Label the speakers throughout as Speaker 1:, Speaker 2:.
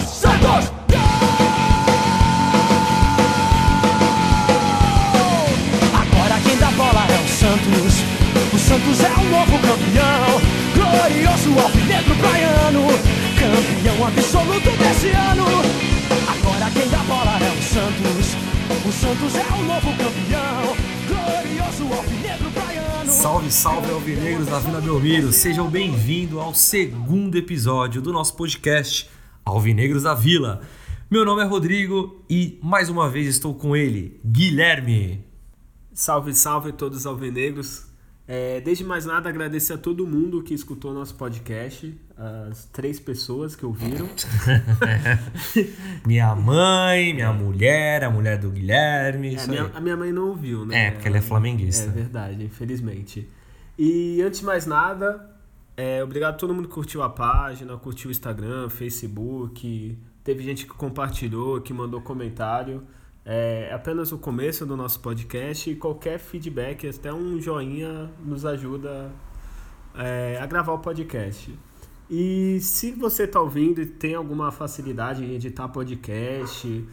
Speaker 1: Santos! Agora quem dá bola é o Santos. O Santos é o novo campeão. Glorioso alvinegro praiano. Campeão absoluto desse ano. Agora quem dá bola é o Santos. O Santos é o novo campeão. Glorioso alvinegro praiano.
Speaker 2: Salve, salve alvinegros da Vila Belmiro, sejam bem-vindos ao segundo episódio do nosso podcast Alvinegros da Vila. Meu nome é Rodrigo e mais uma vez estou com ele, Guilherme.
Speaker 3: Salve, salve todos os alvinegros. É, desde mais nada, agradecer a todo mundo que escutou nosso podcast, as três pessoas que ouviram.
Speaker 2: Minha mãe, minha mulher, a mulher do Guilherme.
Speaker 3: É, minha, a minha mãe não ouviu, né?
Speaker 2: É, porque ela é flamenguista.
Speaker 3: É verdade, infelizmente. E antes de mais nada, é, obrigado a todo mundo que curtiu a página, curtiu o Instagram, Facebook. Teve gente que compartilhou, que mandou comentário. É apenas o começo do nosso podcast e qualquer feedback, até um joinha, nos ajuda é, a gravar o podcast. E se você está ouvindo e tem alguma facilidade em editar podcast,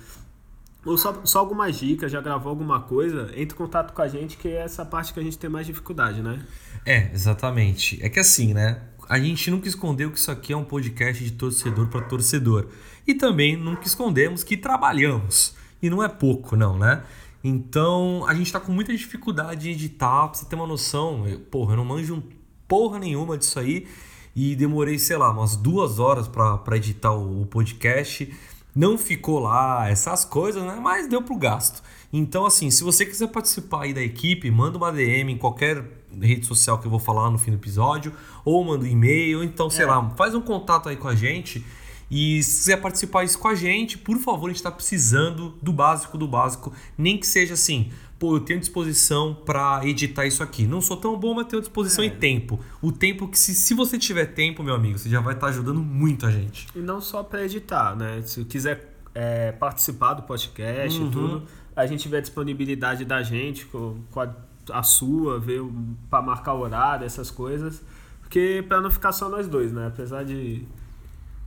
Speaker 3: ou só, só algumas dicas, já gravou alguma coisa, entre em contato com a gente, que é essa parte que a gente tem mais dificuldade, né?
Speaker 2: É, exatamente. É que assim, né? A gente nunca escondeu que isso aqui é um podcast de torcedor para torcedor. E também nunca escondemos que trabalhamos. E não é pouco, não, né? Então a gente tá com muita dificuldade de editar, pra você ter uma noção. Eu, porra, eu não manjo porra nenhuma disso aí. E demorei, sei lá, umas duas horas para editar o, o podcast. Não ficou lá, essas coisas, né? Mas deu pro gasto. Então, assim, se você quiser participar aí da equipe, manda uma DM em qualquer rede social que eu vou falar no fim do episódio, ou manda um e-mail, ou então, sei
Speaker 3: É.
Speaker 2: lá, faz um contato aí com a gente. E se quiser participar isso com a gente, por favor, a gente está precisando do básico do básico. Nem que seja assim, pô, eu tenho disposição para editar isso aqui. Não sou tão bom, mas tenho disposição
Speaker 3: É.
Speaker 2: e tempo. O tempo que, se, se você tiver tempo, meu amigo, você já vai estar ajudando muito a gente.
Speaker 3: E não só para editar, né? Se quiser é, participar do podcast
Speaker 2: Uhum.
Speaker 3: e tudo, a gente vê a disponibilidade da gente com, com a, a sua, ver para marcar o horário, essas coisas. Porque para não ficar só nós dois, né? Apesar de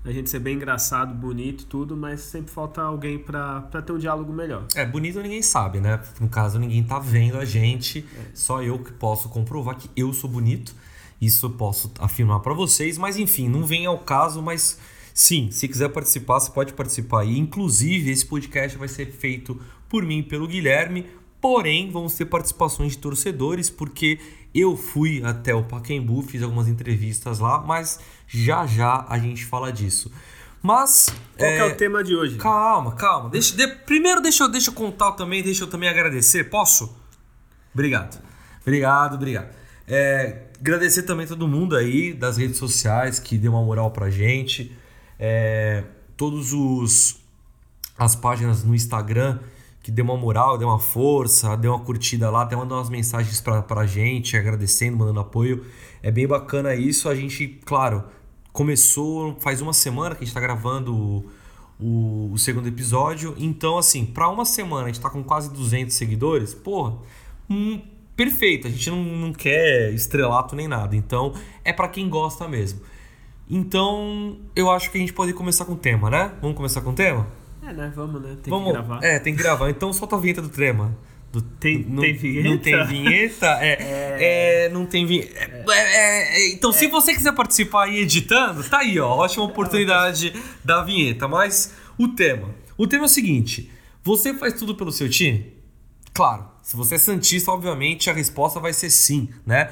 Speaker 3: a gente ser bem engraçado, bonito e tudo, mas sempre falta alguém para ter um diálogo melhor.
Speaker 2: É, bonito ninguém sabe, né? No caso, ninguém tá vendo a gente. Só eu que posso comprovar que eu sou bonito. Isso eu posso afirmar para vocês. Mas enfim, não vem ao caso, mas sim, se quiser participar, você pode participar aí. Inclusive, esse podcast vai ser feito por mim e pelo Guilherme. Porém, vamos ter participações de torcedores, porque eu fui até o Pacaembu, fiz algumas entrevistas lá, mas já já a gente fala disso. Mas.
Speaker 3: Qual que é o tema de hoje?
Speaker 2: Calma, calma. Deixa, de- primeiro deixa eu, deixa eu contar também, deixa eu também agradecer. Posso? Obrigado. Obrigado, obrigado. É, agradecer também todo mundo aí das redes sociais que deu uma moral pra gente. É, todos os as páginas no Instagram que deu uma moral, deu uma força, deu uma curtida lá, até mandou umas mensagens pra, pra gente, agradecendo, mandando apoio. É bem bacana isso. A gente, claro, começou faz uma semana que a gente tá gravando o, o, o segundo episódio. Então, assim, pra uma semana a gente tá com quase 200 seguidores, porra, hum, perfeito. A gente não, não quer estrelato nem nada. Então, é pra quem gosta mesmo. Então, eu acho que a gente pode começar com o tema, né? Vamos começar com o tema?
Speaker 3: É, né? Vamos, né? Tem
Speaker 2: Vamos,
Speaker 3: que gravar.
Speaker 2: É, tem que gravar. Então solta a vinheta do trema. Do-
Speaker 3: Tem-
Speaker 2: não,
Speaker 3: tem vinheta?
Speaker 2: Não tem vinheta? É, é, não tem vinheta. É, é, é, então, se você quiser participar aí editando, tá aí, ó. Ótima oportunidade da vinheta. Mas o tema. O tema é o seguinte: você faz tudo pelo seu time? Claro, se você é Santista, obviamente a resposta vai ser sim, né?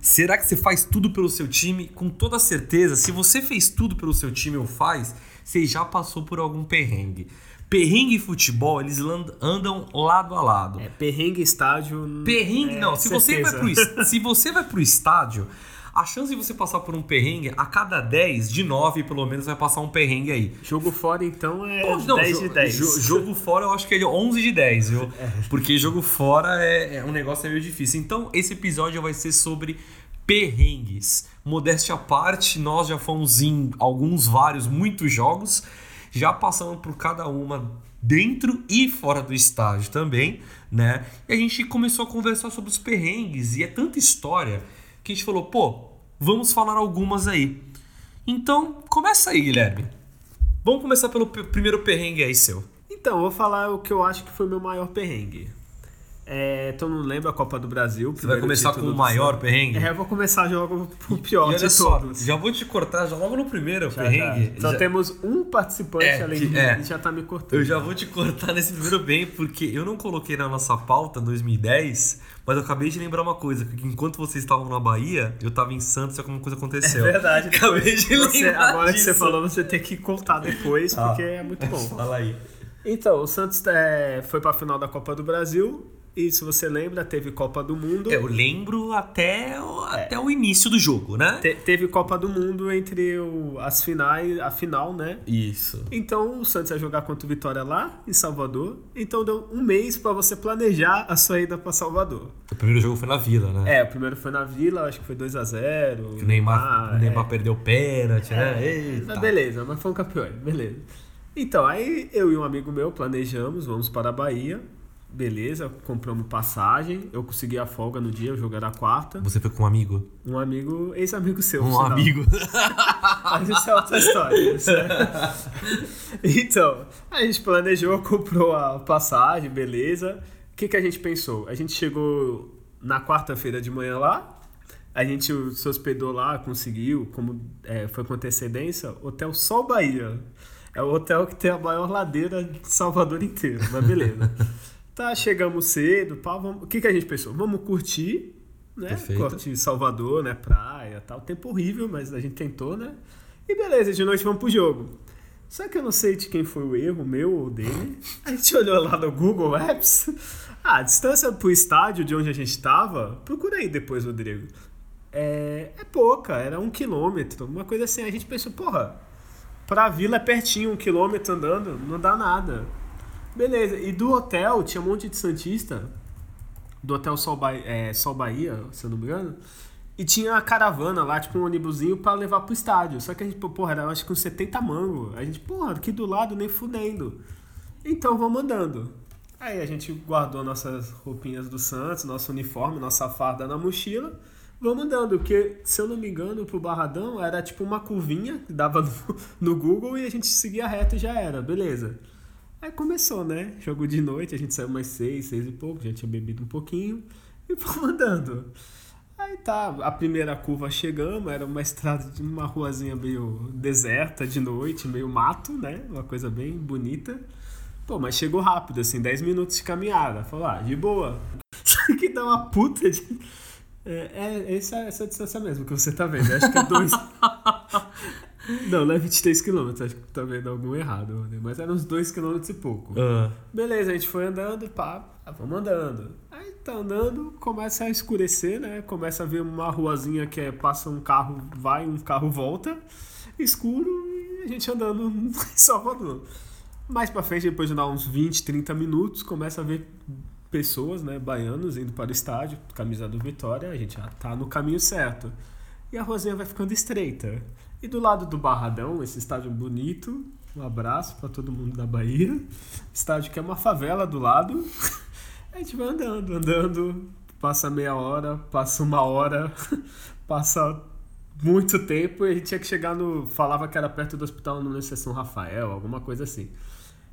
Speaker 2: Será que você faz tudo pelo seu time? Com toda certeza, se você fez tudo pelo seu time ou faz, você já passou por algum perrengue. Perrengue e futebol, eles andam lado a lado.
Speaker 3: É, perrengue estádio.
Speaker 2: Perrengue,
Speaker 3: é,
Speaker 2: não. Se você, vai pro, se você vai pro estádio, a chance de você passar por um perrengue, a cada 10, de 9 pelo menos vai passar um perrengue aí.
Speaker 3: Jogo fora, então, é
Speaker 2: Pô, não,
Speaker 3: 10
Speaker 2: jo-
Speaker 3: de 10.
Speaker 2: jo- jogo fora eu acho que é 11 de 10, viu? Porque jogo fora é, é um negócio meio difícil. Então, esse episódio vai ser sobre perrengues. Modéstia à parte, nós já fomos em alguns, vários, muitos jogos. Já passamos por cada uma dentro e fora do estádio também, né? E a gente começou a conversar sobre os perrengues e é tanta história que a gente falou, pô, vamos falar algumas aí. Então, começa aí, Guilherme. Vamos começar pelo primeiro perrengue aí seu.
Speaker 3: Então, vou falar o que eu acho que foi meu maior perrengue. É, todo mundo lembra a Copa do Brasil.
Speaker 2: Você vai começar com o maior perrengue?
Speaker 3: É, eu vou começar jogo o pior
Speaker 2: E olha
Speaker 3: de
Speaker 2: só,
Speaker 3: todos.
Speaker 2: já vou te cortar já logo no primeiro
Speaker 3: Já,
Speaker 2: perrengue.
Speaker 3: já. Só
Speaker 2: Já-
Speaker 3: temos um participante
Speaker 2: É,
Speaker 3: além de
Speaker 2: é.
Speaker 3: mim e já tá me cortando.
Speaker 2: Eu já vou te cortar nesse primeiro bem, porque eu não coloquei na nossa pauta 2010, mas eu acabei de lembrar uma coisa, que enquanto vocês estavam na Bahia, eu tava em Santos e alguma coisa aconteceu.
Speaker 3: É verdade.
Speaker 2: Acabei de
Speaker 3: Você-
Speaker 2: lembrar
Speaker 3: agora que você
Speaker 2: disso.
Speaker 3: falou, você tem que contar depois,
Speaker 2: Tá.
Speaker 3: porque é muito bom.
Speaker 2: Fala aí.
Speaker 3: Então, o Santos é, foi pra final da Copa do Brasil. E se você lembra, teve Copa do Mundo.
Speaker 2: É, eu lembro até, o- até o início do jogo, né?
Speaker 3: Te- teve Copa do Mundo entre o- as finais, a final, né?
Speaker 2: Isso.
Speaker 3: Então o Santos ia jogar contra o Vitória lá em Salvador. Então deu um mês pra você planejar a sua ida pra Salvador.
Speaker 2: O primeiro jogo foi na Vila, né?
Speaker 3: É, o primeiro foi na Vila, acho que foi 2 a 0
Speaker 2: Que o Neymar,
Speaker 3: Ah,
Speaker 2: o Neymar
Speaker 3: é.
Speaker 2: perdeu o pênalti, né?
Speaker 3: Mas
Speaker 2: Eita.
Speaker 3: beleza, mas foi um campeão, beleza. Então, aí eu e um amigo meu planejamos, vamos para a Bahia. Beleza, compramos passagem. Eu consegui a folga no dia, o jogo era quarta.
Speaker 2: Você foi com um amigo?
Speaker 3: Um amigo, ex-amigo seu.
Speaker 2: Um amigo.
Speaker 3: Mas isso é outra história. isso é- então, a gente planejou, comprou a passagem, beleza. O que, que a gente pensou? A gente chegou na quarta-feira de manhã lá. A gente se hospedou lá, conseguiu, como é, foi com antecedência, Hotel Sol Bahia. É o hotel que tem a maior ladeira de Salvador inteiro, mas beleza. tá, chegamos cedo, pá, vamos- o que, que a gente pensou? Vamos curtir, né?
Speaker 2: Perfeito.
Speaker 3: Curtir Salvador, né? Praia tal. Tempo horrível, mas a gente tentou, né? E beleza, de noite vamos pro jogo. Só que eu não sei de quem foi o erro, meu ou dele. A gente olhou lá no Google Maps. Ah, a distância pro estádio de onde a gente tava, procura aí depois, Rodrigo. É, é pouca, era um quilômetro, uma coisa assim. A gente pensou, porra, pra vila é pertinho, um quilômetro andando, não dá nada. Beleza, e do hotel tinha um monte de Santista, do Hotel Sol, ba é, Sol Bahia, se eu não me engano, e tinha a caravana lá, tipo um ônibusinho pra levar pro estádio. Só que a gente, porra, era acho que uns 70 mango. A gente, porra, aqui do lado nem fudendo. Então vamos andando. Aí a gente guardou nossas roupinhas do Santos, nosso uniforme, nossa farda na mochila. Vamos andando, porque, se eu não me engano, pro Barradão era tipo uma curvinha que dava no, no Google e a gente seguia reto e já era, beleza. Aí começou, né? Jogo de noite, a gente saiu mais seis, seis e pouco, já tinha bebido um pouquinho e fomos andando. Aí tá, a primeira curva chegamos, era uma estrada de uma ruazinha meio deserta de noite, meio mato, né? Uma coisa bem bonita. Pô, mas chegou rápido, assim, 10 minutos de caminhada. Falou, ah, de boa. Só que dá uma puta de. É, é essa, essa distância mesmo que você tá vendo. Eu acho que é dois. Não, não é 23 km, acho que tá vendo algum errado, né? mas era uns 2 km e pouco.
Speaker 2: Ah,
Speaker 3: Beleza, a gente foi andando, pá, ah, vamos andando. Aí tá andando, começa a escurecer, né? Começa a ver uma ruazinha que é, passa um carro, vai, um carro volta, escuro e a gente andando em Salvador. Mais pra frente, depois de dar uns 20, 30 minutos, começa a ver pessoas, né, baianos indo para o estádio, camisa do Vitória, a gente já tá no caminho certo. E a ruazinha vai ficando estreita. E do lado do Barradão, esse estádio bonito, um abraço para todo mundo da Bahia. Estádio que é uma favela do lado. A gente vai andando, andando, passa meia hora, passa uma hora, passa muito tempo e a gente tinha que chegar no. Falava que era perto do hospital no São Rafael, alguma coisa assim.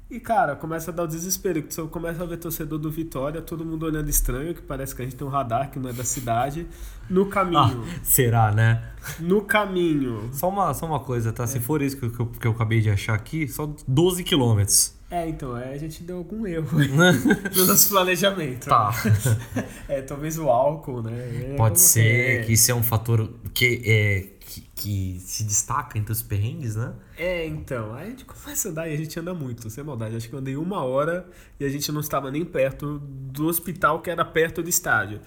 Speaker 3: E cara, começa a dar o desespero, que você começa a ver torcedor do Vitória, todo mundo olhando estranho, que parece que a gente tem um radar que não é da cidade. No caminho,
Speaker 2: será, né?
Speaker 3: no caminho.
Speaker 2: Só uma, só uma coisa, tá? Se for isso que, eu- que eu, acabei de achar aqui, só 12 quilômetros.
Speaker 3: É, então, é, a gente deu algum erro aí no nosso planejamento.
Speaker 2: Tá.
Speaker 3: É, talvez o álcool, né? É,
Speaker 2: Pode ser
Speaker 3: é.
Speaker 2: que isso é um fator que, é, que, que se destaca entre os perrengues, né?
Speaker 3: É, então, aí a gente começa a andar e a gente anda muito, sem maldade. Acho que eu andei uma hora e a gente não estava nem perto do hospital que era perto do estádio.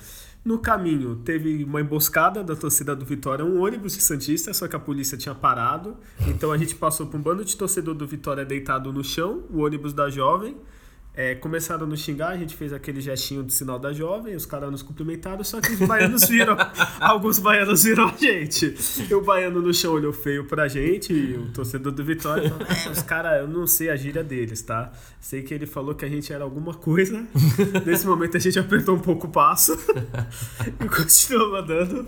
Speaker 3: No caminho, teve uma emboscada da torcida do Vitória, um ônibus de Santista, só que a polícia tinha parado. Então a gente passou por um bando de torcedor do Vitória deitado no chão, o ônibus da Jovem. É, começaram a nos xingar, a gente fez aquele gestinho do sinal da jovem, os caras nos cumprimentaram, só que os baianos viram, alguns baianos viram a gente. E o baiano no chão olhou feio pra gente, e o torcedor do Vitória falou, é, os caras, eu não sei a gíria deles, tá? Sei que ele falou que a gente era alguma coisa. Nesse momento a gente apertou um pouco o passo e continuou andando.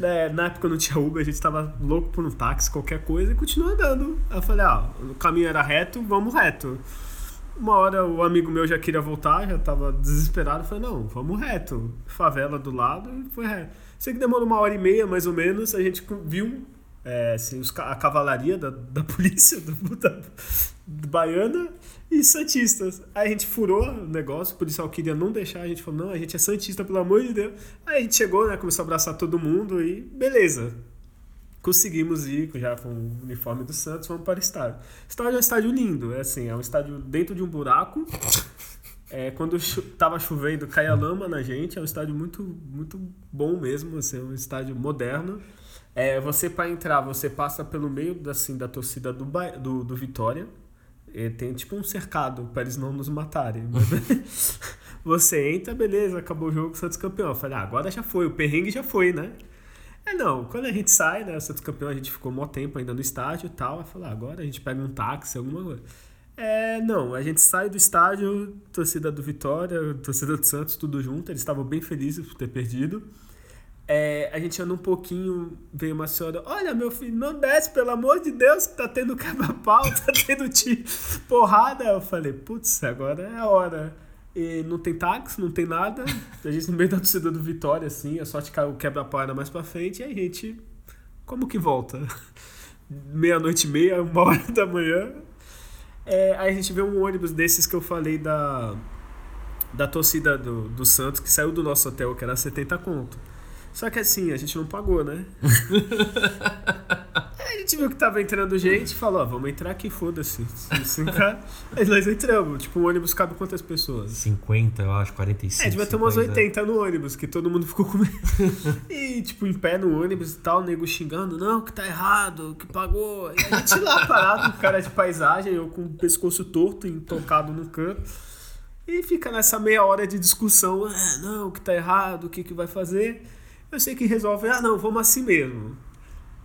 Speaker 3: É, na época não tinha Uber, a gente tava louco por um táxi, qualquer coisa, e continuou andando. Aí eu falei, ah, o caminho era reto, vamos reto. Uma hora o amigo meu já queria voltar, já tava desesperado. Falei, não, vamos reto. Favela do lado e foi reto. Sei que demorou uma hora e meia, mais ou menos, a gente viu é, assim, os, a cavalaria da, da polícia do, da, Baiana e Santistas. Aí a gente furou o negócio, o policial queria não deixar, a gente falou, não, a gente é Santista, pelo amor de Deus. Aí a gente chegou, né, começou a abraçar todo mundo e beleza conseguimos ir já com o uniforme do Santos, vamos para o estádio. O estádio é um estádio lindo, é assim, é um estádio dentro de um buraco. É, quando chu tava chovendo, caía lama na gente. É um estádio muito, muito bom mesmo, assim, é um estádio moderno. É, você para entrar, você passa pelo meio assim, da torcida do, do, do Vitória. E tem tipo um cercado para eles não nos matarem. você entra, beleza, acabou o jogo, Santos campeão. Eu falei, ah, agora já foi, o perrengue já foi, né? É, não, quando a gente sai, né, Santos campeão, a gente ficou um tempo ainda no estádio e tal, aí falou, ah, agora a gente pega um táxi, alguma coisa. É, não, a gente sai do estádio, torcida do Vitória, torcida do Santos, tudo junto, eles estavam bem felizes por ter perdido. É, a gente anda um pouquinho, veio uma senhora, olha meu filho, não desce, pelo amor de Deus, que tá tendo quebra-pau, tá tendo porrada. Eu falei, putz, agora é a hora. E não tem táxi, não tem nada. A gente no meio da torcida do Vitória, assim, a sorte que o quebra-pau mais pra frente, e aí a gente. Como que volta? Meia-noite e meia, uma hora da manhã. É, aí a gente vê um ônibus desses que eu falei da, da torcida do, do Santos, que saiu do nosso hotel, que era 70 conto. Só que assim, a gente não pagou, né? a gente viu que tava entrando gente e falou, ó, vamos entrar aqui, foda-se. Aí nós entramos. Tipo, o ônibus cabe quantas pessoas?
Speaker 2: 50, eu acho, 45.
Speaker 3: É, devia ter umas 80 no ônibus, que todo mundo ficou com medo. e, tipo, em pé no ônibus e tal, o nego xingando, não, que tá errado, que pagou. E a gente lá parado, com cara de paisagem, eu com o pescoço torto, intocado no canto. E fica nessa meia hora de discussão, ah, não, que tá errado, o que que vai fazer? Eu sei que resolve, ah, não, vamos assim mesmo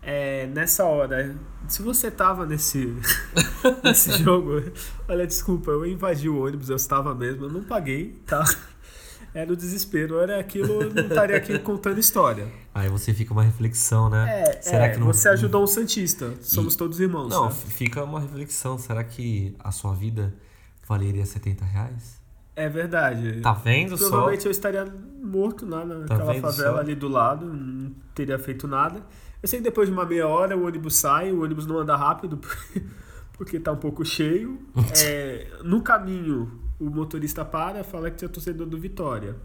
Speaker 3: é, nessa hora, se você tava nesse, nesse jogo, olha, desculpa, eu invadi o ônibus, eu estava mesmo, eu não paguei, tá? Era o desespero, era aquilo, eu não estaria aqui contando história.
Speaker 2: Aí você fica uma reflexão, né?
Speaker 3: É, será é, que não... você ajudou um Santista, somos e... todos irmãos.
Speaker 2: Não, né? fica uma reflexão, será que a sua vida valeria 70 reais?
Speaker 3: É verdade.
Speaker 2: Tá vendo
Speaker 3: só? Provavelmente eu estaria morto lá naquela tá favela só? ali do lado, não teria feito nada. Eu sei que depois de uma meia hora o ônibus sai, o ônibus não anda rápido porque tá um pouco cheio. É, no caminho, o motorista para fala que tinha torcedor do Vitória.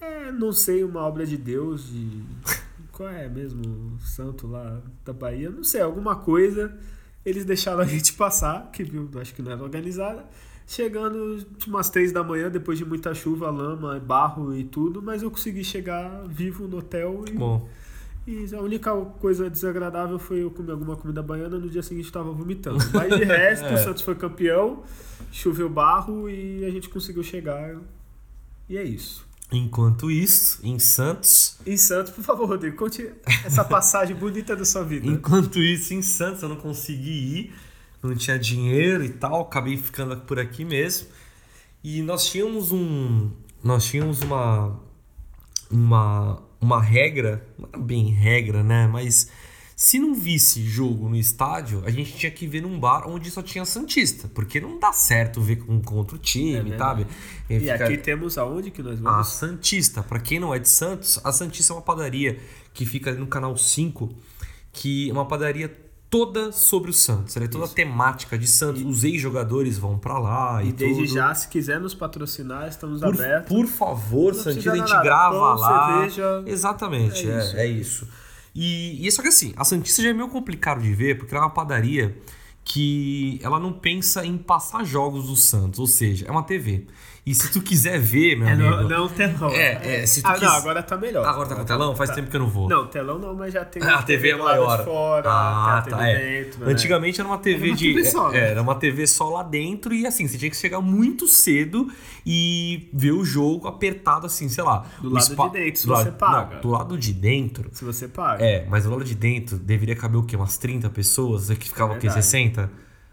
Speaker 3: É, não sei, uma obra de Deus, de. Qual é mesmo? Santo lá da Bahia, não sei, alguma coisa. Eles deixaram a gente passar, que viu, acho que não era organizada. Chegando umas três da manhã, depois de muita chuva, lama, barro e tudo, mas eu consegui chegar vivo no hotel e.
Speaker 2: Bom
Speaker 3: e a única coisa desagradável foi eu comer alguma comida baiana no dia seguinte estava vomitando. Mas de resto, é. o Santos foi campeão, choveu barro e a gente conseguiu chegar. E é isso.
Speaker 2: Enquanto isso, em Santos.
Speaker 3: Em Santos, por favor, Rodrigo, conte essa passagem bonita da sua vida.
Speaker 2: Enquanto isso, em Santos, eu não consegui ir, não tinha dinheiro e tal, acabei ficando por aqui mesmo. E nós tínhamos um. Nós tínhamos uma. Uma uma regra, não é bem regra, né? Mas se não visse jogo no estádio, a gente tinha que ver num bar onde só tinha Santista, porque não dá certo ver com, com outro time, é sabe?
Speaker 3: E, e aqui temos aonde que nós vamos?
Speaker 2: A Santista. Para quem não é de Santos, a Santista é uma padaria que fica ali no canal 5, que é uma padaria toda sobre o Santos. Ela é toda Isso. temática de Santos. E, Os ex-jogadores vão para lá e, e
Speaker 3: desde
Speaker 2: tudo.
Speaker 3: já, se quiser nos patrocinar, estamos
Speaker 2: por,
Speaker 3: abertos.
Speaker 2: Por favor, Santinho, a gente nada. grava Pão, lá. Cerveja. Exatamente, é, é isso. É, isso. E, e só que assim, a Santista já é meio complicado de ver, porque ela é uma padaria que ela não pensa em passar jogos do Santos, ou seja, é uma TV. E se tu quiser ver, meu
Speaker 3: É,
Speaker 2: amigo.
Speaker 3: não, não telão.
Speaker 2: É, é, se tu
Speaker 3: ah,
Speaker 2: quis-
Speaker 3: não, agora tá melhor.
Speaker 2: Agora tá com telão? Faz tempo que eu não vou.
Speaker 3: Não, telão não, mas já tem
Speaker 2: Ah, a TV é
Speaker 3: do lado
Speaker 2: maior.
Speaker 3: De fora,
Speaker 2: ah, tá.
Speaker 3: TV
Speaker 2: É.
Speaker 3: dentro, né?
Speaker 2: Antigamente era uma TV
Speaker 3: Era uma
Speaker 2: de.
Speaker 3: TV só,
Speaker 2: é,
Speaker 3: né?
Speaker 2: Era uma TV só lá dentro e assim, você tinha que chegar muito cedo e ver o jogo apertado assim, sei lá.
Speaker 3: Do lado
Speaker 2: spa-
Speaker 3: de dentro, se
Speaker 2: do
Speaker 3: você
Speaker 2: lado-
Speaker 3: paga.
Speaker 2: Não, do lado de dentro.
Speaker 3: Se você paga.
Speaker 2: É, mas do lado de dentro deveria caber o quê? Umas 30 pessoas? É que ficava o quê?
Speaker 3: Verdade.
Speaker 2: 60?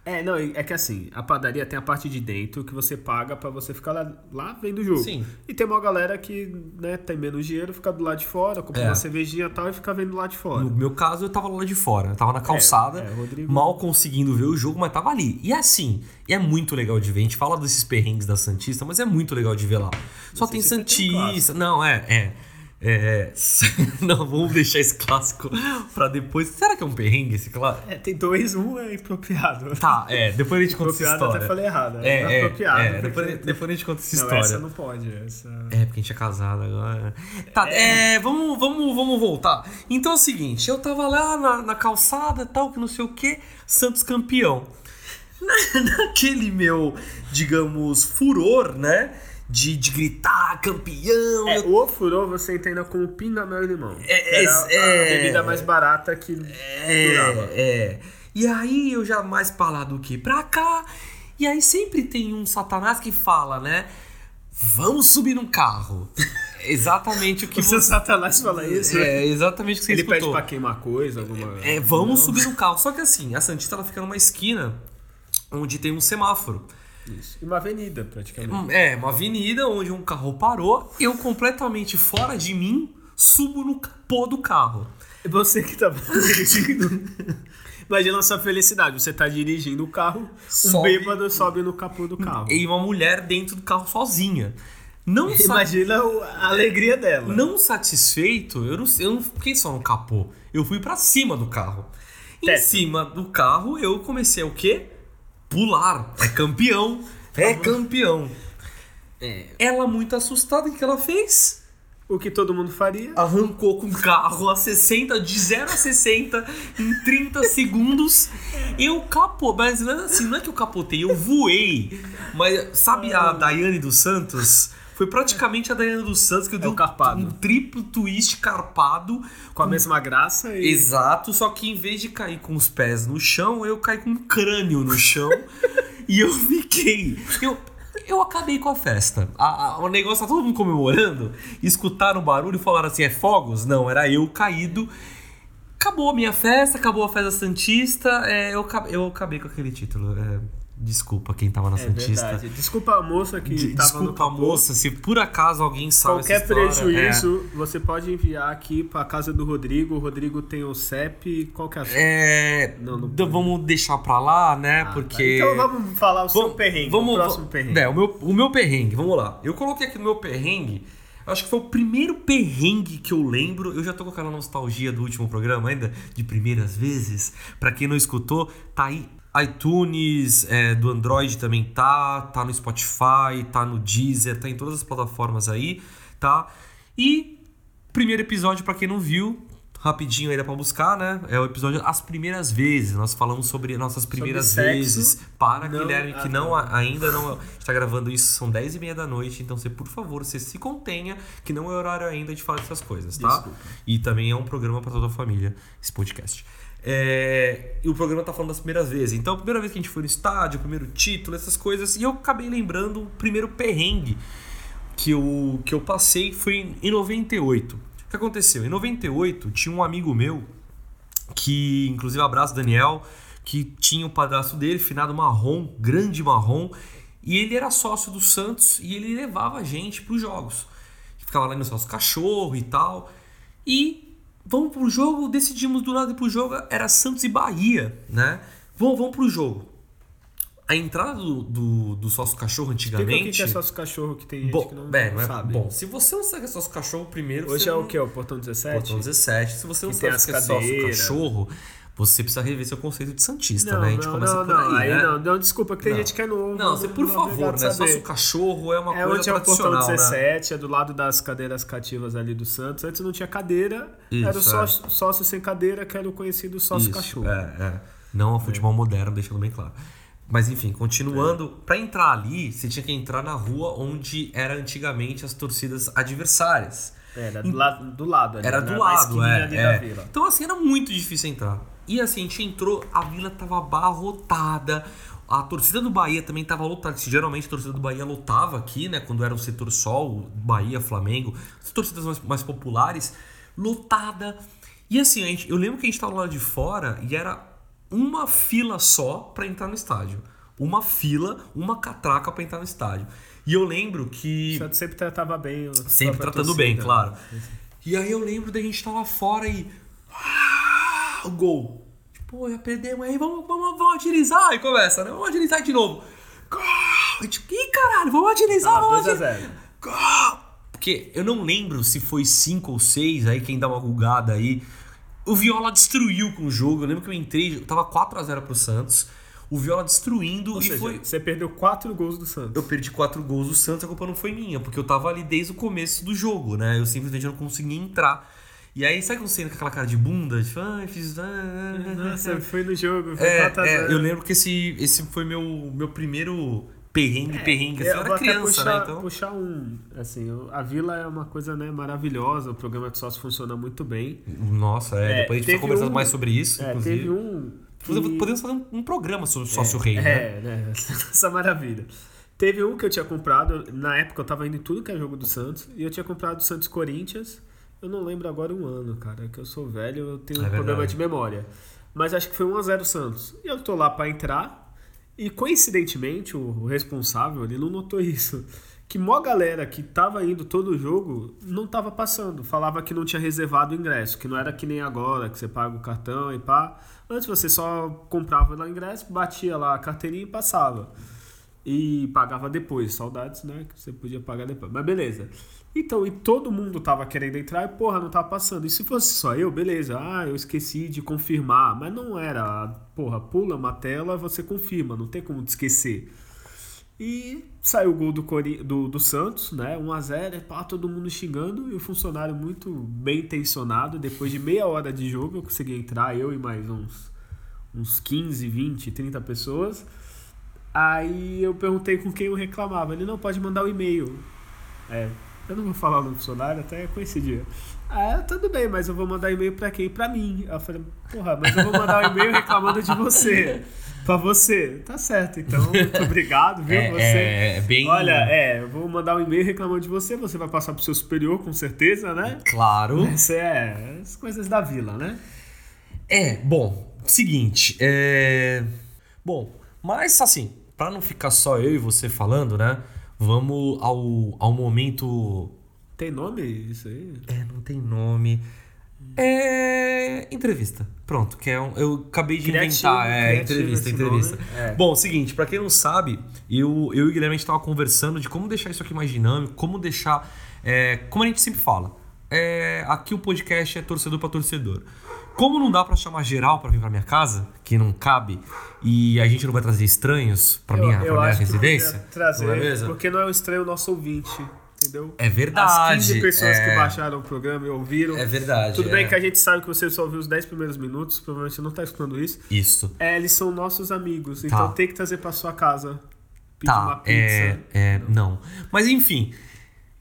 Speaker 3: É, não, é que assim, a padaria tem a parte de dentro que você paga pra você ficar lá, lá vendo o jogo.
Speaker 2: Sim.
Speaker 3: E tem uma galera que, né, tem menos dinheiro, fica do lado de fora, compra
Speaker 2: É.
Speaker 3: uma cervejinha e tal e fica vendo lá de fora.
Speaker 2: No meu caso, eu tava lá de fora. Eu tava na calçada,
Speaker 3: é, Rodrigo-
Speaker 2: mal conseguindo ver o jogo, mas tava ali. E é assim, e é muito legal de ver. A gente fala desses perrengues da Santista, mas é muito legal de ver lá. Só tem
Speaker 3: Santista tem
Speaker 2: Santista. Não, é, é. É. Não, vamos deixar esse clássico pra depois. Será que é um perrengue esse clássico?
Speaker 3: É, tem dois, um é apropriado.
Speaker 2: Tá, é, depois a gente conta essa história.
Speaker 3: até falei errado.
Speaker 2: É, é,
Speaker 3: apropriado.
Speaker 2: é,
Speaker 3: porque-
Speaker 2: depois, depois a gente conta essa
Speaker 3: Não,
Speaker 2: história.
Speaker 3: essa não pode. Essa...
Speaker 2: É, porque a gente é casado agora. Tá, é, vamos, vamos, vamos voltar. Então é o seguinte, eu tava lá na, na calçada tal, que não sei o que, Santos campeão. Na- naquele meu, digamos, furor, né? De, de gritar campeão.
Speaker 3: É, o furou você entenda como pinga mel e limão.
Speaker 2: É,
Speaker 3: Era
Speaker 2: é,
Speaker 3: a bebida mais barata que durava.
Speaker 2: É, é. E aí eu já mais pra lá do que pra cá. E aí sempre tem um satanás que fala, né? Vamos subir num carro. Exatamente o que
Speaker 3: O seu
Speaker 2: você...
Speaker 3: Satanás fala isso.
Speaker 2: É exatamente o que você
Speaker 3: Ele pede
Speaker 2: escutou.
Speaker 3: pra queimar coisa, alguma.
Speaker 2: É, vamos
Speaker 3: Não.
Speaker 2: subir no carro. Só que assim, a Santista ela fica numa esquina onde tem um semáforo.
Speaker 3: Isso. E uma avenida, praticamente.
Speaker 2: Hum, É, uma avenida onde um carro parou. Eu completamente fora de mim subo no capô do carro.
Speaker 3: Você que tá dirigindo. Imagina a sua felicidade. Você tá dirigindo o carro, um
Speaker 2: Sobe-
Speaker 3: bêbado sobe no capô do carro.
Speaker 2: E uma mulher dentro do carro sozinha. Não,
Speaker 3: Imagina a alegria dela.
Speaker 2: não satisfeito, eu não, eu não fiquei só no capô. Eu fui pra cima do carro. Em
Speaker 3: Teto.
Speaker 2: cima do carro, eu comecei o quê? Pular. É campeão. É campeão. Ela, muito assustada, o que ela fez?
Speaker 3: O que todo mundo faria.
Speaker 2: Arrancou com o carro a 60, de 0 a 60 em 30 segundos. Eu capô, mas não é assim, não é que eu capotei, eu voei. Mas sabe a Daiane dos Santos? Foi praticamente a Daiane dos Santos que eu dei
Speaker 3: o carpado.
Speaker 2: um triplo twist carpado.
Speaker 3: Com a mesma graça e.
Speaker 2: Exato, só que em vez de cair com os pés no chão, eu caí com o crânio no chão e eu fiquei. Eu, eu acabei com a festa. A- a- o negócio tá todo mundo comemorando, escutaram o barulho e falaram assim: é fogos? Não, era eu caído. Acabou a minha festa, acabou a festa Santista. é, eu, acabei, eu acabei com aquele título. é, desculpa quem tava na
Speaker 3: É
Speaker 2: Santista.
Speaker 3: verdade. Desculpa a moça que
Speaker 2: De-
Speaker 3: tava
Speaker 2: desculpa,
Speaker 3: capô.
Speaker 2: moça, se por acaso alguém sabe
Speaker 3: Qualquer
Speaker 2: história, é.
Speaker 3: prejuízo, você pode enviar aqui pra casa do Rodrigo. O Rodrigo tem o CEP. Qual que é a
Speaker 2: É,
Speaker 3: Não, não
Speaker 2: d- vamos deixar pra lá, né?
Speaker 3: Ah,
Speaker 2: porque.
Speaker 3: tá. Então vamos falar o seu
Speaker 2: Vamos-
Speaker 3: perrengue.
Speaker 2: Vamos,
Speaker 3: o próximo perrengue.
Speaker 2: É, o meu, o meu perrengue, vamos lá. Eu coloquei aqui no meu perrengue. Acho que foi o primeiro perrengue que eu lembro. Eu já tô com aquela nostalgia do último programa ainda, de primeiras vezes. Pra quem não escutou, tá aí. iTunes, é, do Android também tá, tá no Spotify, tá no Deezer, tá em todas as plataformas aí, tá? E primeiro episódio, pra quem não viu, rapidinho aí dá pra buscar, né? É o episódio As Primeiras Vezes. Nós falamos sobre nossas primeiras
Speaker 3: sexo.
Speaker 2: vezes. Para,
Speaker 3: Não-
Speaker 2: Guilherme, que
Speaker 3: ah,
Speaker 2: não,
Speaker 3: tá.
Speaker 2: ainda não. A gente tá gravando isso, são 10 e meia da noite, então você, por favor, você se contenha, que não é horário ainda de falar dessas coisas, tá?
Speaker 3: Desculpa.
Speaker 2: E também é um programa pra toda a família, esse podcast. É, e o programa tá falando das primeiras vezes. Então, a primeira vez que a gente foi no estádio, o primeiro título, essas coisas. E eu acabei lembrando o primeiro perrengue que eu, que eu passei foi em 98. O que aconteceu? Em 98, tinha um amigo meu, que, inclusive, abraço Daniel, que tinha o padrasto dele, finado marrom, grande marrom, e ele era sócio do Santos e ele levava a gente pros jogos. Ficava lá no nosso cachorro e tal. E vamos pro jogo, decidimos do lado ir pro jogo, era Santos e Bahia, né? Vamos, vamos pro jogo. A entrada do, do, do sócio cachorro
Speaker 3: Explica
Speaker 2: antigamente.
Speaker 3: o que que é sócio cachorro que tem gente
Speaker 2: Bom,
Speaker 3: que não,
Speaker 2: é,
Speaker 3: não
Speaker 2: é-
Speaker 3: sabe.
Speaker 2: bom, se você não sabe que é sócio cachorro primeiro,
Speaker 3: Hoje é o
Speaker 2: não-
Speaker 3: que? O portão 17?
Speaker 2: Portão 17. Se você não
Speaker 3: Que
Speaker 2: sabe o que é sócio cachorro, você precisa rever seu conceito de Santista,
Speaker 3: Não,
Speaker 2: né? A gente
Speaker 3: não,
Speaker 2: começa
Speaker 3: não,
Speaker 2: por
Speaker 3: não.
Speaker 2: aí, né?
Speaker 3: não, não, desculpa, que tem gente que é novo.
Speaker 2: Não, você, por
Speaker 3: não é
Speaker 2: favor, né?
Speaker 3: saber.
Speaker 2: Sócio cachorro é uma
Speaker 3: É
Speaker 2: coisa
Speaker 3: onde é o portão
Speaker 2: tradicional, né?
Speaker 3: 17, é do lado das cadeiras cativas ali do Santos. Antes não tinha cadeira, era o
Speaker 2: Isso,
Speaker 3: sócio, sócio sem cadeira, que era o conhecido sócio
Speaker 2: Isso,
Speaker 3: cachorro.
Speaker 2: É, é. Não ao futebol moderno, deixando bem claro. Mas enfim, continuando, pra entrar ali, você tinha que entrar na rua onde era antigamente as torcidas adversárias.
Speaker 3: Era do, la do lado ali,
Speaker 2: Era
Speaker 3: né?
Speaker 2: do
Speaker 3: Na
Speaker 2: lado, é,
Speaker 3: ali
Speaker 2: é.
Speaker 3: da vila.
Speaker 2: Então assim, era muito difícil entrar. E assim, a gente entrou, a vila tava abarrotada. A torcida do Bahia também tava lotada. que Geralmente a torcida do Bahia lotava aqui, né? Quando era o setor sol, Bahia, Flamengo, as torcidas mais, mais populares, lotada. E assim, a gente, eu lembro que a gente tava lá de fora e era uma fila só pra entrar no estádio. Uma fila, uma catraca pra entrar no estádio. E eu lembro que.
Speaker 3: O Santos sempre tratava bem.
Speaker 2: Sempre tratando bem,
Speaker 3: torcida.
Speaker 2: claro. E aí eu lembro da gente estar lá fora e. Ah, o gol. Tipo, Pô, já perdemos aí, vamos, vamos, vamos agilizar. Aí começa, né? Vamos agilizar de novo. Gol! E tipo, Ih, caralho, vamos agilizar,
Speaker 3: Tava
Speaker 2: vamos
Speaker 3: 2 a
Speaker 2: agilizar.
Speaker 3: 0.
Speaker 2: Gol! Porque eu não lembro se foi 5 ou 6, aí quem dá uma bugada aí. O Viola destruiu com o jogo. Eu lembro que eu entrei, tava 4x0 pro Santos. O Viola destruindo
Speaker 3: Ou
Speaker 2: e
Speaker 3: seja,
Speaker 2: foi.
Speaker 3: você perdeu 4 gols do Santos.
Speaker 2: Eu perdi quatro gols do Santos, a culpa não foi minha, porque eu tava ali desde o começo do jogo, né? Eu simplesmente não conseguia entrar. E aí, sabe quando você entra com aquela cara de bunda? Tipo, fiz. ah, ah,
Speaker 3: Nossa, foi no jogo, foi
Speaker 2: É,
Speaker 3: 4 a 0.
Speaker 2: é, eu lembro que esse, esse foi meu, meu primeiro perrengue, perrengue. Assim, eu
Speaker 3: É,
Speaker 2: era criança,
Speaker 3: puxar,
Speaker 2: né? Então.
Speaker 3: puxar um. Assim, o- a vila é uma coisa né, maravilhosa, o programa de sócio funciona muito bem.
Speaker 2: Nossa, é.
Speaker 3: É,
Speaker 2: depois a gente precisa conversar
Speaker 3: um-
Speaker 2: mais sobre isso,
Speaker 3: É,
Speaker 2: inclusive.
Speaker 3: teve um. que-
Speaker 2: Podemos- fazer um, um programa sobre sócio rei, né?
Speaker 3: É, né? Essa maravilha. Teve um que eu tinha comprado, na época eu tava indo em tudo que é jogo do Santos, e eu tinha comprado o Santos Corinthians. Eu não lembro agora um ano, cara, que eu sou velho, eu tenho
Speaker 2: É
Speaker 3: um problema de memória. Mas acho que foi 1x0 Santos. E eu tô lá pra entrar, e coincidentemente o, o responsável, ele não notou isso. Que mó galera que tava indo todo o jogo não tava passando. Falava que não tinha reservado o ingresso, que não era que nem agora, que você paga o cartão e pá. Antes você só comprava lá o ingresso, batia lá a carteirinha e passava. E pagava depois, saudades, né? Que você podia pagar depois. Mas beleza. Então, e todo mundo tava querendo entrar e, porra, não tava passando. E se fosse só eu, beleza. Ah, eu esqueci de confirmar. Mas não era. Porra, pula uma tela, você confirma. Não tem como te esquecer. E saiu o gol do, Cori- do, do Santos, né? 1x0, e pá, todo mundo xingando. E o funcionário muito bem intencionado. Depois de meia hora de jogo, eu consegui entrar, eu e mais uns, uns 15, 20, 30 pessoas. Aí eu perguntei com quem eu reclamava. Ele não pode mandar o e-mail. É, eu não vou falar no funcionário, até coincidia. Ah, tudo bem, mas eu vou mandar e-mail pra quem? Pra mim. Aí eu falei, porra, mas eu vou mandar um e-mail reclamando de você. Pra você. Tá certo, então. Muito obrigado, viu?
Speaker 2: É,
Speaker 3: você.
Speaker 2: é, é bem.
Speaker 3: Olha, é, eu vou mandar um e-mail reclamando de você, você vai passar pro seu superior, com certeza, né?
Speaker 2: Claro.
Speaker 3: Essa é as coisas da vila, né?
Speaker 2: É, bom, seguinte, é. Bom, mas assim, pra não ficar só eu e você falando, né? Vamos ao, ao momento.
Speaker 3: Tem nome isso aí?
Speaker 2: É, não tem nome. É. Entrevista. Pronto, que é um, eu acabei de
Speaker 3: Criativo,
Speaker 2: inventar. É,
Speaker 3: criativo
Speaker 2: entrevista, entrevista.
Speaker 3: É.
Speaker 2: Bom, seguinte, pra quem não sabe, eu, eu e o Guilherme a gente tava conversando de como deixar isso aqui mais dinâmico, como deixar. é, como a gente sempre fala, é, aqui o podcast é torcedor pra torcedor. Como não dá pra chamar geral pra vir pra minha casa, que não cabe, e a gente não vai trazer estranhos pra minha, pra minha residência,
Speaker 3: trazer,
Speaker 2: não é mesmo?
Speaker 3: porque não é um estranho o nosso ouvinte, entendeu?
Speaker 2: É verdade.
Speaker 3: As 15 pessoas
Speaker 2: é,
Speaker 3: que baixaram o programa e ouviram.
Speaker 2: É verdade.
Speaker 3: Tudo
Speaker 2: é.
Speaker 3: bem que a gente sabe que você só ouviu os 10 primeiros minutos, provavelmente você não tá escutando isso.
Speaker 2: Isso.
Speaker 3: É, eles são nossos amigos, então
Speaker 2: Tá.
Speaker 3: tem que trazer pra sua casa. Pedir uma
Speaker 2: Tá,
Speaker 3: pizza.
Speaker 2: é, é, não. Mas enfim.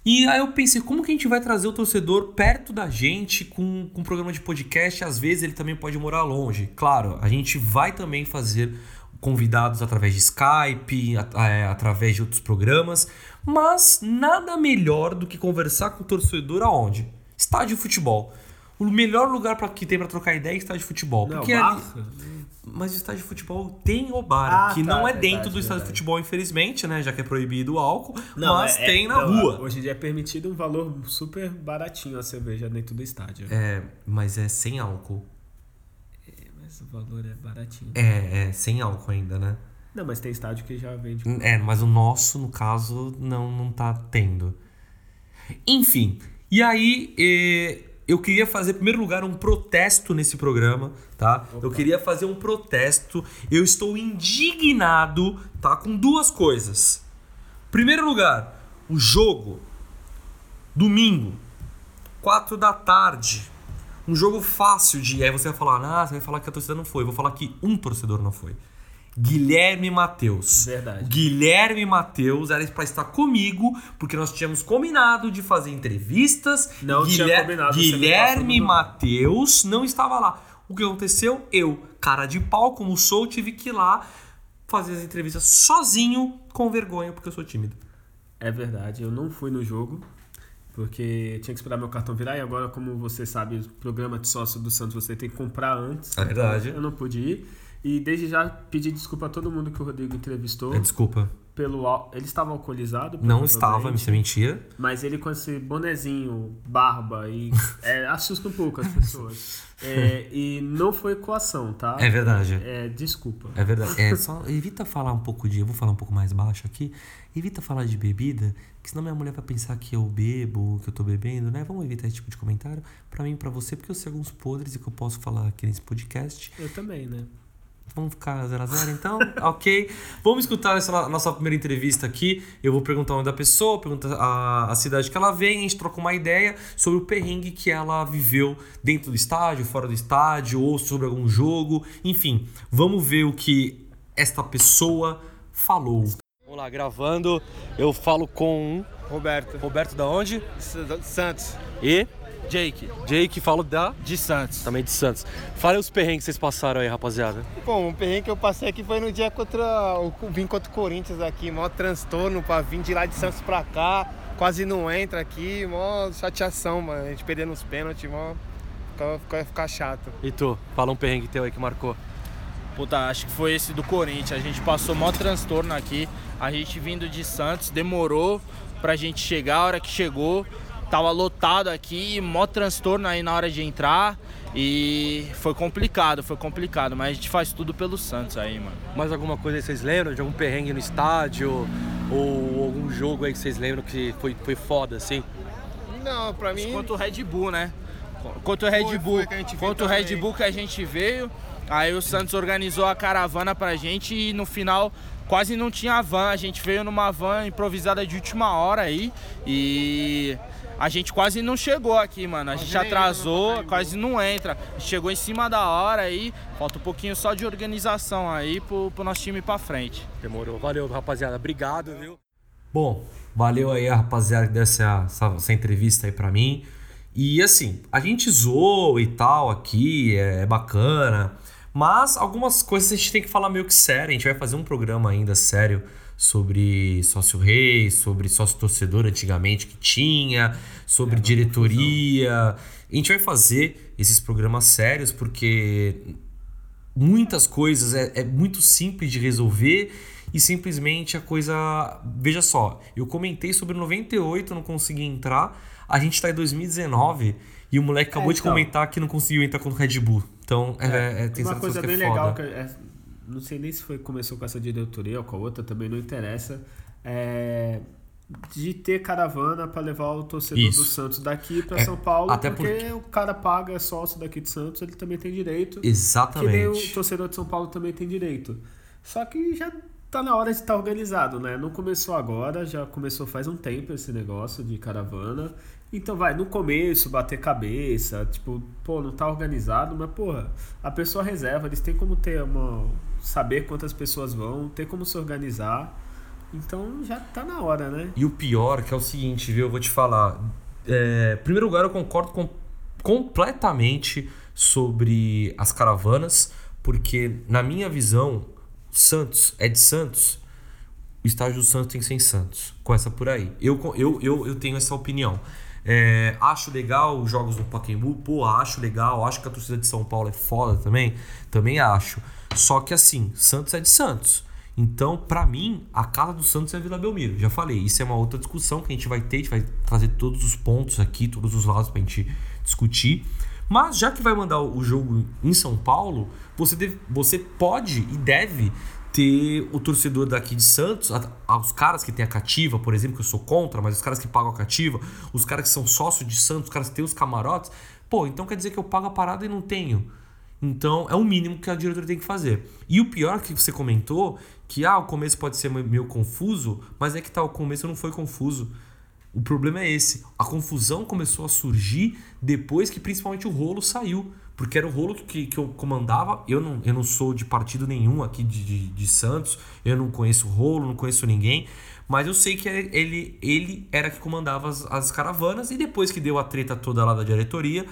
Speaker 2: E aí eu pensei, como que a gente vai trazer o torcedor perto da gente com, com um programa de podcast? Às vezes ele também pode morar longe. Claro, a gente vai também fazer convidados através de Skype, é, através de outros programas, mas nada melhor do que conversar com o torcedor aonde? Estádio de futebol. O melhor lugar pra, que tem pra trocar ideia é estádio de futebol.
Speaker 3: Não,
Speaker 2: porque
Speaker 3: bar?
Speaker 2: ali, mas o estádio de futebol tem o bar,
Speaker 3: Ah,
Speaker 2: que
Speaker 3: tá,
Speaker 2: não é
Speaker 3: verdade,
Speaker 2: dentro do estádio de futebol, infelizmente, né? Já que é proibido o álcool, mas
Speaker 3: é- é-
Speaker 2: tem na
Speaker 3: não,
Speaker 2: rua.
Speaker 3: Hoje em dia é permitido um valor super baratinho a cerveja dentro do estádio.
Speaker 2: É, mas é sem álcool.
Speaker 3: Mas o valor é baratinho.
Speaker 2: É, é sem álcool ainda, né?
Speaker 3: Não, mas tem estádio que já vende.
Speaker 2: É, mas o nosso, no caso, não, não tá tendo. Enfim, e aí eh, eu queria fazer, em primeiro lugar, um protesto nesse programa, tá? Eu queria fazer um protesto. Eu estou indignado, tá? Com duas coisas. Primeiro lugar, o jogo, domingo, 4 da tarde. Um jogo fácil de. Aí você vai falar, ah, você vai falar que a torcida não foi. Eu vou falar que um torcedor não foi. Guilherme Matheus.
Speaker 3: Verdade.
Speaker 2: Guilherme Matheus era pra estar comigo, porque nós tínhamos combinado de fazer entrevistas.
Speaker 3: Não tinha
Speaker 2: Guilher-
Speaker 3: combinado, você me
Speaker 2: Guilherme Matheus não estava lá. O que aconteceu? Eu, cara de pau, como sou, tive que ir lá fazer as entrevistas sozinho, com vergonha, porque eu sou tímido.
Speaker 3: É verdade, eu não fui no jogo, porque tinha que esperar meu cartão virar, e agora, como você sabe, o programa de sócio do Santos você tem que comprar antes.
Speaker 2: É verdade.
Speaker 3: Eu não pude ir. E desde já pedi desculpa a todo mundo que o Rodrigo entrevistou.
Speaker 2: É, Desculpa.
Speaker 3: Pelo, ele estava alcoolizado?
Speaker 2: Não estava, isso é mentira.
Speaker 3: Mas ele com esse bonezinho, barba, e é, assusta um pouco as pessoas. É, e não foi coação, tá?
Speaker 2: É verdade.
Speaker 3: É, desculpa.
Speaker 2: É verdade. É, só evita falar um pouco de. Eu vou falar um pouco mais baixo aqui. Evita falar de bebida, que senão minha mulher vai pensar que eu bebo, que eu tô bebendo, né? Vamos evitar esse tipo de comentário. Pra mim e pra você, porque eu sei alguns podres e que eu posso falar aqui nesse podcast.
Speaker 3: Eu também, né?
Speaker 2: Vamos ficar 0 a 0 então? ok. Vamos escutar essa nossa primeira entrevista aqui. Eu vou perguntar o nome da pessoa, perguntar a, a cidade que ela vem, a gente troca uma ideia sobre o perrengue que ela viveu dentro do estádio, fora do estádio, ou sobre algum jogo. Enfim, vamos ver o que esta pessoa falou. Vamos lá, gravando. Eu falo com
Speaker 4: Roberto.
Speaker 2: Roberto da onde?
Speaker 4: Santos.
Speaker 2: E
Speaker 4: Jake.
Speaker 2: Jake, falo da
Speaker 4: De Santos.
Speaker 2: também de Santos. Fale os perrengues que vocês passaram aí, rapaziada.
Speaker 4: Bom, o perrengue que eu passei aqui foi no dia contra o vim contra o Corinthians aqui, maior transtorno pra vir de lá de Santos pra cá, quase não entra aqui, maior chateação, mano. A gente perdendo os pênaltis, mó fica, fica, fica chato.
Speaker 2: E tu? Fala um perrengue teu aí que marcou.
Speaker 5: Puta, acho que foi esse do Corinthians. A gente passou maior transtorno aqui. A gente vindo de Santos, demorou pra gente chegar. A hora que chegou, tava lotado aqui, mó transtorno aí na hora de entrar. E foi complicado, foi complicado. Mas a gente faz tudo pelo Santos aí, mano.
Speaker 2: Mais alguma coisa aí que vocês lembram? De algum perrengue no estádio? Ou algum jogo aí que vocês lembram que foi, foi foda, assim?
Speaker 4: Não, pra mim.
Speaker 5: Contra o Red Bull, né? Contra o Red
Speaker 4: Foi,
Speaker 5: Bull.
Speaker 4: foi que a gente viu
Speaker 5: Contra o Red. Bull que a gente veio. Aí o Santos organizou a caravana pra gente e no final quase não tinha van. A gente veio numa van improvisada de última hora aí e a gente quase não chegou aqui, mano. A gente atrasou, quase não entra. A gente chegou em cima da hora aí. Falta um pouquinho só de organização aí pro, pro nosso time ir pra frente.
Speaker 2: Demorou. Valeu, rapaziada. Obrigado, viu? Bom, valeu aí a rapaziada que deu essa, essa, essa entrevista aí pra mim. E assim, a gente zoou e tal aqui, é, é bacana. Mas algumas coisas a gente tem que falar meio que sério. A gente vai fazer um programa ainda sério sobre sócio rei, sobre sócio torcedor antigamente que tinha, sobre diretoria. A gente vai fazer esses programas sérios porque muitas coisas é, é muito simples de resolver e simplesmente a coisa. Veja só, eu comentei sobre 98, não consegui entrar. A gente tá em 2019 e o moleque acabou de
Speaker 3: então.
Speaker 2: comentar que não conseguiu entrar contra o Red Bull. Então, é, é, tem
Speaker 3: Uma coisa
Speaker 2: que
Speaker 3: bem
Speaker 2: é
Speaker 3: legal, que é- não sei nem se foi começou com essa diretoria ou com a outra, também não interessa, é de ter caravana para levar o torcedor
Speaker 2: Isso.
Speaker 3: do Santos daqui para
Speaker 2: É,
Speaker 3: São Paulo,
Speaker 2: até
Speaker 3: porque,
Speaker 2: porque-
Speaker 3: o cara paga é sócio daqui de Santos, ele também tem direito. Que nem o
Speaker 2: Exatamente.
Speaker 3: torcedor de São Paulo também tem direito. Só que já tá na hora de estar organizado, né? Não começou agora, já começou faz um tempo esse negócio de caravana. Então vai, no começo, bater cabeça, tipo, pô, não tá organizado, mas porra, a pessoa reserva, eles têm como ter uma. Saber quantas pessoas vão, ter como se organizar. Então já tá na hora, né?
Speaker 2: E o pior que é o seguinte, viu? Eu vou te falar. É, em primeiro lugar, eu concordo com- completamente sobre as caravanas, porque, na minha visão, Santos é de Santos, o estádio do Santos tem que ser em Santos. Começa por aí. Eu, eu, eu, eu tenho essa opinião. É, acho legal os jogos no Pacaembu, pô, acho legal, acho que a torcida de São Paulo é foda também, também acho. Só que assim, Santos é de Santos. Então, pra mim, a casa do Santos é a Vila Belmiro. Já falei, isso é uma outra discussão que a gente vai ter, a gente vai trazer todos os pontos aqui, todos os lados pra gente discutir. Mas já que vai mandar o jogo em São Paulo, você, deve- você pode e deve ter o torcedor daqui de Santos, os caras que tem a cativa, por exemplo, que eu sou contra, mas os caras que pagam a cativa, os caras que são sócios de Santos, os caras que têm os camarotes, pô, então quer dizer que eu pago a parada e não tenho. Então é o mínimo que a diretoria tem que fazer. E o pior que você comentou, que ah, o começo pode ser meio confuso, mas é que tá, o começo não foi confuso. O problema é esse. A confusão começou a surgir depois que principalmente o rolo saiu. porque era o rolo que, que eu comandava. Eu não, eu não sou de partido nenhum aqui de, de, de Santos, eu não conheço o rolo, não conheço ninguém, mas eu sei que ele, ele era que comandava as, as caravanas, e depois que deu a treta toda lá da diretoria,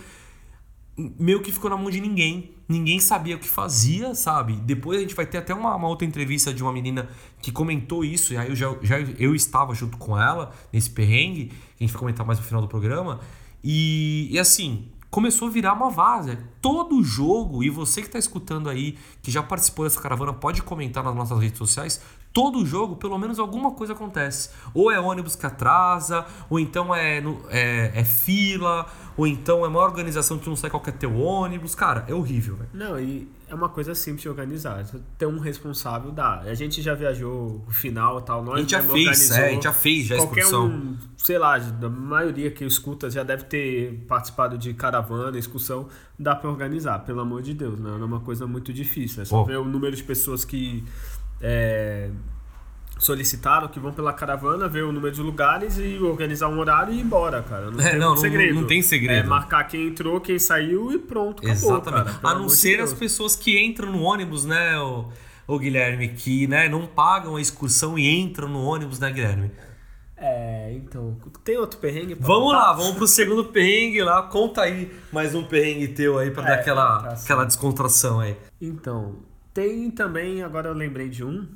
Speaker 2: meio que ficou na mão de ninguém. Ninguém sabia o que fazia, sabe? Depois a gente vai ter até uma, uma outra entrevista de uma menina que comentou isso, e aí eu já, já eu estava junto com ela nesse perrengue, a gente vai comentar mais no final do programa. E, e assim, começou a virar uma vaza. Todo jogo, e você que está escutando aí, que já participou dessa caravana, pode comentar nas nossas redes sociais. Todo jogo, pelo menos alguma coisa acontece. Ou é ônibus que atrasa, ou então é, é, é fila, ou então é uma organização que não sabe qual que é teu ônibus. Cara, é horrível, velho.
Speaker 3: Não, e é uma coisa simples de organizar. Ter um responsável dá. A gente já viajou o final e tal. Nós
Speaker 2: a gente já fez, é, a gente já fez já a
Speaker 3: Qualquer
Speaker 2: excursão.
Speaker 3: um, sei lá, da maioria que escuta já deve ter participado de caravana, excursão. Dá pra organizar, pelo amor de Deus. Não é uma coisa muito difícil. É só
Speaker 2: Pô.
Speaker 3: ver o número de pessoas que é, solicitaram, que vão pela caravana, ver o número de lugares e organizar um horário e ir embora, cara. Não
Speaker 2: É,
Speaker 3: tem
Speaker 2: não, não-
Speaker 3: segredo.
Speaker 2: não tem segredo.
Speaker 3: É marcar quem entrou, quem saiu e pronto, acabou,
Speaker 2: Exatamente.
Speaker 3: cara.
Speaker 2: A não
Speaker 3: de
Speaker 2: ser
Speaker 3: Deus.
Speaker 2: as pessoas que entram no ônibus, né, o, o Guilherme, que né, não pagam a excursão e entram no ônibus, né, Guilherme?
Speaker 3: É, então. Tem outro perrengue?
Speaker 2: Vamos
Speaker 3: contar?
Speaker 2: lá, vamos pro segundo perrengue lá. Conta aí mais um perrengue teu aí pra
Speaker 3: É,
Speaker 2: dar aquela,
Speaker 3: tá
Speaker 2: aquela descontração aí.
Speaker 3: Então, tem também, agora eu lembrei de um.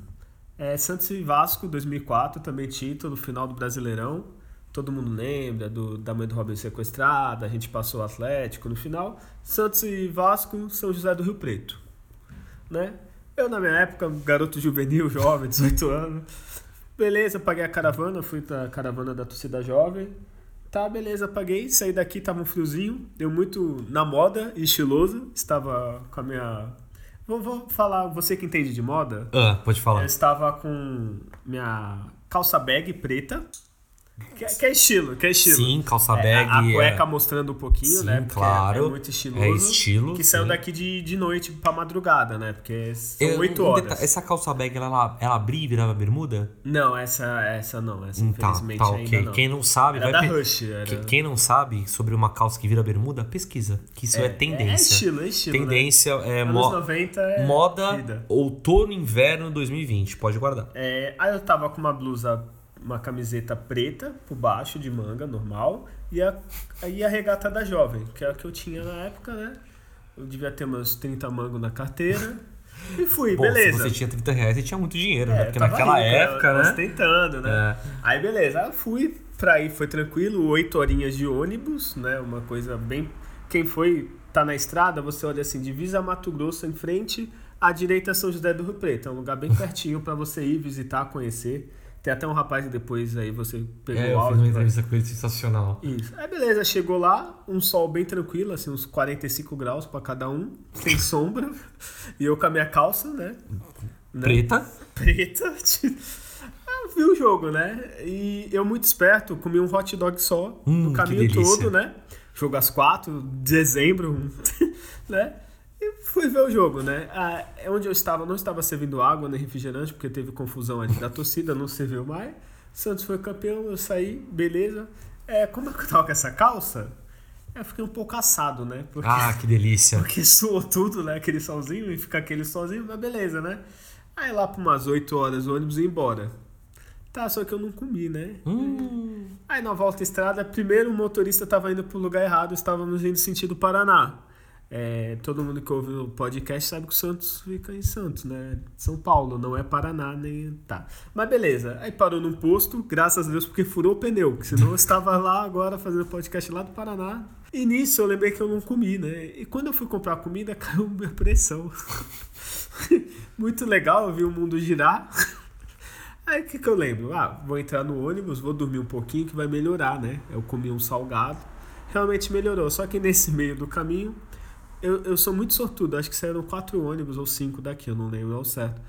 Speaker 3: É Santos e Vasco, 2004, também título, final do Brasileirão. Todo mundo lembra do, da mãe do Robin sequestrada, a gente passou o Atlético no final. Santos e Vasco, São José do Rio Preto. Né? Eu, na minha época, garoto juvenil, jovem, 18 anos. Beleza, paguei a caravana, fui pra caravana da torcida jovem. Tá, beleza, paguei. Saí daqui, tava um friozinho. Deu muito na moda estiloso. Estava com a minha. Vou, vou falar, você que entende de moda.
Speaker 2: Ah, pode falar.
Speaker 3: Eu estava com minha calça bag preta. Que, que é estilo, que é estilo.
Speaker 2: Sim, calça
Speaker 3: É,
Speaker 2: bag.
Speaker 3: a
Speaker 2: é-
Speaker 3: cueca mostrando um pouquinho,
Speaker 2: Sim,
Speaker 3: né? Porque
Speaker 2: claro.
Speaker 3: É, muito estiloso.
Speaker 2: É estilo,
Speaker 3: Que saiu
Speaker 2: sim.
Speaker 3: daqui de, de noite pra madrugada, né? Porque são
Speaker 2: Eu-
Speaker 3: 8
Speaker 2: um
Speaker 3: horas.
Speaker 2: Essa calça bag, ela, ela abria e virava bermuda?
Speaker 3: Não, essa, essa não. Essa
Speaker 2: tá,
Speaker 3: infelizmente
Speaker 2: tá,
Speaker 3: ainda
Speaker 2: ok.
Speaker 3: não.
Speaker 2: Quem não sabe,
Speaker 3: Era
Speaker 2: vai
Speaker 3: da Rush. Era...
Speaker 2: Que- Quem não sabe sobre uma calça que vira bermuda, pesquisa. Que isso é,
Speaker 3: É
Speaker 2: tendência.
Speaker 3: estilo, é estilo, né?
Speaker 2: Tendência é
Speaker 3: Anos
Speaker 2: mo-
Speaker 3: 90 é
Speaker 2: moda
Speaker 3: vida.
Speaker 2: outono inverno 2020. Pode guardar.
Speaker 3: É, aí eu tava com uma blusa, uma camiseta preta por baixo, de manga, normal, e a, aí a regata da jovem, que é a que eu tinha na época, né? Eu devia ter meus 30 mangos na carteira. E fui,
Speaker 2: Bom,
Speaker 3: beleza.
Speaker 2: se você tinha 30 reais, você tinha muito dinheiro,
Speaker 3: É,
Speaker 2: né? Porque naquela
Speaker 3: rico,
Speaker 2: época,
Speaker 3: eu-
Speaker 2: né?
Speaker 3: Ostentando, né?
Speaker 2: É.
Speaker 3: Aí beleza, aí eu fui pra ir, foi tranquilo, oito horinhas de ônibus, né? Uma coisa bem. Quem foi, tá na estrada, você olha assim, divisa Mato Grosso em frente, à direita São José do Rio Preto. É um lugar bem pertinho pra você ir visitar, conhecer. Tem até um rapaz que depois aí você pegou
Speaker 2: É,
Speaker 3: o
Speaker 2: eu fiz
Speaker 3: áudio.
Speaker 2: uma entrevista com ele sensacional.
Speaker 3: Isso. Aí beleza, chegou lá, um sol bem tranquilo, assim, uns 45 graus pra cada um, sem sombra. E eu com a minha calça, né? Né?
Speaker 2: Preta.
Speaker 3: preta. Eu vi o jogo, né? E eu, muito esperto, comi um hot dog só
Speaker 2: Hum,
Speaker 3: no caminho todo, né? Jogo às quatro, dezembro, né? Fui ver o jogo, né? Ah, é onde eu estava, não estava servindo água nem refrigerante, porque teve confusão ali da torcida, não serviu mais. Santos foi campeão, eu saí, beleza. É, como é que eu tava com essa calça? Eu fiquei um pouco assado, né? Porque...
Speaker 2: Ah, que delícia.
Speaker 3: Porque suou tudo, né? Aquele solzinho e fica aquele solzinho, mas beleza, né? Aí lá por umas 8 horas o ônibus ia embora. Tá, só que eu não comi, né?
Speaker 2: Hum,
Speaker 3: Aí na volta estrada, primeiro o motorista tava indo pro lugar errado, estávamos indo sentido Paraná. É, todo mundo que ouve o podcast sabe que o Santos fica em Santos, né? São Paulo, não é Paraná, nem. Tá. Mas beleza. Aí parou num posto, graças a Deus, porque furou o pneu. Porque senão eu estava lá agora fazendo podcast lá do Paraná. E nisso eu lembrei que eu não comi, né? E quando eu fui comprar comida, caiu minha pressão. Muito legal, eu vi o mundo girar. Aí o que, que eu lembro? Ah, vou entrar no ônibus, vou dormir um pouquinho que vai melhorar, né? Eu comi um salgado. Realmente melhorou. Só que nesse meio do caminho, eu, eu sou muito sortudo. Acho que saíram quatro ônibus ou cinco daqui, eu não lembro ao certo.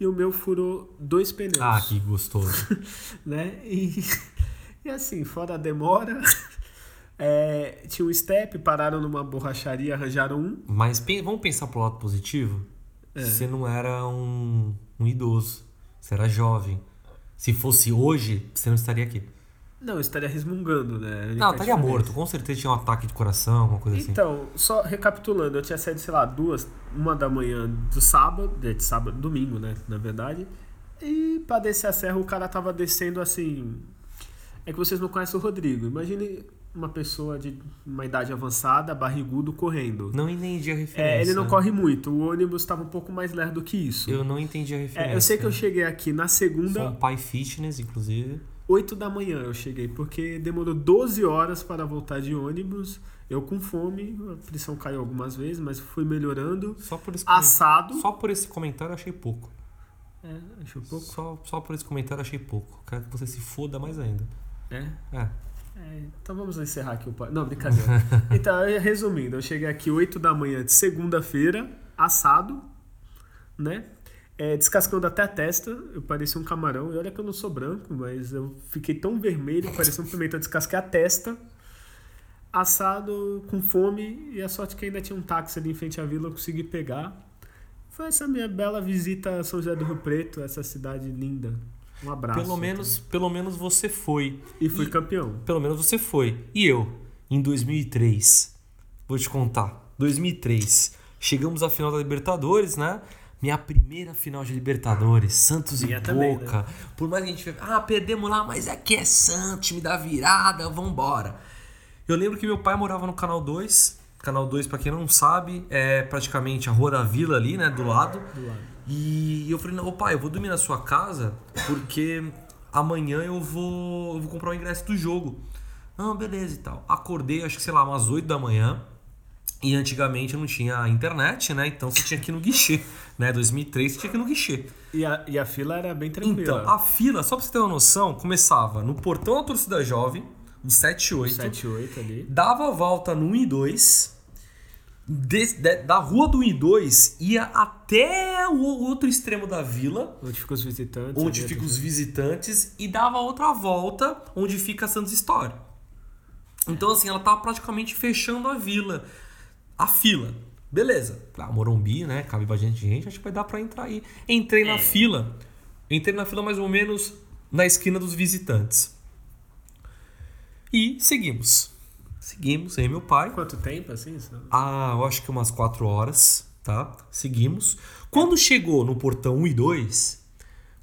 Speaker 3: E o meu furou dois pneus.
Speaker 2: ah, que gostoso.
Speaker 3: Né? E, e assim, fora a demora, é, tinha um step, pararam numa borracharia, arranjaram um.
Speaker 2: Mas vamos pensar pro lado positivo?
Speaker 3: É.
Speaker 2: Você não era um, um idoso. Você era jovem. Se fosse hoje, você não estaria aqui.
Speaker 3: Não, estaria resmungando, né? Única
Speaker 2: Não, estaria
Speaker 3: diferença.
Speaker 2: morto. Com certeza tinha um ataque de coração, alguma coisa assim.
Speaker 3: Então, só recapitulando, eu tinha saído, sei lá, duas, uma da manhã do sábado, de sábado, domingo, né, na verdade. E pra descer a serra o cara tava descendo assim. É que vocês não conhecem o Rodrigo. Imagine uma pessoa de uma idade avançada, barrigudo, correndo.
Speaker 2: Não entendi a referência.
Speaker 3: É, ele não corre muito. O ônibus tava um pouco mais lerdo que isso.
Speaker 2: Eu não entendi a referência.
Speaker 3: É, eu sei que eu cheguei aqui na segunda,
Speaker 2: um pai fitness, inclusive.
Speaker 3: 8 da manhã eu cheguei, porque demorou 12 horas para voltar de ônibus. Eu com fome, a pressão caiu algumas vezes, mas fui melhorando.
Speaker 2: Só por esse
Speaker 3: Assado.
Speaker 2: Só por esse comentário eu achei pouco.
Speaker 3: É, acho um pouco.
Speaker 2: Só, só por esse comentário eu achei pouco. Quero que você se foda mais ainda.
Speaker 3: É.
Speaker 2: É.
Speaker 3: É, então vamos encerrar aqui o Não, brincadeira. então, resumindo, eu cheguei aqui 8 da manhã de segunda-feira, assado, né? É, descascando até a testa, eu parecia um camarão. E olha que eu não sou branco, mas eu fiquei tão vermelho, parecia um pimentão. Eu descasquei a testa, assado, com fome. E a sorte que ainda tinha um táxi ali em frente à vila, eu consegui pegar. Foi essa minha bela visita a São José do Rio Preto, essa cidade linda. Um abraço.
Speaker 2: Pelo menos, pelo menos você foi.
Speaker 3: E fui campeão.
Speaker 2: Pelo menos você foi. E eu, em 2003, vou te contar. 2003, chegamos à final da Libertadores, né? Minha primeira final de Libertadores, Santos
Speaker 3: Minha
Speaker 2: e
Speaker 3: também,
Speaker 2: Boca. Por mais que a gente ah, perdemos lá, mas aqui é Santos, me dá virada, vambora. Eu lembro que meu pai morava no Canal 2. Canal 2, pra quem não sabe, é praticamente a Rua da Vila ali, né, do lado.
Speaker 3: Do lado.
Speaker 2: E eu falei, não, ô pai, eu vou dormir na sua casa porque amanhã eu vou, eu vou comprar o ingresso do jogo. Não, beleza e tal. Acordei, acho que sei lá, umas 8 da manhã. E antigamente não tinha internet, né? Então você tinha que ir no guichê, né? 2003 você tinha que ir no guichê.
Speaker 3: E a, e a fila era bem tranquila.
Speaker 2: Então, a fila, só pra você ter uma noção, começava no portão da torcida jovem, o 78,
Speaker 3: 7, 8 ali.
Speaker 2: dava a volta no 1 e 2, de- de- da rua do 1 e 2 ia até o outro extremo da vila,
Speaker 3: Onde ficam os visitantes.
Speaker 2: onde ficam os visitantes, e dava outra volta onde fica Santos História. Então, assim, ela tava praticamente fechando a vila, a fila. Beleza. Ah, Morumbi, né? Cabe bastante gente, acho que vai dar pra entrar aí. Entrei na fila, entrei na fila mais ou menos na esquina dos visitantes. E seguimos. Seguimos, aí meu pai.
Speaker 3: Quanto tempo, assim? isso?
Speaker 2: Ah, eu acho que umas 4 horas, tá? Seguimos. Quando chegou no portão 1 e 2,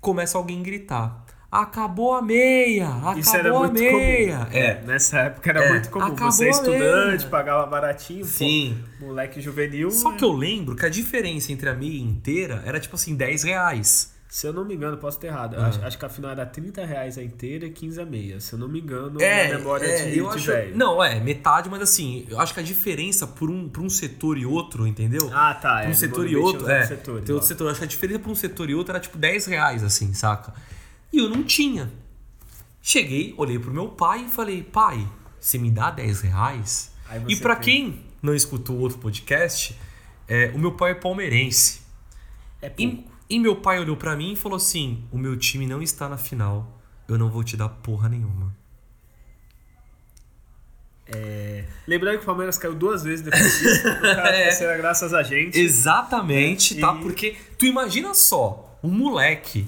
Speaker 2: começa alguém a gritar: Acabou a meia! Acabou
Speaker 3: Isso era
Speaker 2: a
Speaker 3: muito
Speaker 2: meia!
Speaker 3: comum.
Speaker 2: É.
Speaker 3: Nessa época era
Speaker 2: É,
Speaker 3: muito comum.
Speaker 2: acabou
Speaker 3: Você é
Speaker 2: a
Speaker 3: estudante,
Speaker 2: meia.
Speaker 3: pagava baratinho.
Speaker 2: Sim.
Speaker 3: Pô, moleque juvenil.
Speaker 2: Só
Speaker 3: né?
Speaker 2: que eu lembro que a diferença entre a meia inteira era tipo assim, 10 reais.
Speaker 3: Se eu não me engano, posso ter errado.
Speaker 2: Ah.
Speaker 3: Acho, acho que afinal era 30 reais a inteira e 15 a meia. Se eu não me engano,
Speaker 2: É,
Speaker 3: na memória
Speaker 2: é,
Speaker 3: de,
Speaker 2: eu
Speaker 3: de
Speaker 2: acho.
Speaker 3: velho.
Speaker 2: Não, é, metade, mas assim, eu acho que a diferença por um, por um setor e outro, entendeu?
Speaker 3: Ah, tá.
Speaker 2: Pra
Speaker 3: é,
Speaker 2: um
Speaker 3: no
Speaker 2: setor e outro, é.
Speaker 3: setores,
Speaker 2: tem outro
Speaker 3: ó.
Speaker 2: setor. Eu acho que a diferença pra um setor e outro era tipo 10 reais, assim, saca? E eu não tinha. Cheguei, olhei pro meu pai e falei, pai, você me dá 10 reais? E
Speaker 3: tem-
Speaker 2: quem não escutou o outro podcast, é, o meu pai é palmeirense.
Speaker 3: É.
Speaker 2: E, e meu pai olhou pra mim e falou assim: o meu time não está na final, eu não vou te dar porra nenhuma.
Speaker 3: É, Lembrando que o Palmeiras caiu duas vezes depois disso.
Speaker 2: É.
Speaker 3: terceira, graças a gente.
Speaker 2: Exatamente,
Speaker 3: É,
Speaker 2: tá?
Speaker 3: e-
Speaker 2: Porque tu imagina só, um moleque.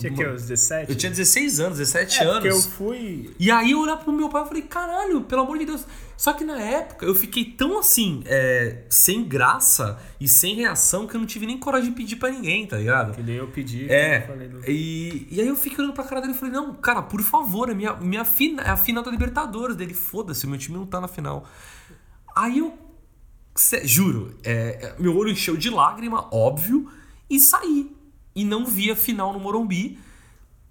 Speaker 3: Tinha que uns 17?
Speaker 2: Eu tinha 16 anos, 17
Speaker 3: é, porque eu
Speaker 2: anos.
Speaker 3: fui.
Speaker 2: E aí eu olhar pro meu pai e falei, caralho, pelo amor de Deus. Só que na época eu fiquei tão assim, é, sem graça e sem reação que eu não tive nem coragem de pedir pra ninguém, tá ligado?
Speaker 3: Que nem eu pedi.
Speaker 2: É,
Speaker 3: eu falei,
Speaker 2: e, e aí eu fiquei olhando pra cara dele e falei, não, cara, por favor, é, minha, minha fina, é a final da Libertadores dele, foda-se, meu time não tá na final. Aí eu, sé- juro, é, é, meu olho encheu de lágrima, óbvio, e saí. E não vi a final no Morumbi,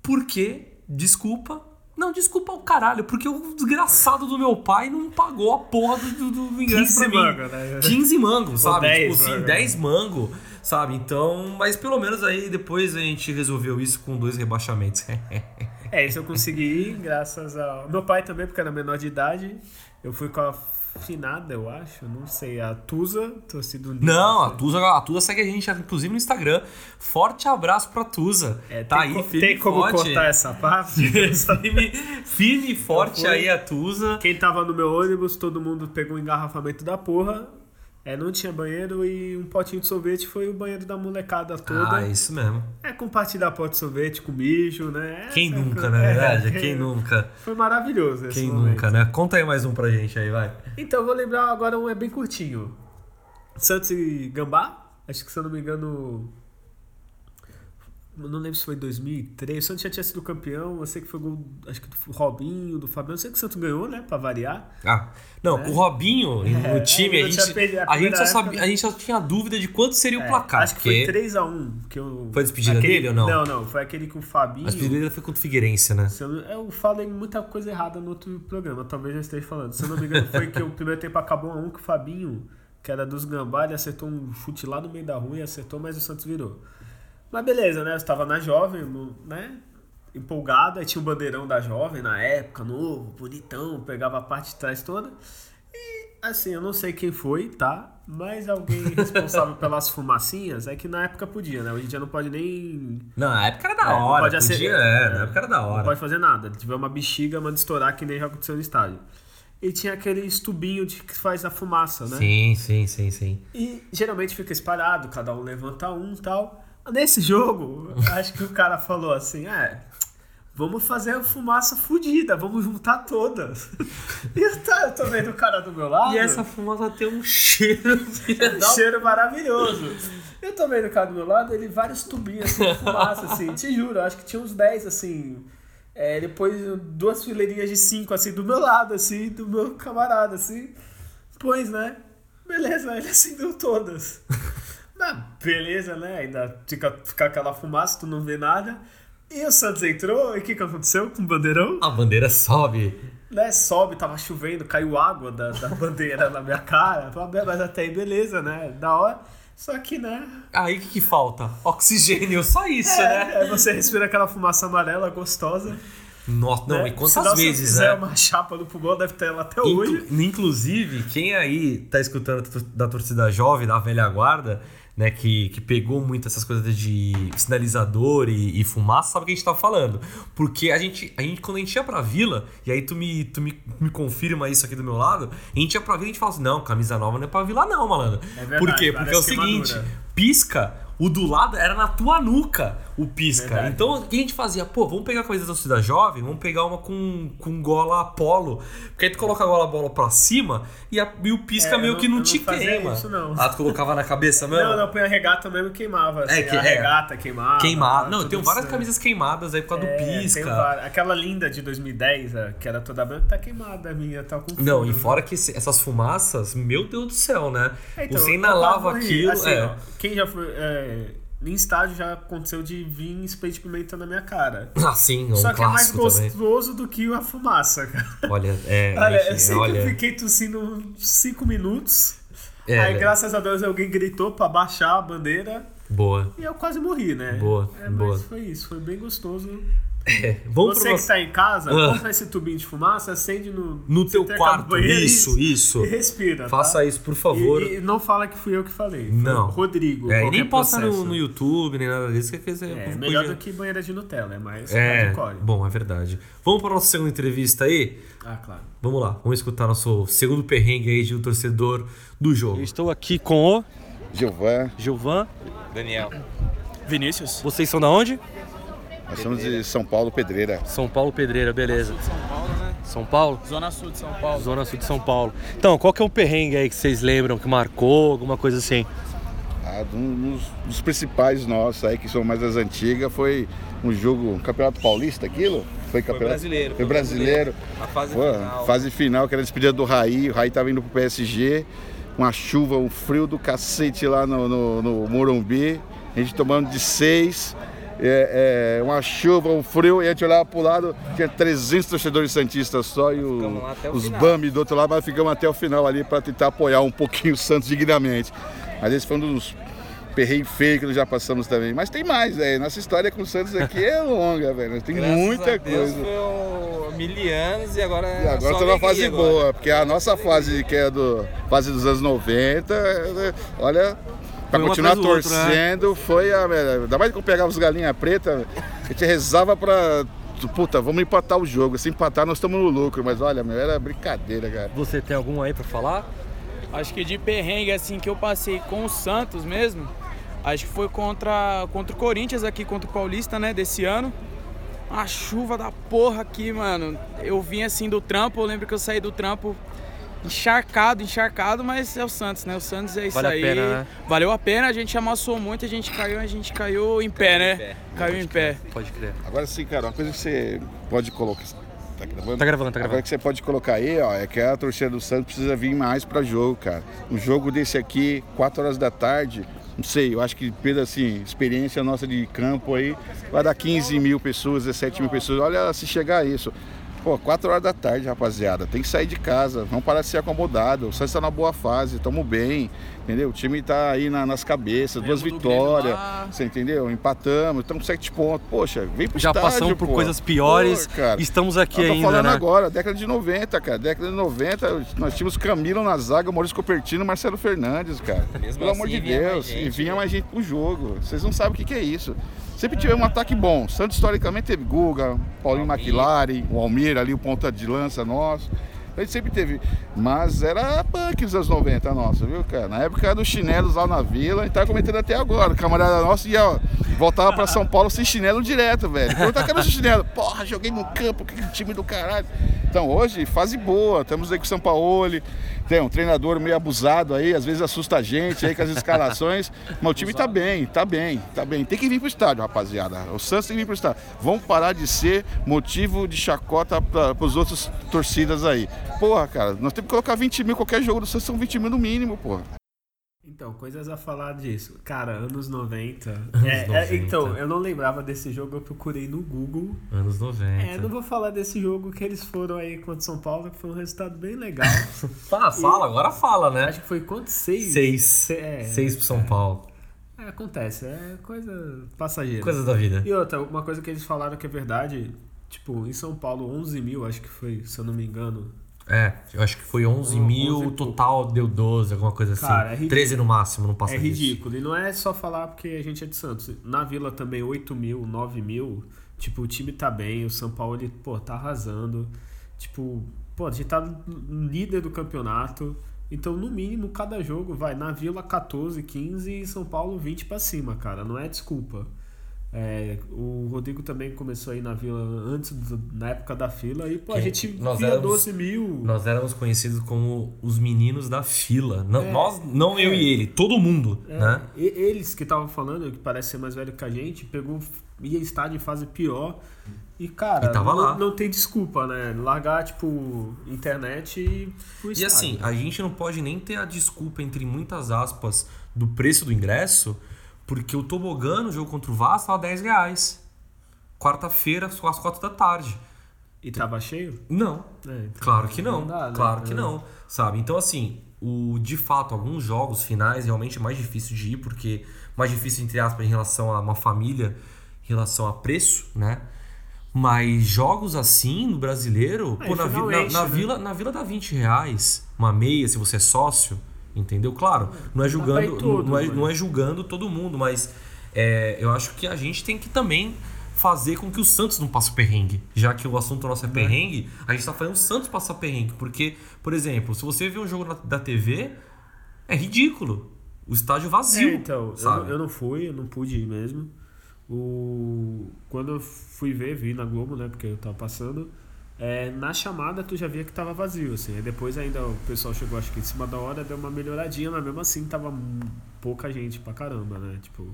Speaker 2: porque, desculpa, não, desculpa o caralho, porque o desgraçado do meu pai não pagou a porra do, do, ingresso
Speaker 3: 15
Speaker 2: pra mim.
Speaker 3: manga, né?
Speaker 2: 15 mangos, sabe?
Speaker 3: 10
Speaker 2: tipo assim,
Speaker 3: manga.
Speaker 2: 10 mango, sabe? Então, mas pelo menos aí depois a gente resolveu isso com dois rebaixamentos.
Speaker 3: É, isso eu consegui graças ao. Meu pai também, porque era menor de idade. Eu fui com a finada, eu acho. Não sei. A Tusa, torcida unida.
Speaker 2: Não, a Tusa, a Tusa segue a gente, inclusive no Instagram. Forte abraço pra Tusa.
Speaker 3: É,
Speaker 2: tá aí,
Speaker 3: co-
Speaker 2: firme
Speaker 3: Tem como
Speaker 2: forte.
Speaker 3: cortar essa parte?
Speaker 2: firme, firme e forte aí a Tusa.
Speaker 3: Quem tava no meu ônibus, todo mundo pegou um engarrafamento da porra. É, não tinha banheiro e um potinho de sorvete foi o banheiro da molecada toda.
Speaker 2: Ah, isso mesmo.
Speaker 3: É, compartilhar pote de sorvete com mijo, né?
Speaker 2: Quem
Speaker 3: Essa
Speaker 2: nunca,
Speaker 3: coisa-
Speaker 2: na
Speaker 3: é,
Speaker 2: verdade? Quem nunca?
Speaker 3: Foi maravilhoso esse
Speaker 2: Quem
Speaker 3: momento.
Speaker 2: nunca, né? Conta aí mais um pra gente aí, vai.
Speaker 3: Então, eu vou lembrar agora um é bem curtinho. Santos e Gambá. Acho que, se eu não me engano... Não lembro se foi em 2003. O Santos já tinha sido campeão. Eu sei que foi gol, acho que do Robinho, do Fabiano. Eu sei que o Santos ganhou, né? Pra variar.
Speaker 2: Ah, não,
Speaker 3: É.
Speaker 2: com o Robinho no time, a gente,
Speaker 3: perdido a
Speaker 2: a, gente só sabia,
Speaker 3: né?
Speaker 2: a gente só tinha dúvida de quanto seria o
Speaker 3: É,
Speaker 2: placar.
Speaker 3: acho que foi
Speaker 2: porque
Speaker 3: 3x1. Que eu,
Speaker 2: Foi a despedida
Speaker 3: aquele-
Speaker 2: dele ou não?
Speaker 3: Não, não. Foi aquele que o Fabinho...
Speaker 2: A despedida foi contra o Figueirense, né?
Speaker 3: Eu, eu falei muita coisa errada no outro programa, talvez eu esteja falando. Se eu não me engano, foi que o primeiro tempo acabou a um que o Fabinho, que era dos Gambá, ele acertou um chute lá no meio da rua e acertou, mas o Santos virou. Mas beleza, né? Eu estava na Jovem, né? Empolgado, aí tinha o bandeirão da Jovem na época, novo, bonitão, pegava a parte de trás toda. E assim, eu não sei quem foi, tá? Mas alguém responsável pelas fumacinhas é que na época podia, né? Hoje em dia não pode nem
Speaker 2: Não, na época era da
Speaker 3: É, não
Speaker 2: hora.
Speaker 3: pode
Speaker 2: podia,
Speaker 3: acer-
Speaker 2: é, na época era da
Speaker 3: não
Speaker 2: hora.
Speaker 3: pode fazer nada. Tiver uma bexiga, manda estourar, que nem já aconteceu no estádio. E tinha aquele tubinho de que faz a fumaça, né?
Speaker 2: Sim, sim, sim, sim.
Speaker 3: E geralmente fica espalhado, cada um levanta um e tal. Nesse jogo, acho que o cara falou assim: é, vamos fazer a fumaça fudida, vamos juntar todas. E eu, tá, eu tô vendo o cara do meu lado.
Speaker 2: E essa fumaça tem um cheiro.
Speaker 3: Um cheiro maravilhoso. Eu tô vendo o cara do meu lado, ele vários tubinhos assim, de fumaça, assim. Te juro, acho que tinha uns 10, assim. É, depois duas fileirinhas de cinco, assim, do meu lado, assim, do meu camarada, assim. Pois, né? Beleza, ele acendeu todas. Mas beleza, né? Ainda fica, fica aquela fumaça, tu não vê nada. E o Santos entrou, e o que, que aconteceu com o bandeirão?
Speaker 2: A bandeira sobe.
Speaker 3: né, sobe, tava chovendo, caiu água da, da bandeira na minha cara. Falei, Mas até aí, beleza, né? Da hora. Só que, né?
Speaker 2: Aí o que, que falta? Oxigênio, só isso, né?
Speaker 3: É, é, você respira aquela fumaça amarela gostosa.
Speaker 2: Nossa, não,
Speaker 3: né?
Speaker 2: e quantas
Speaker 3: Se você
Speaker 2: vezes,
Speaker 3: fizer
Speaker 2: né?
Speaker 3: uma chapa no pulmão, deve ter ela até
Speaker 2: Inclu-
Speaker 3: hoje.
Speaker 2: Inclusive, quem aí tá escutando da torcida jovem, da velha guarda, né, que, que pegou muito essas coisas de sinalizador e, e fumaça, sabe o que a gente tá falando. Porque a gente, a gente, quando a gente ia pra vila, e aí tu me, tu me, me confirma isso aqui do meu lado, a gente ia pra vila e a gente fala assim: não, camisa nova não é pra vila, não, malandro.
Speaker 3: É verdade,
Speaker 2: Por quê? Porque é o
Speaker 3: parece
Speaker 2: seguinte:
Speaker 3: queimadura.
Speaker 2: pisca, o do lado era na tua nuca, o pisca.
Speaker 3: Verdade.
Speaker 2: Então o que a gente fazia? Pô, vamos pegar a camisa da torcida jovem, vamos pegar uma com, com gola polo. Porque aí tu coloca a gola bola pra cima e, a- e o pisca
Speaker 3: É,
Speaker 2: meio
Speaker 3: eu
Speaker 2: que
Speaker 3: não-
Speaker 2: não te
Speaker 3: não
Speaker 2: queima.
Speaker 3: isso, não.
Speaker 2: Ah, tu colocava na cabeça mesmo?
Speaker 3: Não, não, põe a regata mesmo e queimava. Assim,
Speaker 2: É, que-
Speaker 3: a
Speaker 2: é.
Speaker 3: regata queimava.
Speaker 2: Não, tenho várias camisas queimadas aí por causa
Speaker 3: É,
Speaker 2: do
Speaker 3: tem
Speaker 2: pisca.
Speaker 3: Aquela linda de 2010, a, que era toda branca, tá queimada a minha, tá com
Speaker 2: Não, e fora que esse- essas fumaças, meu Deus do céu, né?
Speaker 3: É, então,
Speaker 2: Você inalava aquilo.
Speaker 3: Assim,
Speaker 2: é.
Speaker 3: ó, quem já foi. Em estádio já aconteceu de vir spray de pimenta na minha cara.
Speaker 2: Ah, sim, é um
Speaker 3: Só que é mais
Speaker 2: clássico também.
Speaker 3: gostoso do que a fumaça, cara.
Speaker 2: Olha, é.
Speaker 3: Olha,
Speaker 2: enfim,
Speaker 3: eu sei que
Speaker 2: olha,
Speaker 3: eu fiquei tossindo 5 minutos.
Speaker 2: É,
Speaker 3: aí,
Speaker 2: né?
Speaker 3: graças a Deus, alguém gritou pra baixar a bandeira
Speaker 2: Boa.
Speaker 3: e eu quase morri, né?
Speaker 2: Boa,
Speaker 3: é,
Speaker 2: boa.
Speaker 3: Mas foi isso, foi bem gostoso.
Speaker 2: É, vamos
Speaker 3: Você
Speaker 2: pro
Speaker 3: que
Speaker 2: nosso...
Speaker 3: tá em casa,
Speaker 2: Ah.
Speaker 3: compra esse tubinho de fumaça, acende no,
Speaker 2: No teu quarto, isso, isso.
Speaker 3: E respira.
Speaker 2: Faça
Speaker 3: tá?
Speaker 2: isso, por favor.
Speaker 3: E, e não fala que fui eu que falei.
Speaker 2: Não.
Speaker 3: Rodrigo.
Speaker 2: É, nem posta no, no YouTube, nem nada disso, que
Speaker 3: É,
Speaker 2: povo
Speaker 3: melhor
Speaker 2: podia-
Speaker 3: do que banheira de Nutella, é mais
Speaker 2: É, bom, é verdade. Vamos para a nossa segunda entrevista aí?
Speaker 3: Ah, claro.
Speaker 2: Vamos lá, vamos escutar nosso segundo perrengue aí de um torcedor do jogo.
Speaker 6: Eu estou aqui com o
Speaker 7: Gilvan,
Speaker 6: Gilvan.
Speaker 8: Daniel.
Speaker 5: Vinícius.
Speaker 6: Vocês são da onde?
Speaker 7: Nós somos de São Paulo Pedreira.
Speaker 6: São Paulo Pedreira, beleza.
Speaker 5: São Paulo, né?
Speaker 6: São Paulo?
Speaker 5: Zona Sul de São Paulo.
Speaker 6: Zona Sul de São Paulo. Então, qual que é um perrengue aí que vocês lembram, que marcou, alguma coisa assim?
Speaker 7: Ah, um dos, dos principais nossos aí, que são mais das antigas, foi um jogo, um campeonato paulista aquilo? Foi campeonato
Speaker 8: brasileiro,
Speaker 7: Foi
Speaker 8: foi
Speaker 7: brasileiro.
Speaker 8: A fase
Speaker 7: Pô,
Speaker 8: final.
Speaker 7: fase final, que era a despedida do Raí. O Raí tava indo pro PSG, uma chuva, um frio do cacete lá no, no, no Morumbi. A gente tomando de seis. É, é, uma chuva, um frio, e a gente olhava pro lado, tinha 300 torcedores santistas só e
Speaker 8: o-
Speaker 7: os
Speaker 8: final.
Speaker 7: Bambi do outro lado, mas ficamos até o final ali para tentar apoiar um pouquinho o Santos dignamente. Mas esse foi um dos perreios feios que nós já passamos também. Mas tem mais, velho. Nossa história com o Santos aqui é longa, velho. Tem
Speaker 8: Graças
Speaker 7: muita
Speaker 8: a Deus,
Speaker 7: coisa.
Speaker 8: Foi um mil anos e agora.
Speaker 7: E agora
Speaker 8: só
Speaker 7: tá numa fase
Speaker 8: agora.
Speaker 7: boa, porque a nossa fase, que é do fase dos anos 90, é, olha, pra continuar
Speaker 6: outro, né?
Speaker 7: torcendo, foi a. Ainda mais que eu pegava os galinha preta, a gente rezava pra. Puta, vamos empatar o jogo. Se empatar, nós estamos no lucro. Mas olha, meu, era brincadeira, cara.
Speaker 6: Você tem algum aí pra falar?
Speaker 5: Acho que de perrengue assim que eu passei com o Santos mesmo,
Speaker 9: Acho que foi contra, contra o Corinthians aqui, contra o Paulista, né, desse ano. Uma chuva da porra aqui, mano. Eu vim assim do trampo, eu lembro que eu saí do trampo encharcado, encharcado, mas é o Santos, né? O Santos é isso
Speaker 6: Vale a
Speaker 9: aí.
Speaker 6: pena, né?
Speaker 9: Valeu a pena, a gente amassou muito, a gente caiu, a gente caiu em pé, né?
Speaker 8: pé.
Speaker 9: Caiu em pé.
Speaker 6: Pode crer.
Speaker 7: Agora sim, cara, uma coisa que você pode colocar. Tá gravando?
Speaker 6: Tá gravando, tá
Speaker 7: Agora
Speaker 6: gravando.
Speaker 7: que você pode colocar aí, ó, é que a torcida do Santos precisa vir mais pra jogo, cara. Um jogo desse aqui, 4 horas da tarde, não sei, eu acho que pela assim, experiência nossa de campo aí, vai dar 15 mil pessoas, 17 mil pessoas. Olha se chegar a isso. Pô, 4 horas da tarde, rapaziada. Tem que sair de casa. Vamos parar de ser acomodado. O Santos tá na boa fase, tamo bem. Entendeu? O time tá aí na- nas cabeças, duas vitórias. Você entendeu? Empatamos, estamos com 7 pontos. Poxa, vem pro
Speaker 6: Já
Speaker 7: estádio,
Speaker 6: passamos por
Speaker 7: pô.
Speaker 6: coisas piores.
Speaker 7: Pô, cara.
Speaker 6: Estamos aqui
Speaker 7: Eu tô
Speaker 6: ainda,
Speaker 7: falando
Speaker 6: né?
Speaker 7: agora, década de 90, cara. Década de 90, nós tínhamos Camilo na zaga, Maurício Copertino, Marcelo Fernandes, cara.
Speaker 8: Mesmo
Speaker 7: Pelo
Speaker 8: assim,
Speaker 7: amor de Deus. E
Speaker 8: gente,
Speaker 7: vinha
Speaker 8: né?
Speaker 7: mais gente pro jogo. Vocês não sabem o que, que é isso. Sempre tivemos um ataque bom. Santos historicamente teve Guga, Paulinho
Speaker 8: Almir.
Speaker 7: McLaren, o Almir ali, o ponta de lança nosso. A gente sempre teve. Mas era punk dos anos 90 nossa, viu, cara? Na época dos chinelos lá na vila, a gente tá comentando até agora. O camarada nosso ia, voltava pra São Paulo sem chinelo direto, velho. Pergunta cadê seu chinelo? Porra, joguei no campo, que time do caralho. Então hoje, fase boa, estamos aí com o São Paulo. Tem um treinador meio abusado aí, às vezes assusta a gente aí com as escalações. Mas o time tá bem, tá bem, tá bem. Tem que vir pro estádio, rapaziada. O Santos tem que vir pro estádio. Vamos parar de ser motivo de chacota para os outros torcidas aí. Porra, cara, nós temos que colocar 20 mil, qualquer jogo do Santos são 20 mil no mínimo, porra.
Speaker 3: Então, coisas a falar disso. Cara, anos 90.
Speaker 2: Anos
Speaker 3: É, é,
Speaker 2: 90.
Speaker 3: então, eu não lembrava desse jogo, eu procurei no Google.
Speaker 2: Anos 90.
Speaker 3: É, não vou falar desse jogo que eles foram aí contra São Paulo, que foi um resultado bem legal.
Speaker 2: Fala, fala, agora fala, né?
Speaker 3: Acho que foi quanto? Seis?
Speaker 2: Seis.
Speaker 3: Se- é,
Speaker 2: Seis pro São Paulo.
Speaker 3: É, acontece, é coisa passageira.
Speaker 2: Coisas da vida.
Speaker 3: E outra, uma coisa que eles falaram que é verdade, tipo, em São Paulo, 11 mil, acho que foi, se eu não me engano.
Speaker 2: É, eu acho que foi 11
Speaker 3: 11
Speaker 2: mil,
Speaker 3: e
Speaker 2: o
Speaker 3: pouco.
Speaker 2: total deu 12, alguma coisa assim.
Speaker 3: Cara, é ridículo.
Speaker 2: 13 no máximo, não passa
Speaker 3: é
Speaker 2: disso.
Speaker 3: ridículo. E não é só falar porque a gente é de Santos. Na Vila também, 8 mil, 9 mil. Tipo, o time tá bem, o São Paulo, ele, pô, tá arrasando. Tipo, pô, a gente tá líder do campeonato. Então, no mínimo, cada jogo vai na Vila 14, 15 e São Paulo 20 pra cima, cara. Não é desculpa. É, o Rodrigo também começou aí na Vila antes, do- na época da fila. E, pô, a gente
Speaker 2: nós
Speaker 3: via
Speaker 2: éramos-
Speaker 3: 12 mil.
Speaker 2: Nós éramos conhecidos como os meninos da fila. Não,
Speaker 3: É.
Speaker 2: nós, não eu
Speaker 3: É.
Speaker 2: e ele, todo mundo,
Speaker 3: É,
Speaker 2: né?
Speaker 3: Eles que estavam falando, que parece ser mais velho que a gente, pegou, ia estádio em fase pior. E, cara,
Speaker 2: E
Speaker 3: não, não tem desculpa, né? Largar, tipo, internet e pro
Speaker 2: E assim, a gente não pode nem ter a desculpa, entre muitas aspas, do preço do ingresso, porque o tobogã no jogo contra o Vasco tava 10 reais. Quarta-feira, às 4 da tarde.
Speaker 3: E tava cheio?
Speaker 2: Não.
Speaker 3: É, então,
Speaker 2: Claro que não.
Speaker 3: dá, né?
Speaker 2: Claro que
Speaker 3: É.
Speaker 2: não. Sabe? Então, assim, o, de fato, alguns jogos finais realmente é mais difícil de ir, porque mais difícil, entre aspas, em relação a uma família, em relação a preço, né? Mas jogos assim no brasileiro,
Speaker 3: Ah,
Speaker 2: pô, na, vi- na,
Speaker 3: enche,
Speaker 2: na
Speaker 3: né?
Speaker 2: vila, na vila dá 20 reais, uma meia se você é sócio, entendeu? Claro, não é julgando,
Speaker 3: tudo,
Speaker 2: não, é, não é julgando todo mundo, mas é, eu acho que a gente tem que também fazer com que o Santos não passe o perrengue. Já que o assunto nosso é perrengue, a gente tá fazendo o Santos passar perrengue. Porque, por exemplo, se você vê um jogo na- da TV, é ridículo. O estádio vazio.
Speaker 3: É, então, eu,
Speaker 2: sabe?
Speaker 3: não- eu não fui, eu não pude ir mesmo. O... Quando eu fui ver, vi na Globo, né? Porque eu tava passando. É, na chamada tu já via que tava vazio, assim. Aí depois ainda o pessoal chegou, acho que em cima da hora, deu uma melhoradinha, mas mesmo assim tava pouca gente pra caramba, né? Tipo,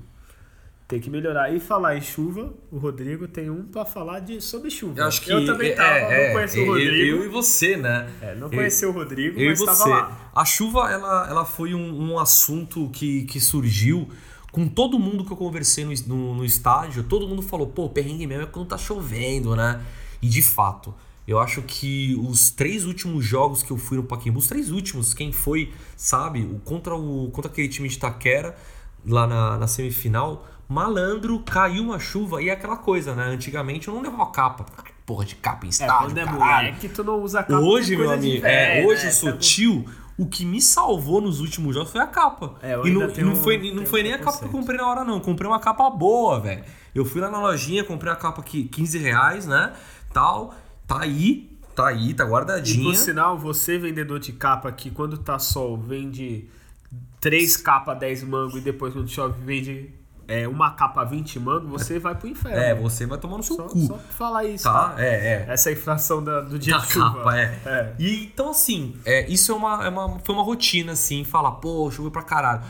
Speaker 3: tem que melhorar. E falar em chuva, o Rodrigo tem um pra falar de, sobre chuva.
Speaker 2: Eu acho que.
Speaker 3: Eu também tava,
Speaker 2: é,
Speaker 3: não conheci
Speaker 2: é,
Speaker 3: o Rodrigo.
Speaker 2: Eu, eu e você, né?
Speaker 3: É, não
Speaker 2: Eu-
Speaker 3: conheci o Rodrigo,
Speaker 2: Eu e
Speaker 3: mas tava
Speaker 2: você.
Speaker 3: lá.
Speaker 2: A chuva, ela, ela foi um, um assunto que, que surgiu com todo mundo que eu conversei no, no, no estádio. Todo mundo falou, pô, perrengue mesmo é quando tá chovendo, né? E de fato, eu acho que os três últimos jogos que eu fui no Pacaembu, os três últimos, quem foi, sabe, o contra, o, contra aquele time de Itaquera, lá na, na semifinal, malandro, caiu uma chuva e é aquela coisa, né? Antigamente eu não levava capa. Porra de capa em
Speaker 3: É,
Speaker 2: estádio,
Speaker 3: é
Speaker 2: caralho.
Speaker 3: moleque, tu não usa capa
Speaker 2: Hoje, meu amigo, é, hoje
Speaker 3: né?
Speaker 2: eu sou tio. O que me salvou nos últimos jogos foi a capa.
Speaker 3: É, eu
Speaker 2: e não, e não
Speaker 3: um-
Speaker 2: foi, não foi nem a capa que eu comprei na hora, não. Eu comprei uma capa boa, velho. Eu fui lá na lojinha, comprei a capa aqui, 15 reais, né? Tal. Tá aí, tá aí, tá
Speaker 3: E
Speaker 2: guardadinha.
Speaker 3: por sinal, você vendedor de capa que quando tá sol vende três capas 10 mango e depois quando chove vende é, uma capa 20 mango, você vai pro inferno.
Speaker 2: É, você vai tomar no seu
Speaker 3: Só,
Speaker 2: cu.
Speaker 3: só pra falar isso,
Speaker 2: Tá?
Speaker 3: tá?
Speaker 2: É, é.
Speaker 3: Essa inflação da- do dia
Speaker 2: Da
Speaker 3: de chuva.
Speaker 2: capa, é.
Speaker 3: É.
Speaker 2: E então, assim, é, isso é uma, é uma- foi uma rotina, assim, falar, pô, choveu pra caralho.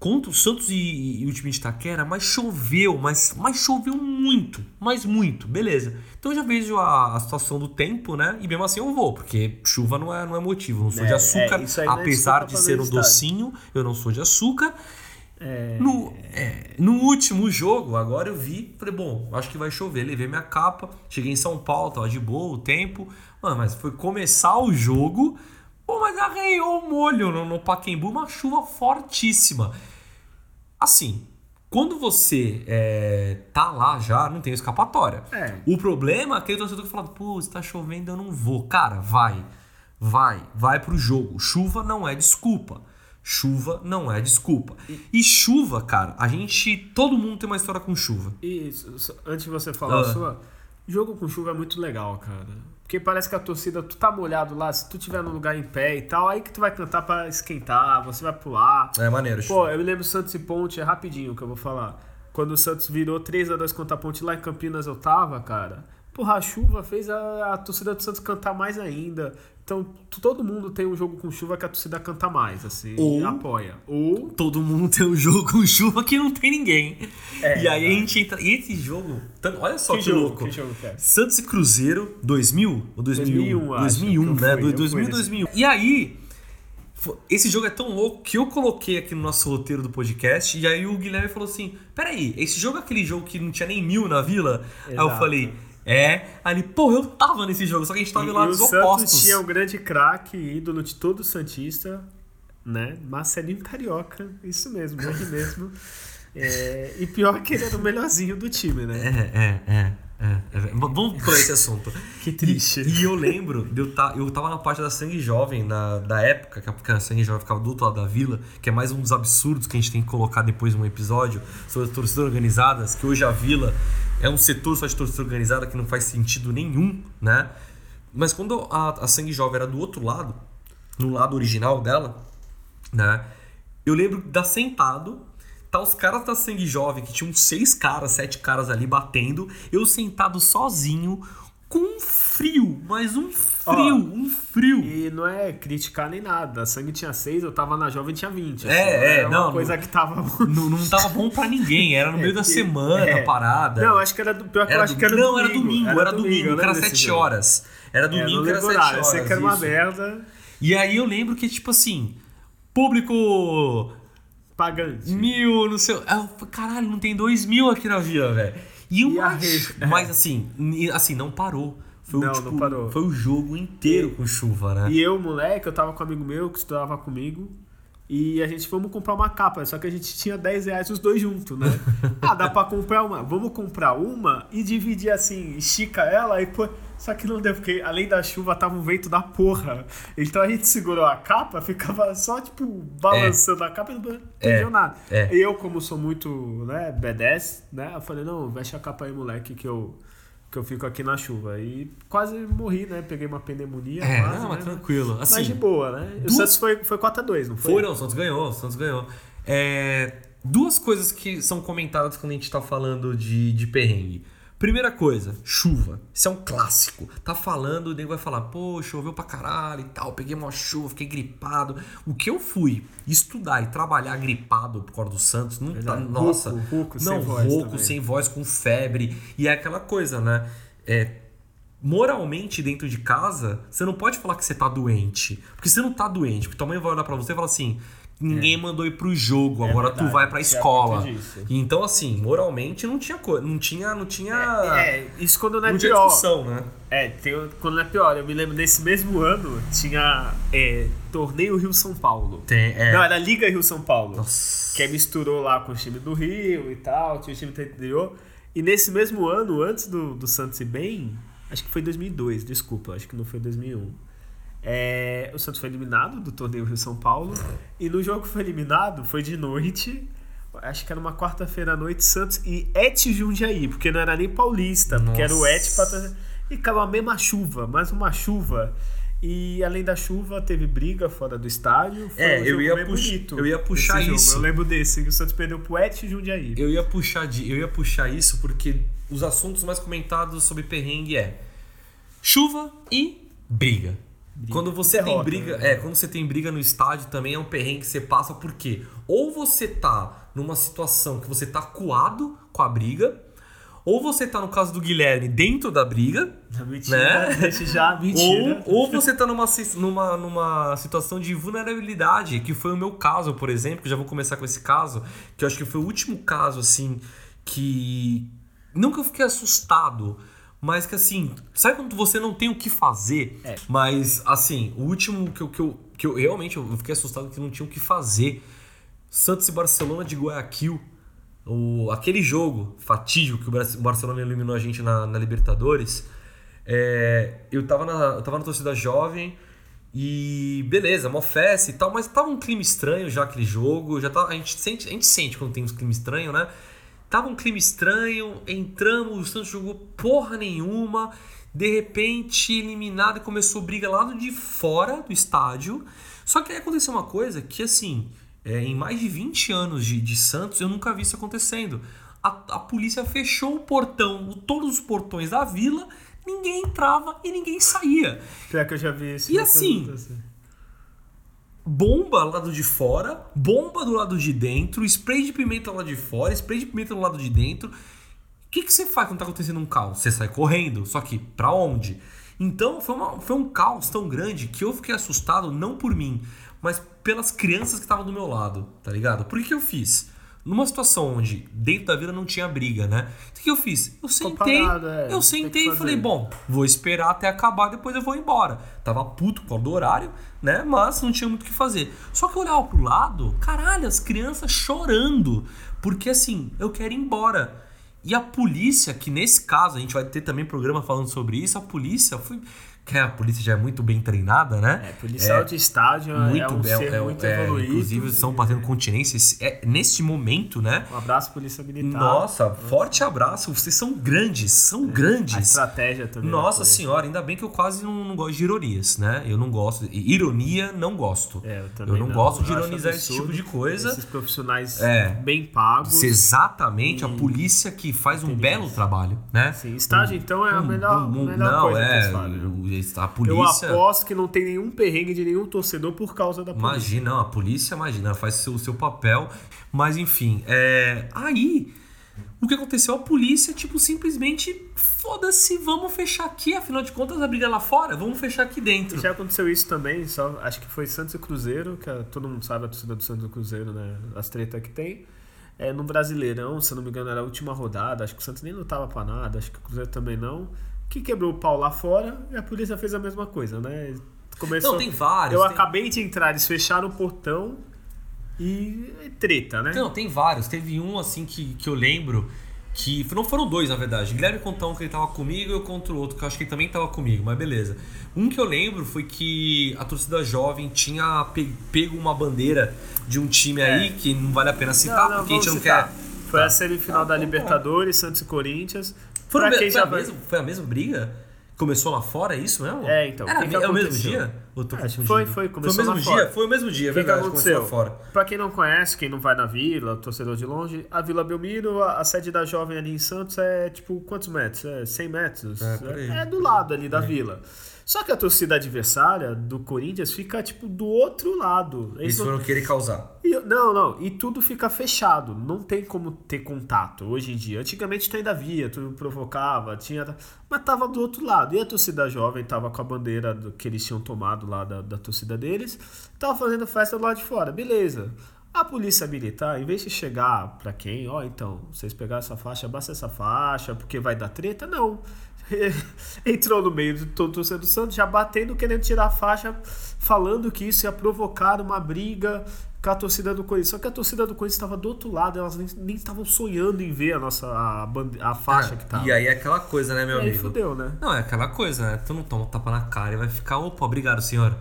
Speaker 2: Contra o Santos e, e o time de Itaquera, mas choveu, mas, mas choveu muito, mas muito, beleza. Então eu já vejo a, a situação do tempo, né? E mesmo assim eu vou, porque chuva não é, não é motivo. Eu não sou de
Speaker 3: É,
Speaker 2: açúcar,
Speaker 3: é, é
Speaker 2: apesar de ser um
Speaker 3: estádio.
Speaker 2: docinho, eu não sou de açúcar.
Speaker 3: É,
Speaker 2: No, é, no último jogo, agora eu vi, falei, bom, acho que vai chover. Levei minha capa, cheguei em São Paulo, tava de boa o tempo. Mano, mas foi começar o jogo, pô, mas arranhou o molho no, no Pacaembu, uma chuva fortíssima. Assim, quando você é, tá lá já, não tem escapatória.
Speaker 3: É.
Speaker 2: O problema é aquele torcedor que fala, pô, tá chovendo, eu não vou. Cara, vai, vai, vai pro jogo. Chuva não é desculpa. Chuva não é desculpa. E chuva, cara, a gente. Todo mundo tem uma história com chuva.
Speaker 3: Isso, antes de você falar
Speaker 2: Ah.
Speaker 3: a sua, jogo com chuva é muito legal, cara. Porque parece que a torcida, tu tá molhado lá, se tu tiver no lugar em pé e tal, aí que tu vai cantar pra esquentar, você vai pular.
Speaker 2: É maneiro,
Speaker 3: Pô, eu me lembro Santos e Ponte, é rapidinho que eu vou falar. Quando o Santos virou 3x2 contra a Ponte lá em Campinas eu tava, cara. Porra, a chuva fez a, a torcida do Santos cantar mais ainda. Então, todo mundo tem um jogo com chuva que a torcida canta mais, assim,
Speaker 2: Ou-
Speaker 3: e apoia. Ou
Speaker 2: Todo mundo tem um jogo com chuva que não tem ninguém.
Speaker 3: É,
Speaker 2: e aí a gente entra. E esse jogo. Olha só que,
Speaker 3: jogo,
Speaker 2: louco.
Speaker 3: que jogo que é?
Speaker 2: Santos e Cruzeiro 2000 ou 2001?
Speaker 3: 2001, acho
Speaker 2: 2001,
Speaker 3: que eu
Speaker 2: né?
Speaker 3: fui,
Speaker 2: Do-
Speaker 3: eu
Speaker 2: 2000
Speaker 3: fui nesse.
Speaker 2: 2001. E aí, esse jogo é tão louco que eu coloquei aqui no nosso roteiro do podcast. E aí o Guilherme falou assim: Peraí, esse jogo é aquele jogo que não tinha nem mil na vila? Aí eu
Speaker 3: Exato.
Speaker 2: falei: É. Ele, pô, eu tava nesse jogo, só que a gente tava em
Speaker 3: e o
Speaker 2: lados
Speaker 3: Santos
Speaker 2: opostos.
Speaker 3: tinha um grande craque, ídolo de todo Santista, né? Marcelinho Carioca, isso mesmo, ele mesmo. É, e pior que ele era o melhorzinho do time, né?
Speaker 2: É, é, é. É, é. Vamos por esse assunto.
Speaker 3: Que triste.
Speaker 2: E, e eu lembro, de eu, tá, eu tava na parte da Sangue Jovem, na, da época, que a, Sangue Jovem ficava do outro lado da vila, que é mais um dos absurdos que a gente tem que colocar depois num episódio sobre as torcidas organizadas, que hoje a vila é um setor só de torcida organizada que não faz sentido nenhum, né? Mas quando a, a Sangue Jovem era do outro lado, no lado original dela, né? Eu lembro da sentado, tá os caras da Sangue Jovem, que tinham seis caras, sete caras ali batendo, eu sentado sozinho, com um frio, mas um frio,
Speaker 3: Ó,
Speaker 2: um frio.
Speaker 3: E não é criticar nem nada. A sangue tinha 6, eu tava na jovem tinha 20.
Speaker 2: É, é,
Speaker 3: era uma
Speaker 2: não,
Speaker 3: coisa
Speaker 2: não-
Speaker 3: que tava.
Speaker 2: Não, não tava bom pra ninguém, era no meio da
Speaker 3: que-
Speaker 2: semana
Speaker 3: é.
Speaker 2: a parada.
Speaker 3: Não, acho que era do pior que eu
Speaker 2: Era
Speaker 3: acho
Speaker 2: do-
Speaker 3: que era
Speaker 2: não,
Speaker 3: domingo.
Speaker 2: era domingo, era domingo,
Speaker 3: eu
Speaker 2: era
Speaker 3: desse
Speaker 2: 7
Speaker 3: jogo.
Speaker 2: horas. Era
Speaker 3: É,
Speaker 2: domingo
Speaker 3: não
Speaker 2: era
Speaker 3: lembro
Speaker 2: 7
Speaker 3: nada, eu
Speaker 2: horas.
Speaker 3: sei que era uma merda
Speaker 2: E aí eu lembro que, tipo assim, público
Speaker 3: pagante.
Speaker 2: mil, não sei. Eu- Caralho, não tem dois mil aqui na vila, velho. E,
Speaker 3: E
Speaker 2: uma,
Speaker 3: a rede?
Speaker 2: Mas assim, assim, não parou. Foi o,
Speaker 3: Não,
Speaker 2: tipo,
Speaker 3: não parou.
Speaker 2: Foi o jogo inteiro com chuva, né?
Speaker 3: E eu, moleque, eu tava com um amigo meu que estudava comigo. E a gente fomos comprar uma capa, só que a gente tinha 10 reais os dois juntos, né? ah, dá pra comprar uma. Vamos comprar uma e dividir assim, estica ela e pô. Só que não deu, porque além da chuva tava um vento da porra. Então a gente segurou a capa, ficava só, tipo, balançando a capa e não entendeu
Speaker 2: É,
Speaker 3: nada.
Speaker 2: é.
Speaker 3: E eu, como sou muito, né, B10, né? Eu falei, não, veste a capa aí, moleque, que eu. Que eu fico aqui na chuva. E quase morri, né? Peguei uma pneumonia.
Speaker 2: É,
Speaker 3: quase,
Speaker 2: não, mas
Speaker 3: né?
Speaker 2: tranquilo.
Speaker 3: Mas de
Speaker 2: Assim,
Speaker 3: boa, né? O Santos foi, foi 4x2, não foi?
Speaker 2: foi não, o Santos ganhou, o Santos ganhou. É, duas coisas que são comentadas quando a gente tá falando de, de perrengue. Primeira coisa, chuva. Isso é um clássico. Tá falando, o nego vai falar, pô, choveu pra caralho e tal, peguei uma chuva, fiquei gripado. O que eu fui estudar e trabalhar gripado por causa do Santos, não tá, nossa.
Speaker 3: Rouco, rouco, sem
Speaker 2: não,
Speaker 3: voz
Speaker 2: rouco,
Speaker 3: também.
Speaker 2: sem voz, com febre. E é aquela coisa, né? É, moralmente dentro de casa, você não pode falar que você tá doente. Porque você não tá doente. Porque tua mãe vai olhar pra você e falar assim: ninguém mandou ir pro jogo, agora tu
Speaker 3: É. verdade,
Speaker 2: vai pra escola. Então, assim, moralmente não tinha coisa. Não tinha. Não tinha.
Speaker 3: É, isso quando não é
Speaker 2: não
Speaker 3: pior.
Speaker 2: discussão, né?
Speaker 3: É, tem, quando não é pior. Eu me lembro nesse mesmo ano tinha é, Torneio Rio-São Paulo.
Speaker 2: Tem, é.
Speaker 3: Não, era Liga Rio-São Paulo.
Speaker 2: Nossa.
Speaker 3: Que misturou lá com o time do Rio e tal, tinha o time do interior. E nesse mesmo ano, antes do, do Santos ir bem, acho que foi 2002, desculpa, acho que não foi 2001. É, o Santos foi eliminado do torneio Rio-São Paulo. E no jogo que foi eliminado, foi de noite. Acho que era uma quarta-feira à noite, Santos e Et Jundiaí, porque não era nem paulista, porque era o Et
Speaker 2: Nossa.
Speaker 3: pra... E caiu a mesma chuva, mais uma chuva. E além da chuva, teve briga fora do estádio. Foi
Speaker 2: É,
Speaker 3: um
Speaker 2: eu ia
Speaker 3: bonito,
Speaker 2: eu ia puxar isso.
Speaker 3: Eu lembro desse, que o Santos perdeu pro Et Jundiaí.
Speaker 2: Eu ia puxar de, eu ia puxar isso porque os assuntos mais comentados sobre perrengue é chuva e briga. Quando você tem briga,
Speaker 3: né?
Speaker 2: é, quando você tem briga no estádio também é um perrengue que você passa porque ou você tá numa situação que você tá coado com a briga, ou você tá no caso do Guilherme dentro da briga,
Speaker 3: Mentira,
Speaker 2: né?
Speaker 3: deixa já,
Speaker 2: ou,
Speaker 3: mentira.
Speaker 2: ou você tá numa, numa, numa situação de vulnerabilidade, que foi o meu caso, por exemplo, que já vou começar com esse caso, que eu acho que foi o último caso, assim, que. Não que eu fiquei assustado, mas que assim, sabe quando você não tem o que fazer?
Speaker 3: É.
Speaker 2: Mas, assim, o último que eu, que eu, que eu realmente eu fiquei assustado que não tinha o que fazer. Santos e Barcelona de Guayaquil. O, aquele jogo fatídico que o Bar- o Barcelona eliminou a gente na, na Libertadores. é, eu, tava na, eu tava na torcida jovem e beleza, uma festa e tal, mas tava um clima estranho já aquele jogo. Já tava, a, gente sente, a gente sente quando tem um clima estranho, né? Tava um clima estranho, entramos, o Santos jogou porra nenhuma. De repente, eliminado e começou briga lá de fora do estádio. Só que aí aconteceu uma coisa que, assim, é, em mais de 20 anos de, de Santos, eu nunca vi isso acontecendo. A, a polícia fechou o portão, todos os portões da vila, ninguém entrava e ninguém saía.
Speaker 3: Pior que eu já vi isso.
Speaker 2: E assim, bomba do de fora, bomba do lado de dentro, spray de pimenta lá de fora, spray de pimenta do lado de dentro. O que, que você faz quando tá acontecendo um caos? Você sai correndo, só que pra onde? Então foi, uma- foi um caos tão grande que eu fiquei assustado não por mim, mas pelas crianças que estavam do meu lado, tá ligado? Por que, que eu fiz? Numa situação onde dentro da vila não tinha briga, né? O que, eu fiz? Eu sentei,
Speaker 3: parado, é,
Speaker 2: eu sentei e falei, bom, vou esperar até acabar, depois eu vou embora. Tava puto com o horário, né? Mas não tinha muito o que fazer. Só que eu olhava pro lado, caralho, as crianças chorando. Porque assim, eu quero ir embora. E a polícia, que nesse caso, a gente vai ter também programa falando sobre isso, a polícia foi. Que a polícia já é muito bem treinada, né?
Speaker 3: É, policial de estádio é
Speaker 2: muito
Speaker 3: um
Speaker 2: bem,
Speaker 3: ser
Speaker 2: é,
Speaker 3: muito
Speaker 2: é,
Speaker 3: evoluído.
Speaker 2: Inclusive, estão batendo continência. É, neste momento, né?
Speaker 3: Um abraço, Polícia Militar.
Speaker 2: Nossa, forte abraço. Vocês são grandes, são
Speaker 3: A
Speaker 2: grandes.
Speaker 3: estratégia também.
Speaker 2: Nossa senhora, ainda bem que eu quase não, não gosto de ironias, né? Eu não gosto. Ironia, não gosto.
Speaker 3: É, eu também
Speaker 2: não, gosto de
Speaker 3: Eu acho
Speaker 2: ironizar esse tipo de coisa.
Speaker 3: Esses profissionais
Speaker 2: É.
Speaker 3: bem pagos.
Speaker 2: Exatamente a polícia que faz um belo trabalho, né?
Speaker 3: Sim, estágio então é a
Speaker 2: Um-
Speaker 3: melhor,
Speaker 2: um- um-
Speaker 3: melhor
Speaker 2: não,
Speaker 3: coisa que
Speaker 2: é.
Speaker 3: eles fazem.
Speaker 2: O- A
Speaker 3: Eu
Speaker 2: polícia.
Speaker 3: aposto que não tem nenhum perrengue de nenhum torcedor por causa da polícia.
Speaker 2: Imagina, a polícia, imagina, faz o seu, seu papel. Mas enfim, é. Aí, o que aconteceu? A polícia, tipo, simplesmente, foda-se, vamos fechar aqui, afinal de contas, a briga é lá fora, vamos fechar aqui dentro.
Speaker 3: Já aconteceu isso também, só, acho que foi Santos e Cruzeiro, que é- todo mundo sabe a torcida do Santos e Cruzeiro, né? As tretas que tem. É, no Brasileirão, se eu não me engano, era a última rodada, acho que o Santos nem lutava pra nada, acho que o Cruzeiro também não. Que quebrou o pau lá fora e a polícia fez a mesma coisa, né? Começou,
Speaker 2: Não, tem vários.
Speaker 3: Eu
Speaker 2: tem-
Speaker 3: acabei de entrar, eles fecharam o portão e e treta, né?
Speaker 2: Não, tem vários. Teve um assim que, que eu lembro que. Não foram dois, na verdade. Guilherme contou um que ele tava comigo e eu conto o outro, que eu acho que ele também tava comigo, mas beleza. Um que eu lembro foi que a torcida jovem tinha pe- pego uma bandeira de um time aí que não vale a pena citar, porque a gente não
Speaker 3: citar.
Speaker 2: quer.
Speaker 3: Foi a semifinal da Libertadores, Santos e Corinthians.
Speaker 2: Foi,
Speaker 3: Pra quem
Speaker 2: foi,
Speaker 3: já
Speaker 2: a mesma, foi a mesma briga? Começou lá fora, é isso mesmo?
Speaker 3: É, então,
Speaker 2: Era,
Speaker 3: o que que
Speaker 2: é o mesmo dia? Ou tô
Speaker 3: É, que foi, foi,
Speaker 2: Foi o
Speaker 3: começou
Speaker 2: mesmo
Speaker 3: lá
Speaker 2: dia?
Speaker 3: fora.
Speaker 2: Foi o mesmo dia, é
Speaker 3: que, que
Speaker 2: verdade, começou lá
Speaker 3: aconteceu?
Speaker 2: fora.
Speaker 3: Pra quem não conhece, quem não vai na vila, torcedor de longe, a Vila Belmiro, a, a sede da Jovem ali em Santos é tipo quantos metros? É 100 metros?
Speaker 2: É.
Speaker 3: É, do lado ali da vila. Só que a torcida adversária do Corinthians fica tipo do outro lado.
Speaker 2: Eles foram querer causar.
Speaker 3: e- não, não. E tudo fica fechado. Não tem como ter contato hoje em dia. Antigamente tu ainda via, tu provocava, tinha. Mas tava do outro lado. E a torcida jovem tava com a bandeira do- que eles tinham tomado lá da, da torcida deles. Tava fazendo festa do lado de fora. Beleza. A polícia militar, em vez de chegar pra quem, ó, então, vocês pegaram essa faixa, abaixa essa faixa, porque vai dar treta, não. Entrou no meio do todo torcedor do Santos, já batendo, querendo tirar a faixa, falando que isso ia provocar uma briga com a torcida do Corinthians. Só que a torcida do Corinthians estava do outro lado, elas nem estavam sonhando em ver a nossa a, bande- a faixa que tava.
Speaker 2: E aí é aquela coisa, né, meu
Speaker 3: E aí
Speaker 2: amigo?
Speaker 3: fudeu, né?
Speaker 2: Não, é aquela coisa, né? Tu não toma um tapa na cara e vai ficar, opa, obrigado, senhor.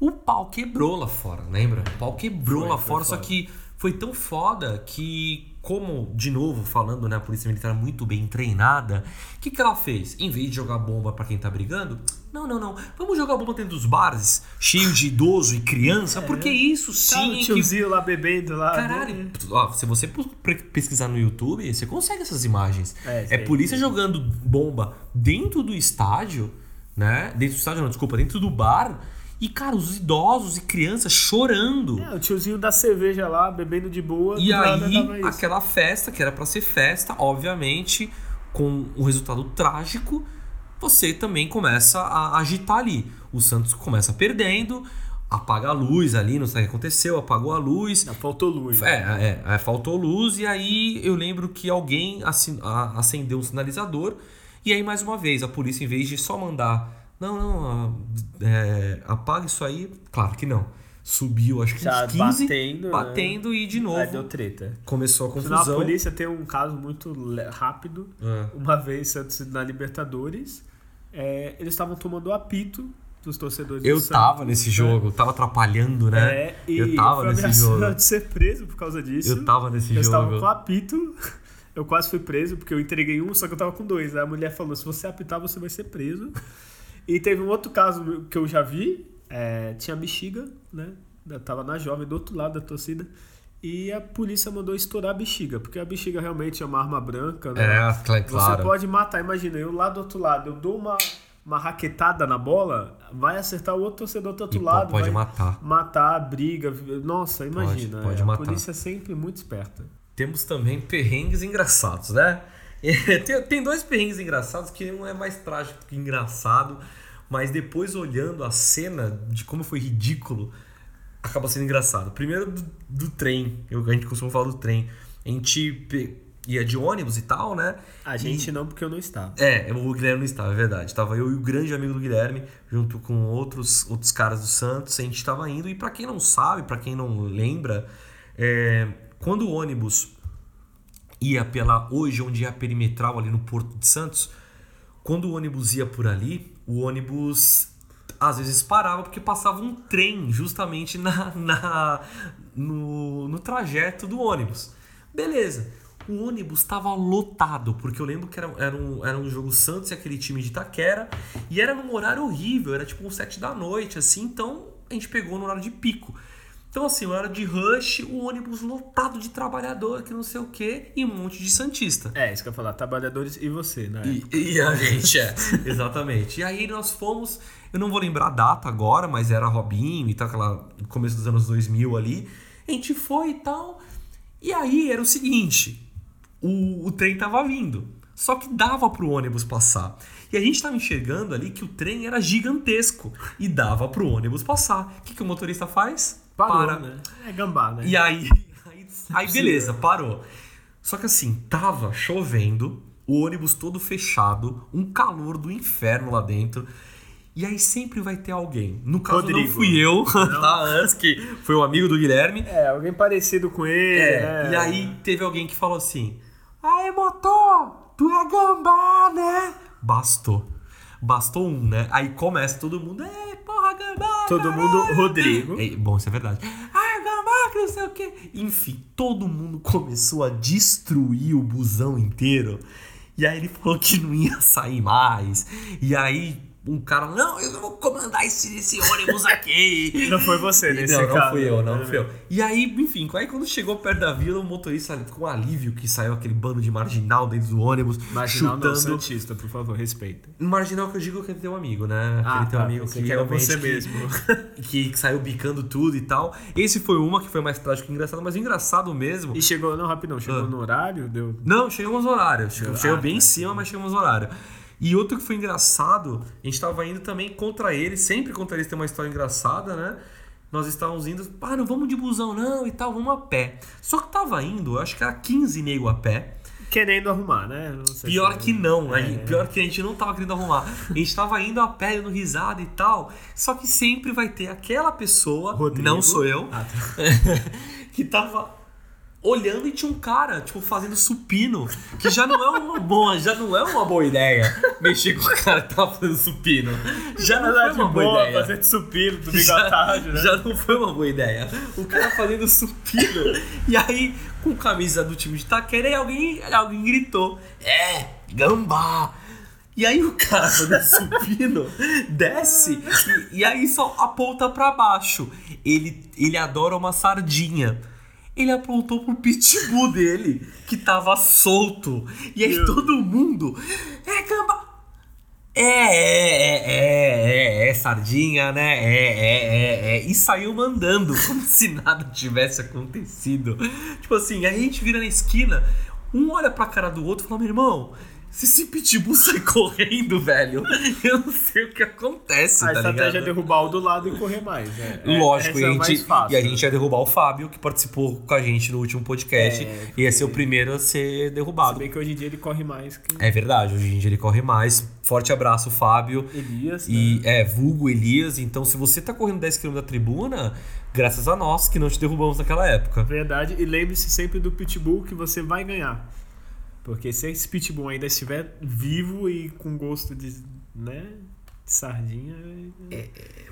Speaker 2: O pau quebrou lá fora, lembra? O pau quebrou
Speaker 3: Foi,
Speaker 2: lá fora, só que foi tão foda que, como, de novo, falando, né, a polícia militar muito bem treinada, o que, que ela fez? Em vez de jogar bomba pra quem tá brigando, Não, não, não. Vamos jogar bomba dentro dos bares, cheio de idoso e criança, porque isso sim
Speaker 3: o
Speaker 2: é que
Speaker 3: tiozinho lá bebendo lá.
Speaker 2: Caralho,
Speaker 3: né?
Speaker 2: ó, se você pesquisar no YouTube, você consegue essas imagens.
Speaker 3: É,
Speaker 2: É, polícia jogando bomba dentro do estádio, né? Dentro do estádio, não, desculpa, dentro do bar. E, cara, os idosos e crianças chorando.
Speaker 3: É, o tiozinho da cerveja lá, bebendo de boa.
Speaker 2: E aí, aquela festa, que era pra ser festa, obviamente, com um resultado trágico, você também começa a agitar ali. O Santos começa perdendo, apaga a luz ali, não sei o que aconteceu, apagou a luz.
Speaker 3: Não, faltou luz.
Speaker 2: É, é, é, faltou luz e aí eu lembro que alguém acendeu um sinalizador e aí mais uma vez a polícia em vez de só mandar não, não, é, apaga isso aí, claro que não. Subiu acho que
Speaker 3: Já
Speaker 2: uns 15,
Speaker 3: batendo, né?
Speaker 2: batendo e de
Speaker 3: Aí
Speaker 2: novo
Speaker 3: deu treta.
Speaker 2: começou a
Speaker 3: Afinal,
Speaker 2: confusão.
Speaker 3: a polícia tem um caso muito rápido.
Speaker 2: É.
Speaker 3: Uma vez, Santos na Libertadores, é, eles estavam tomando apito dos torcedores
Speaker 2: Eu
Speaker 3: do Santos.
Speaker 2: tava nesse jogo, tava atrapalhando, né?
Speaker 3: É, e
Speaker 2: eu tava nesse jogo.
Speaker 3: de ser preso por causa disso.
Speaker 2: Eu tava nesse
Speaker 3: eu
Speaker 2: jogo.
Speaker 3: estava com apito. Eu quase fui preso, porque eu entreguei um, só que eu tava com dois. Aí a mulher falou: se você apitar, você vai ser preso. E teve um outro caso que eu já vi. é, tinha bexiga, né? Eu tava na jovem, do outro lado da torcida. E a polícia mandou estourar a bexiga, porque a bexiga realmente é uma arma branca, né?
Speaker 2: É, cla-
Speaker 3: Você
Speaker 2: claro.
Speaker 3: pode matar, imagina, eu lá do outro lado, eu dou uma, uma raquetada na bola, vai acertar o outro torcedor do outro
Speaker 2: E
Speaker 3: lado.
Speaker 2: pode
Speaker 3: vai
Speaker 2: matar.
Speaker 3: Matar, briga. Nossa, imagina.
Speaker 2: pode
Speaker 3: é,
Speaker 2: matar.
Speaker 3: A polícia é sempre muito esperta.
Speaker 2: Temos também perrengues engraçados, né? tem, tem dois perrengues engraçados que um é mais trágico que engraçado, mas depois olhando a cena de como foi ridículo, acaba sendo engraçado. Primeiro do, do trem, eu, a gente costuma falar do trem. A gente ia de ônibus e tal, né?
Speaker 3: A gente não, porque eu não estava.
Speaker 2: É, o Guilherme não estava, é verdade. Tava eu e o grande amigo do Guilherme, junto com outros, outros caras do Santos. A gente estava indo. E pra quem não sabe, pra quem não lembra, é, quando o ônibus ia pela. Hoje, onde é a perimetral ali no Porto de Santos, quando o ônibus ia por ali, o ônibus às vezes parava porque passava um trem justamente na, na no, no trajeto do ônibus. Beleza. O ônibus estava lotado, porque eu lembro que era, era, um, era um jogo Santos e aquele time de Itaquera, e era num horário horrível, era tipo um sete da noite, assim, então a gente pegou no horário de pico. Então, assim, hora de rush, o ônibus lotado de trabalhador, que não sei o quê, e um monte de Santista.
Speaker 3: É, isso que eu ia falar, trabalhadores e você, né?
Speaker 2: E, e a gente, é. Exatamente. E aí nós fomos, eu não vou lembrar a data agora, mas era Robinho e tal, aquela começo dos anos 2000 ali. A gente foi e tal. E aí era o seguinte, o, o trem tava vindo. Só que dava pro ônibus passar. E a gente tava enxergando ali que o trem era gigantesco e dava pro ônibus passar. O que, que o motorista faz?
Speaker 3: Parou,
Speaker 2: Para.
Speaker 3: né? É gambá, né?
Speaker 2: E aí, aí, aí beleza, parou. Só que assim, tava chovendo, o ônibus todo fechado, um calor do inferno lá dentro. E aí sempre vai ter alguém. No caso não
Speaker 3: Rodrigo.
Speaker 2: fui eu, tá? Antes que foi o amigo do Guilherme.
Speaker 3: É, alguém parecido com ele.
Speaker 2: É,
Speaker 3: né?
Speaker 2: e aí teve alguém que falou assim: Aê, motor, tu é gambá, né? Bastou. Bastou um, né? Aí começa todo mundo, é, porra, gambá.
Speaker 3: Todo
Speaker 2: caralho."
Speaker 3: mundo, Rodrigo.
Speaker 2: É, bom, isso é verdade. Ah, gambá, que não sei o quê. Enfim, todo mundo começou a destruir o busão inteiro. E aí ele falou que não ia sair mais. E aí um cara, não, eu vou comandar esse, esse ônibus aqui.
Speaker 3: Não foi você nesse
Speaker 2: não, não
Speaker 3: caso.
Speaker 2: fui eu, não
Speaker 3: né?
Speaker 2: fui eu. E aí, enfim, aí quando chegou perto da vila, o motorista ficou um alívio que saiu aquele bando de marginal dentro do ônibus,
Speaker 3: Marginal não,
Speaker 2: chutando.
Speaker 3: Santista, por favor, respeita.
Speaker 2: Marginal que eu digo que é teu amigo, né? Aquele
Speaker 3: Ah,
Speaker 2: teu
Speaker 3: tá,
Speaker 2: amigo que
Speaker 3: que
Speaker 2: realmente
Speaker 3: você
Speaker 2: que-
Speaker 3: mesmo.
Speaker 2: Que, que saiu bicando tudo e tal. Esse foi uma que foi mais trágico que engraçado, mas o engraçado mesmo.
Speaker 3: E chegou, não, rapidão, chegou
Speaker 2: Ah.
Speaker 3: no horário, deu...
Speaker 2: Não, chegamos no horário. Chegou,
Speaker 3: Ah,
Speaker 2: chegou
Speaker 3: tá,
Speaker 2: bem em
Speaker 3: sim.
Speaker 2: cima, mas chegamos no horário. E outro que foi engraçado, a gente tava indo também contra eles, sempre contra eles tem uma história engraçada, né? Nós estávamos indo, ah, não vamos de busão não e tal, vamos a pé. Só que tava indo, acho que era 15 nego a pé.
Speaker 3: Querendo arrumar, né?
Speaker 2: Pior
Speaker 3: se-
Speaker 2: que não,
Speaker 3: É.
Speaker 2: gente- pior que a gente não tava querendo arrumar. A gente tava indo a pé, dando risada e tal. Só que sempre vai ter aquela pessoa,
Speaker 3: Rodrigo.
Speaker 2: não sou eu,
Speaker 3: Ah, tá.
Speaker 2: que tava olhando e tinha um cara, tipo, fazendo supino. Que já não é uma boa, já não é uma boa ideia mexer com o cara que tava fazendo supino. Já não
Speaker 3: de
Speaker 2: uma boa
Speaker 3: boa,
Speaker 2: ideia.
Speaker 3: fazendo supino, domingo
Speaker 2: Já,
Speaker 3: tarde, né?
Speaker 2: já não foi uma boa ideia. O cara fazendo supino. e aí, com camisa do time de Itaquera, e alguém, alguém gritou: É, gambá! E aí o cara, é supino, desce e, e aí só aponta pra baixo. Ele, ele adora uma sardinha. Ele apontou pro pitbull dele, que tava solto. E aí todo mundo. É gamba. É, é, é, é, é, é, sardinha, né? É, é, é, é. E saiu mandando, como se nada tivesse acontecido. Tipo assim, aí a gente vira na esquina, um olha pra cara do outro e fala: meu irmão, se esse pitbull sai correndo, velho, eu não sei o que acontece,
Speaker 3: A
Speaker 2: tá
Speaker 3: estratégia é derrubar o do lado e correr mais. né? É,
Speaker 2: Lógico,
Speaker 3: essa
Speaker 2: e,
Speaker 3: é
Speaker 2: a gente,
Speaker 3: fácil,
Speaker 2: e a gente ia derrubar o Fábio, que participou com a gente no último podcast.
Speaker 3: É,
Speaker 2: ia ser o primeiro a ser
Speaker 3: Se
Speaker 2: derrubado.
Speaker 3: bem que hoje em dia ele corre mais que
Speaker 2: É verdade, hoje em dia ele corre mais. Forte abraço, Fábio.
Speaker 3: Elias.
Speaker 2: E
Speaker 3: né?
Speaker 2: é, vulgo Elias. Então, se você tá correndo 10km da tribuna, graças a nós que não te derrubamos naquela época.
Speaker 3: Verdade. E lembre-se sempre do Pitbull que você vai ganhar. Porque se esse Pitbull ainda estiver vivo e com gosto de, né, de sardinha...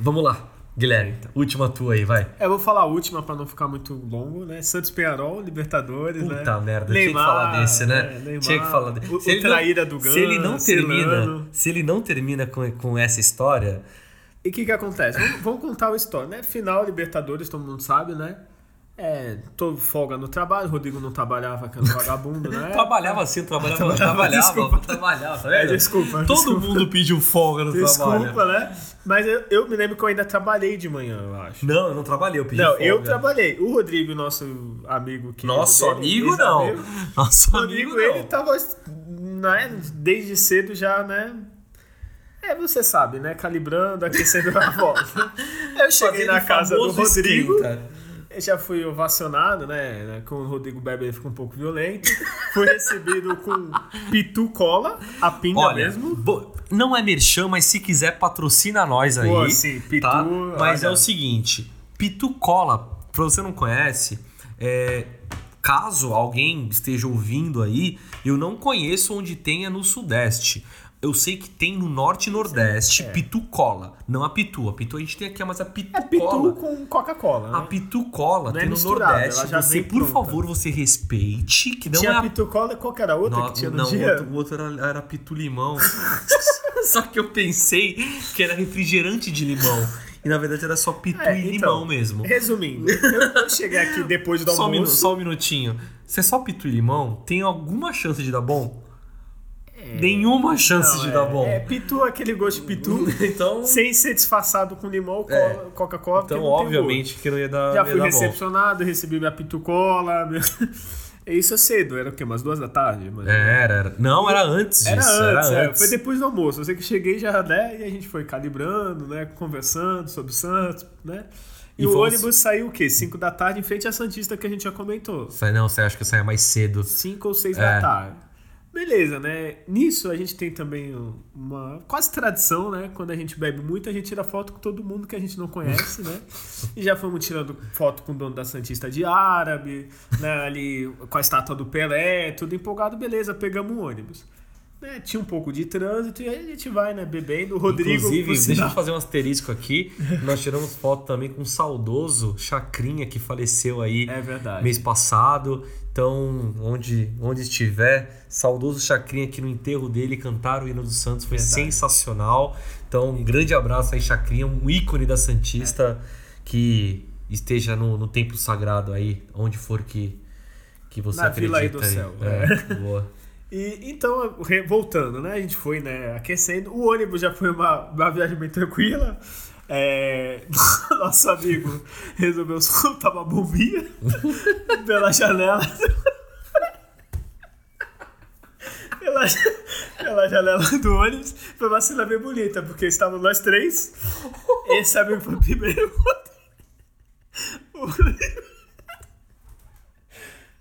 Speaker 2: Vamos lá, Guilherme. Última tua aí, vai.
Speaker 3: É, eu vou falar a última pra não ficar muito longo, né? Santos Penharol, Libertadores, né?
Speaker 2: Puta merda, tinha que falar desse, né?
Speaker 3: é, Neymar,
Speaker 2: tinha que falar desse.
Speaker 3: O, o traíra do Gans,
Speaker 2: se ele não termina,
Speaker 3: Celano.
Speaker 2: se ele não termina com, com essa história,
Speaker 3: E o que que acontece? Vamos, vamos contar a história, né? Final Libertadores, todo mundo sabe, né? É, tô folga no trabalho, o Rodrigo não trabalhava, que era um vagabundo, né?
Speaker 2: trabalhava assim, trabalhava, trabalhava,
Speaker 3: desculpa.
Speaker 2: trabalhava, tá
Speaker 3: É,
Speaker 2: vendo?
Speaker 3: desculpa,
Speaker 2: Todo
Speaker 3: desculpa.
Speaker 2: mundo pediu folga no trabalho.
Speaker 3: Desculpa, né? Mas eu, eu me lembro que eu ainda trabalhei de manhã, eu acho.
Speaker 2: Não, eu não trabalhei, eu pedi
Speaker 3: Não,
Speaker 2: folga.
Speaker 3: eu trabalhei. O Rodrigo, nosso amigo que
Speaker 2: Nosso amigo, não. Nosso
Speaker 3: O
Speaker 2: amigo,
Speaker 3: Rodrigo,
Speaker 2: não.
Speaker 3: ele tava né, desde cedo já, né? É, você sabe, né? Calibrando, aquecendo a voz. Eu cheguei na casa do Rodrigo.
Speaker 2: esquenta.
Speaker 3: Eu já fui ovacionado, né? Com o Rodrigo Beber ele ficou um pouco violento. Fui recebido com pitu cola, a pinga
Speaker 2: Olha,
Speaker 3: mesmo.
Speaker 2: bo- não é merchan, mas se quiser patrocina nós aí.
Speaker 3: Pô, sim, Pitu,
Speaker 2: tá? Mas
Speaker 3: olha.
Speaker 2: é o seguinte, Pitu Cola, pra você não conhece, é, caso alguém esteja ouvindo aí, eu não conheço onde tenha no Sudeste. Eu sei que tem no Norte e Nordeste Pitu Cola, não a Pitu. A Pitu a gente tem aqui, mas a Pitu,
Speaker 3: É pitu
Speaker 2: Cola.
Speaker 3: com Coca-Cola,
Speaker 2: A
Speaker 3: né?
Speaker 2: Pitu Cola
Speaker 3: Não é
Speaker 2: tem no
Speaker 3: misturada,
Speaker 2: Nordeste. Você, por
Speaker 3: pronta.
Speaker 2: favor, você respeite que não
Speaker 3: tinha
Speaker 2: é a
Speaker 3: pitu cola e qual que era a outra
Speaker 2: não,
Speaker 3: que tinha no
Speaker 2: não,
Speaker 3: dia?
Speaker 2: o outro, o outro era, era pitu limão. só que eu pensei que era refrigerante de limão. E na verdade era só pitu
Speaker 3: É,
Speaker 2: e
Speaker 3: então,
Speaker 2: limão mesmo.
Speaker 3: Resumindo, eu, cheguei aqui depois do
Speaker 2: Só um, minu-
Speaker 3: almoço.
Speaker 2: só um minutinho. Se é só pitu e limão, tem alguma chance de dar bom? Nenhuma chance
Speaker 3: Não,
Speaker 2: de
Speaker 3: é,
Speaker 2: dar bom.
Speaker 3: É pitu, aquele gosto de pitu,
Speaker 2: Então,
Speaker 3: sem ser disfarçado com limão
Speaker 2: É.
Speaker 3: cola- Coca-Cola.
Speaker 2: então obviamente que não ia dar.
Speaker 3: Já
Speaker 2: ia
Speaker 3: fui
Speaker 2: dar bom.
Speaker 3: recepcionado, recebi minha pitu cola. Meu... Isso é cedo, era o quê? Umas duas da tarde? Mas...
Speaker 2: Era, era. Não, era antes
Speaker 3: Era
Speaker 2: disso.
Speaker 3: antes,
Speaker 2: era
Speaker 3: é,
Speaker 2: antes.
Speaker 3: foi depois do almoço. Eu sei que cheguei já, né? E a gente foi calibrando, né? Conversando sobre o Santos, né? E,
Speaker 2: E
Speaker 3: o ônibus saiu o quê? 5 da tarde em frente à Santista que a gente já comentou.
Speaker 2: Não, você acha que eu saia mais cedo?
Speaker 3: 5 ou 6
Speaker 2: É.
Speaker 3: da tarde. Beleza, né? Nisso a gente tem também uma quase tradição, né? Quando a gente bebe muito, a gente tira foto com todo mundo que a gente não conhece, né? E já fomos tirando foto com o dono da Santista de Árabe, né? Ali com a estátua do Pelé, tudo empolgado, beleza, pegamos um ônibus. Né? Tinha um pouco de trânsito e aí a gente vai, né, bebendo. O Rodrigo,
Speaker 2: Inclusive, deixa eu fazer um asterisco aqui. Nós tiramos foto também com o saudoso Chacrinha, que faleceu aí
Speaker 3: É
Speaker 2: mês passado. Então, onde, onde estiver, saudoso Chacrinha aqui no enterro dele, cantar o hino do Santos foi
Speaker 3: Verdade.
Speaker 2: sensacional. Então, um grande abraço aí, Chacrinha, um ícone da Santista que esteja no, no templo sagrado aí, onde for que, que você
Speaker 3: Na
Speaker 2: acredita.
Speaker 3: vila aí do céu,
Speaker 2: É, boa.
Speaker 3: E, então, voltando, né? A gente foi, né, aquecendo. O ônibus já foi uma, uma viagem bem tranquila. É, nosso amigo resolveu soltar uma bombinha pela janela. pela, pela janela do ônibus. Foi uma cena bem bonita, porque estávamos nós três. Esse amigo foi primeiro. O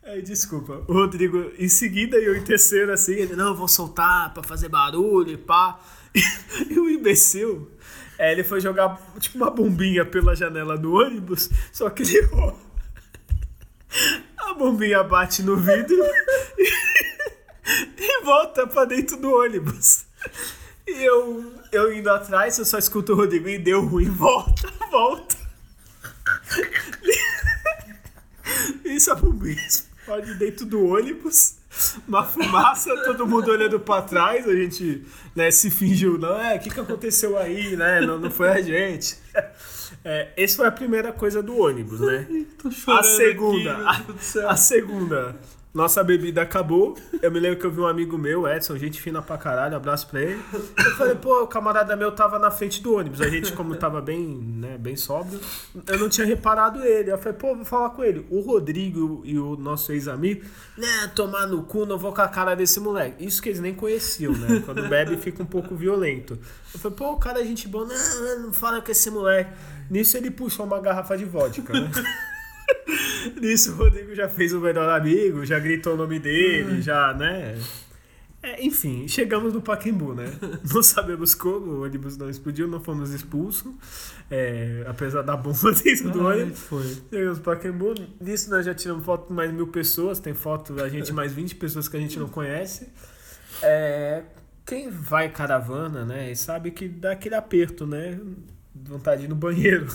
Speaker 3: Aí, desculpa. O Rodrigo em seguida e eu em terceiro, assim, ele, não, vou soltar pra fazer barulho e pá. E, o imbecil, é, ele foi jogar tipo uma bombinha pela janela do ônibus, só que ele. A bombinha bate no vidro e, e volta pra dentro do ônibus. E eu, eu indo atrás, eu só escuto o Rodrigo e deu ruim, volta, volta. Isso a bombinha explode dentro do ônibus. uma fumaça, todo mundo olhando pra trás, a gente né, se fingiu, não, é, o que, que aconteceu aí, né? Não, não foi a gente. É, essa foi a primeira coisa do ônibus, né? a segunda, a, a segunda, nossa bebida acabou. Eu me lembro que eu vi um amigo meu, Edson, gente fina pra caralho, abraço pra ele. Eu falei, pô, o camarada meu tava na frente do ônibus. A gente, como tava bem, né, bem sóbrio, eu não tinha reparado ele. Eu falei, pô, vou falar com ele. O Rodrigo e o nosso ex-amigo, né, tomar no cu, não vou com a cara desse moleque. Isso que eles nem conheciam, né? Quando bebe fica um pouco violento. Eu falei, pô, o cara é gente boa, não, não fala com esse moleque. Nisso ele puxou uma garrafa de vodka, né? Nisso o Rodrigo já fez o melhor amigo, já gritou o nome dele, já, né? É, enfim, chegamos no Paquembu, né? Não sabemos como, o ônibus não explodiu, não fomos expulsos, é, apesar da bomba dentro do
Speaker 2: Ai,
Speaker 3: ônibus.
Speaker 2: foi.
Speaker 3: Chegamos no Paquembu, nisso nós já tiramos foto com mais mil pessoas, tem foto da gente mais 20 pessoas que a gente não conhece. É, quem vai caravana, né, sabe que dá aquele aperto, né? Vontade de ir no banheiro.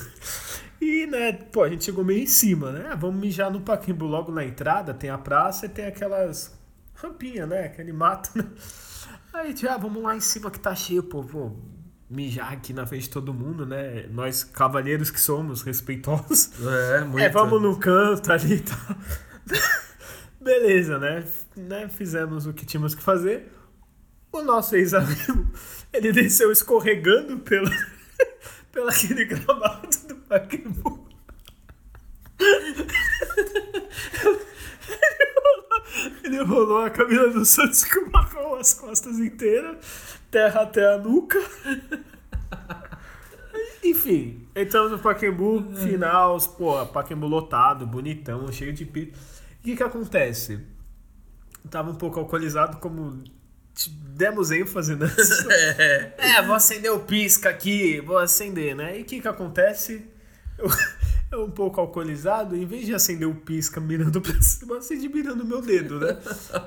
Speaker 3: E, né, pô, a gente chegou meio em cima, né? Ah, Vamos mijar no Paquembu logo na entrada, tem a praça e tem aquelas rampinhas, né? Aquele mato, né? Aí a gente, ah, vamos lá em cima que tá cheio, pô, vou mijar aqui na frente de todo mundo, né? Nós, cavalheiros que somos, respeitosos.
Speaker 2: É, muito.
Speaker 3: É, vamos no canto ali e tal. Beleza, né? né? Fizemos o que tínhamos que fazer. O nosso ex-amigo, ele desceu escorregando pelo, pelo aquele gramado do Pacaembu. Ele rolou, a camisa do Santos com marrom as costas inteiras, terra até a nuca. Enfim, entramos no Pacaembu, final, pô, Pacaembu lotado, bonitão, cheio de pito. O que que acontece? Tava um pouco alcoolizado, como demos ênfase né? É, vou acender o pisca aqui, vou acender, né? E o que que acontece? Eu, eu um pouco alcoolizado, em vez de acender o pisca mirando pra cima, eu acendi mirando o meu dedo, né?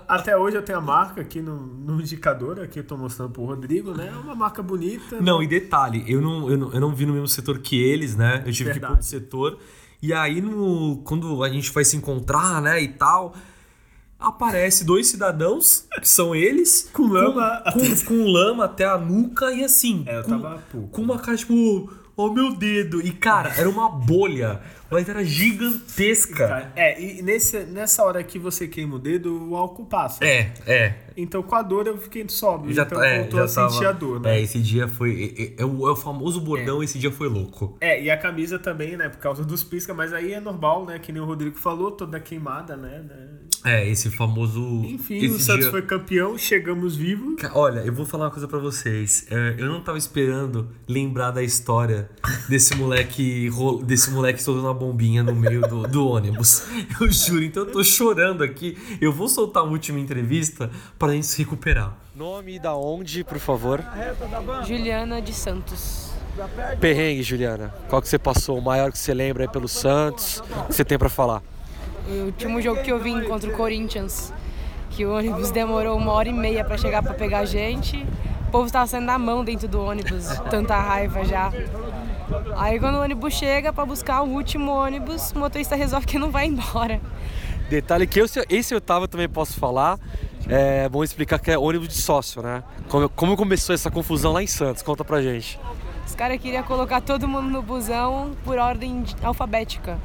Speaker 3: Até hoje eu tenho a marca aqui no, no indicador, aqui eu tô mostrando pro Rodrigo, né? É uma marca bonita.
Speaker 2: Não, e detalhe, eu não, eu não, eu não vi no mesmo setor que eles, né? Eu tive que ir pro
Speaker 3: Verdade.
Speaker 2: outro setor. E aí, no, quando a gente vai se encontrar, né, e tal, aparece dois cidadãos, que são eles,
Speaker 3: Com lama
Speaker 2: com,
Speaker 3: até-
Speaker 2: com lama até a nuca e assim.
Speaker 3: É, eu
Speaker 2: com,
Speaker 3: tava pouco.
Speaker 2: com uma cara tipo, oh meu dedo. E cara, era uma bolha, mas era gigantesca.
Speaker 3: É, e nesse, nessa hora que você queima o dedo, o álcool passa.
Speaker 2: É, é.
Speaker 3: Então com a dor eu fiquei sóbrio,
Speaker 2: Já,
Speaker 3: então
Speaker 2: é,
Speaker 3: voltou
Speaker 2: já
Speaker 3: a sentir
Speaker 2: tava,
Speaker 3: a dor, né?
Speaker 2: É, esse dia foi. É, é o, é o famoso bordão, esse dia foi louco.
Speaker 3: É, e a camisa também, né? Por causa dos pisca, mas aí é normal, né? Que nem o Rodrigo falou, toda queimada, né? né?
Speaker 2: É, esse famoso.
Speaker 3: Enfim,
Speaker 2: esse
Speaker 3: o Santos
Speaker 2: dia-
Speaker 3: foi campeão, chegamos vivos.
Speaker 2: Olha, eu vou falar uma coisa pra vocês. É, eu não tava esperando lembrar da história desse moleque desse moleque soltando uma bombinha no meio do, do ônibus. Eu juro, então eu tô chorando aqui. Eu vou soltar a última entrevista pra gente se recuperar.
Speaker 6: Nome e da onde, por favor?
Speaker 10: Juliana de Santos.
Speaker 6: Perrengue, Juliana. Qual que você passou? O maior que você lembra aí pelo Santos? O que você tem pra falar?
Speaker 10: O último jogo que eu vim contra o Corinthians, que o ônibus demorou uma hora e meia pra chegar pra pegar a gente. O povo tava saindo na mão dentro do ônibus, tanta raiva já. Aí quando o ônibus chega pra buscar o último ônibus, o motorista resolve que não vai embora.
Speaker 6: Detalhe que eu, esse eu tava também posso falar. É bom explicar que é ônibus de sócio, né? Como, como começou essa confusão lá em Santos? Conta pra gente.
Speaker 10: Os caras queriam colocar todo mundo no busão por ordem de- alfabética.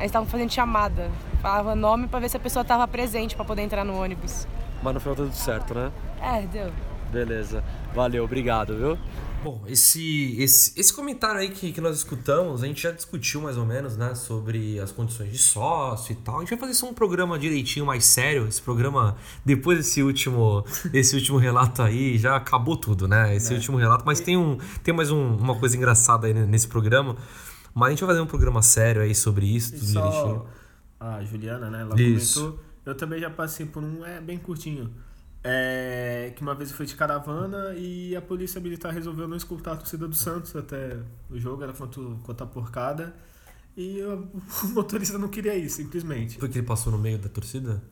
Speaker 10: Aí estavam fazendo chamada. Falava nome pra ver se a pessoa tava presente pra poder entrar no ônibus.
Speaker 6: Mas no final tá tudo certo, né?
Speaker 10: É, deu.
Speaker 6: Beleza. Valeu, obrigado, viu?
Speaker 2: Bom, esse, esse, esse comentário aí que, que nós escutamos, a gente já discutiu mais ou menos, né, sobre as condições de sócio e tal. A gente vai fazer só um programa direitinho, mais sério. Esse programa, depois desse último, esse último relato aí, já acabou tudo, né? Esse último relato. Mas tem, um, tem mais um- uma coisa engraçada aí nesse programa. Mas a gente vai fazer um programa sério aí sobre isso, tudo direitinho.
Speaker 3: só a Juliana, né? Ela
Speaker 2: Isso.
Speaker 3: comentou. Eu também já passei por um, é bem curtinho. É, que uma vez eu fui de caravana e a polícia militar resolveu não escutar a torcida do Santos até o jogo, era contra, o- contra a porcada. E eu- o motorista não queria ir, simplesmente.
Speaker 2: Foi que ele passou no meio da torcida?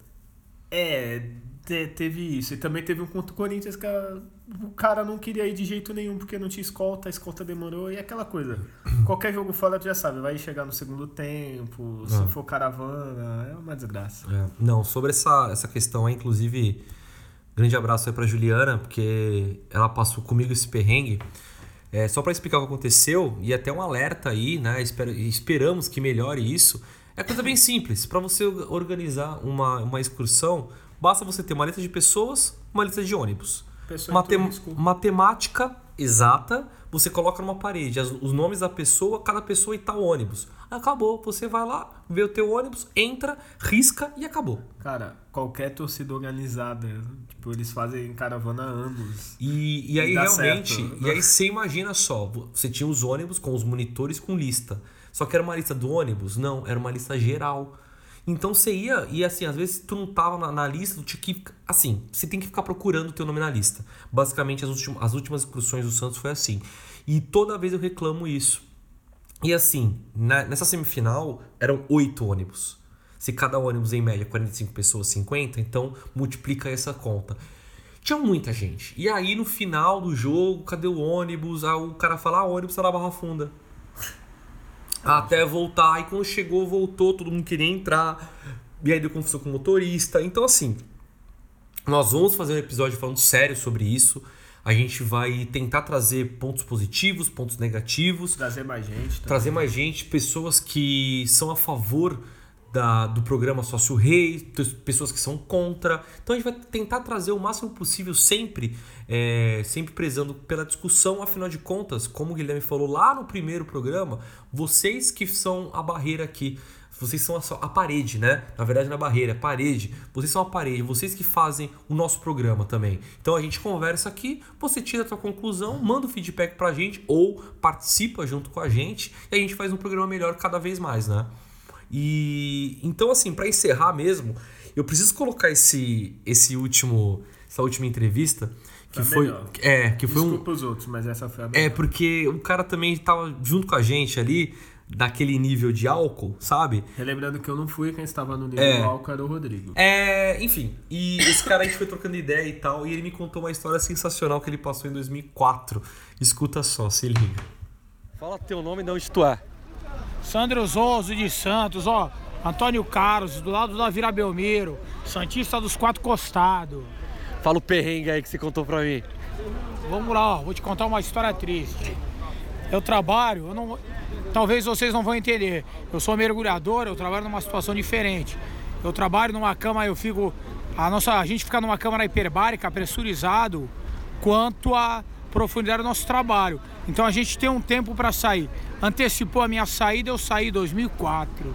Speaker 3: É, te- teve isso. E também teve um contra o Corinthians que a- o cara não queria ir de jeito nenhum porque não tinha escolta, a escolta demorou. E aquela coisa. Qualquer jogo fora tu já sabe, vai chegar no segundo tempo, se
Speaker 2: Ah.
Speaker 3: for caravana, é uma desgraça.
Speaker 2: É, não, sobre essa, essa questão aí, inclusive, grande abraço aí pra Juliana, porque ela passou comigo esse perrengue. É, só pra explicar o que aconteceu, e até um alerta aí, né? Espero- esperamos que melhore isso. É coisa bem simples. Pra você organizar uma, uma excursão, basta você ter uma lista de pessoas, uma lista de ônibus. Matem- matemática exata, você coloca numa parede as- os nomes da pessoa, cada pessoa e tal ônibus. Acabou, você vai lá, vê o teu ônibus, entra, risca e acabou.
Speaker 3: Cara, qualquer torcida organizada, tipo, eles fazem caravana anos.
Speaker 2: E, e aí
Speaker 3: Dá
Speaker 2: realmente,
Speaker 3: certo.
Speaker 2: e aí você imagina só, você tinha os ônibus com os monitores com lista. Só que era uma lista do ônibus? Não, era uma lista geral. Então você ia, e assim, às vezes tu não tava na, na lista, tu tinha que. Assim, você tem que ficar procurando o teu nome na lista. Basicamente, as, últimas as últimas excursões do Santos foi assim. E toda vez eu reclamo isso. E assim, na- nessa semifinal eram oito ônibus. Se cada ônibus em média 45 pessoas, 50, então multiplica essa conta. Tinha muita gente. E aí no final do jogo, cadê o ônibus? Aí o cara fala, ah, ônibus tá na Barra Funda. Até voltar. Aí quando chegou, voltou, todo mundo queria entrar. E aí deu confusão com o motorista. Então assim, nós vamos fazer um episódio falando sério sobre isso. A gente vai tentar trazer pontos positivos, pontos negativos
Speaker 3: Trazer mais gente. também.
Speaker 2: trazer mais gente, pessoas que são a favor da, do programa Sócio Rei, pessoas que são contra. Então a gente vai tentar trazer o máximo possível sempre, é, sempre prezando pela discussão. Afinal de contas, como o Guilherme falou lá no primeiro programa, vocês que são a barreira aqui. Vocês são a, a parede, né? Na verdade, na barreira, a parede. Vocês são a parede, vocês que fazem o nosso programa também. Então a gente conversa aqui, você tira a sua conclusão, manda o feedback pra gente ou participa junto com a gente e a gente faz um programa melhor cada vez mais, né? E então assim, pra encerrar mesmo, eu preciso colocar esse esse último essa última entrevista que
Speaker 3: Tá
Speaker 2: foi
Speaker 3: melhor.
Speaker 2: é, que foi um
Speaker 3: Desculpa os outros, mas essa foi a
Speaker 2: é,
Speaker 3: melhor.
Speaker 2: porque o cara também tava junto com a gente ali, daquele nível de álcool, sabe?
Speaker 3: Relembrando que eu não fui, quem estava no nível
Speaker 2: É.
Speaker 3: do álcool era o Rodrigo.
Speaker 2: É, enfim, e esse cara a gente foi trocando ideia e tal, e ele me contou uma história sensacional que ele passou em 2004. Escuta só, se liga.
Speaker 6: Fala teu nome e de onde tu é.
Speaker 11: Sandro Zoso de Santos, ó. Antônio Carlos, do lado da Vila Belmiro. Santista dos Quatro Costados.
Speaker 6: Fala o perrengue aí que você contou pra mim.
Speaker 11: Vamos lá, ó, vou te contar uma história triste. Eu trabalho, eu não. Talvez vocês não vão entender. Eu sou mergulhador, eu trabalho numa situação diferente. Eu trabalho numa cama, eu fico. A, nossa, a gente fica numa câmara hiperbárica, pressurizado, quanto à profundidade do nosso trabalho. Então a gente tem um tempo para sair. Antecipou a minha saída, eu saí em 2004.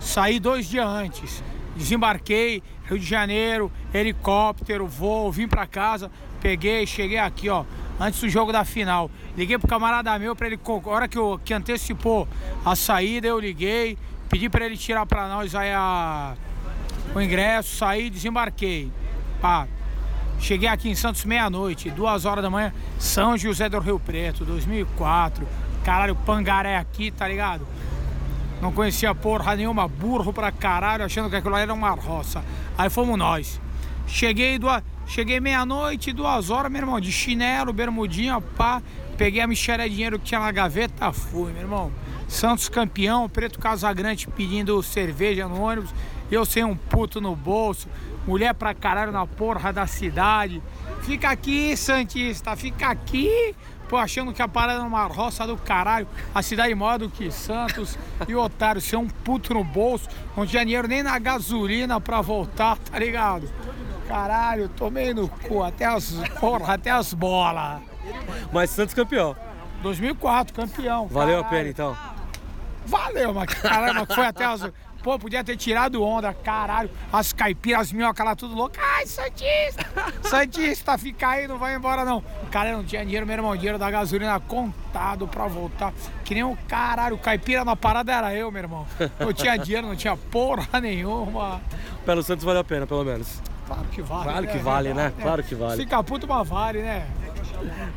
Speaker 11: Saí dois dias antes. Desembarquei, Rio de Janeiro, helicóptero, voo, vim pra casa, peguei, cheguei aqui, ó, antes do jogo da final. Liguei pro camarada meu pra ele, a hora que, eu, que antecipou a saída, eu liguei, pedi pra ele tirar pra nós aí a, o ingresso, saí, desembarquei. Pá, Cheguei aqui em Santos meia-noite, duas horas da manhã, São José do Rio Preto, 2004. Caralho, pangaré aqui, tá ligado? Não conhecia porra nenhuma, burro pra caralho, achando que aquilo era uma roça. Aí fomos nós. Cheguei, duas, cheguei meia-noite, duas horas, meu irmão, de chinelo, bermudinha, pá. Peguei a michera de dinheiro que tinha na gaveta, fui, meu irmão. Santos campeão, Preto Casagrande pedindo cerveja no ônibus. Eu sem um puto no bolso, mulher pra caralho na porra da cidade. Fica aqui, Santista, fica aqui. Pô, achando que a parada é uma roça do caralho, a cidade maior do que Santos. E otário, ser um puto no bolso, não tinha dinheiro nem na gasolina pra voltar, tá ligado? Caralho, tomei no cu, até as, porra, até as bolas.
Speaker 6: Mas Santos campeão.
Speaker 11: 2004, campeão.
Speaker 6: Valeu a
Speaker 11: caralho.
Speaker 6: pena então.
Speaker 11: Valeu, mas caramba, foi até as. Pô, podia ter tirado onda, caralho. As caipiras, as minhocas lá, tudo louco. Ai, Santista! Santista, fica aí, não vai embora não. Cara, eu não tinha dinheiro, meu irmão, dinheiro da gasolina contado pra voltar. Que nem um caralho, caipira na parada era eu, meu irmão. Não tinha dinheiro, não tinha porra nenhuma.
Speaker 6: Pelo Santos vale a pena, pelo menos.
Speaker 11: Claro que vale.
Speaker 6: Claro que
Speaker 11: né?
Speaker 6: vale, né?
Speaker 11: Verdade,
Speaker 6: Claro que vale.
Speaker 11: Fica puto, mas vale, né?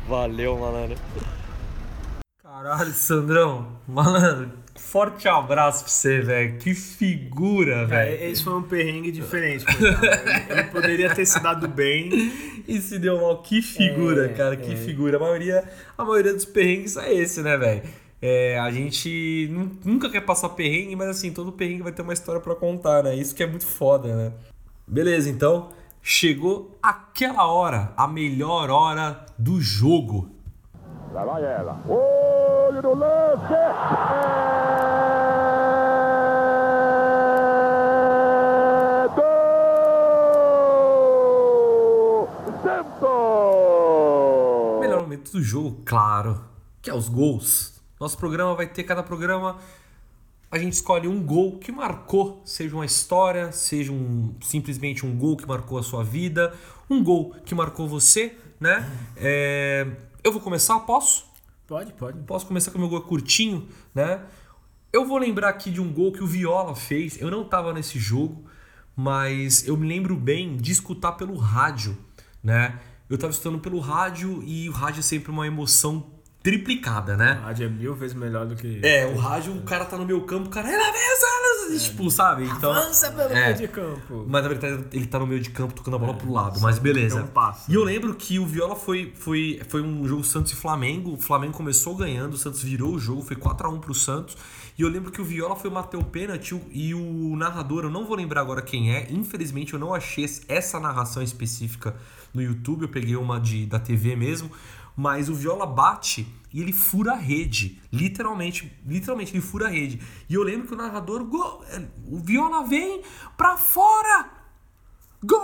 Speaker 6: Valeu, malandro.
Speaker 2: Caralho, Sandrão. Malandro, forte abraço pra você, velho. Que figura,
Speaker 3: É,
Speaker 2: velho.
Speaker 3: esse foi um perrengue diferente. Ele- poderia ter se dado bem.
Speaker 2: E se deu mal, que figura,
Speaker 3: É,
Speaker 2: cara, que
Speaker 3: é.
Speaker 2: figura. A maioria, a maioria dos perrengues é esse, né, velho? É, a gente nu- nunca quer passar perrengue, mas assim, todo perrengue vai ter uma história pra contar, né? Isso que é muito foda, né? Beleza, então, chegou aquela hora, a melhor hora do jogo.
Speaker 12: Lá vai ela. Olho no lance. É do Santos.
Speaker 2: Melhor momento do jogo, claro, que é os gols. Nosso programa vai ter cada programa a gente escolhe um gol que marcou, seja uma história, seja um simplesmente um gol que marcou a sua vida, um gol que marcou você, né? É, eu vou começar, posso?
Speaker 3: Pode, pode.
Speaker 2: Posso começar com o meu gol curtinho, né? Eu vou lembrar aqui de um gol que o Viola fez. Eu não tava nesse jogo, mas eu me lembro bem de escutar pelo rádio, né? Eu tava escutando pelo rádio e o rádio é sempre uma emoção triplicada, né?
Speaker 3: A rádio é mil vezes melhor do que.
Speaker 2: É, o rádio, o cara tá no meu campo, o cara, ela vem, tipo, sabe? Então,
Speaker 3: Avança pelo
Speaker 2: é.
Speaker 3: meio de campo.
Speaker 2: Mas na verdade ele tá no meio de campo tocando a bola pro lado, mas beleza.
Speaker 3: então passa.
Speaker 2: E eu lembro que o Viola foi, foi, foi um jogo Santos e Flamengo. O Flamengo começou ganhando, o Santos virou o jogo, foi 4x1 pro Santos. E eu lembro que o Viola foi bater o pênalti e o narrador, eu não vou lembrar agora quem é, infelizmente eu não achei essa narração específica no YouTube, eu peguei uma de, da TV mesmo. Mas o Viola bate e ele fura a rede. Literalmente, literalmente, ele fura a rede. E eu lembro que o narrador, gol, o Viola vem pra fora! Gol!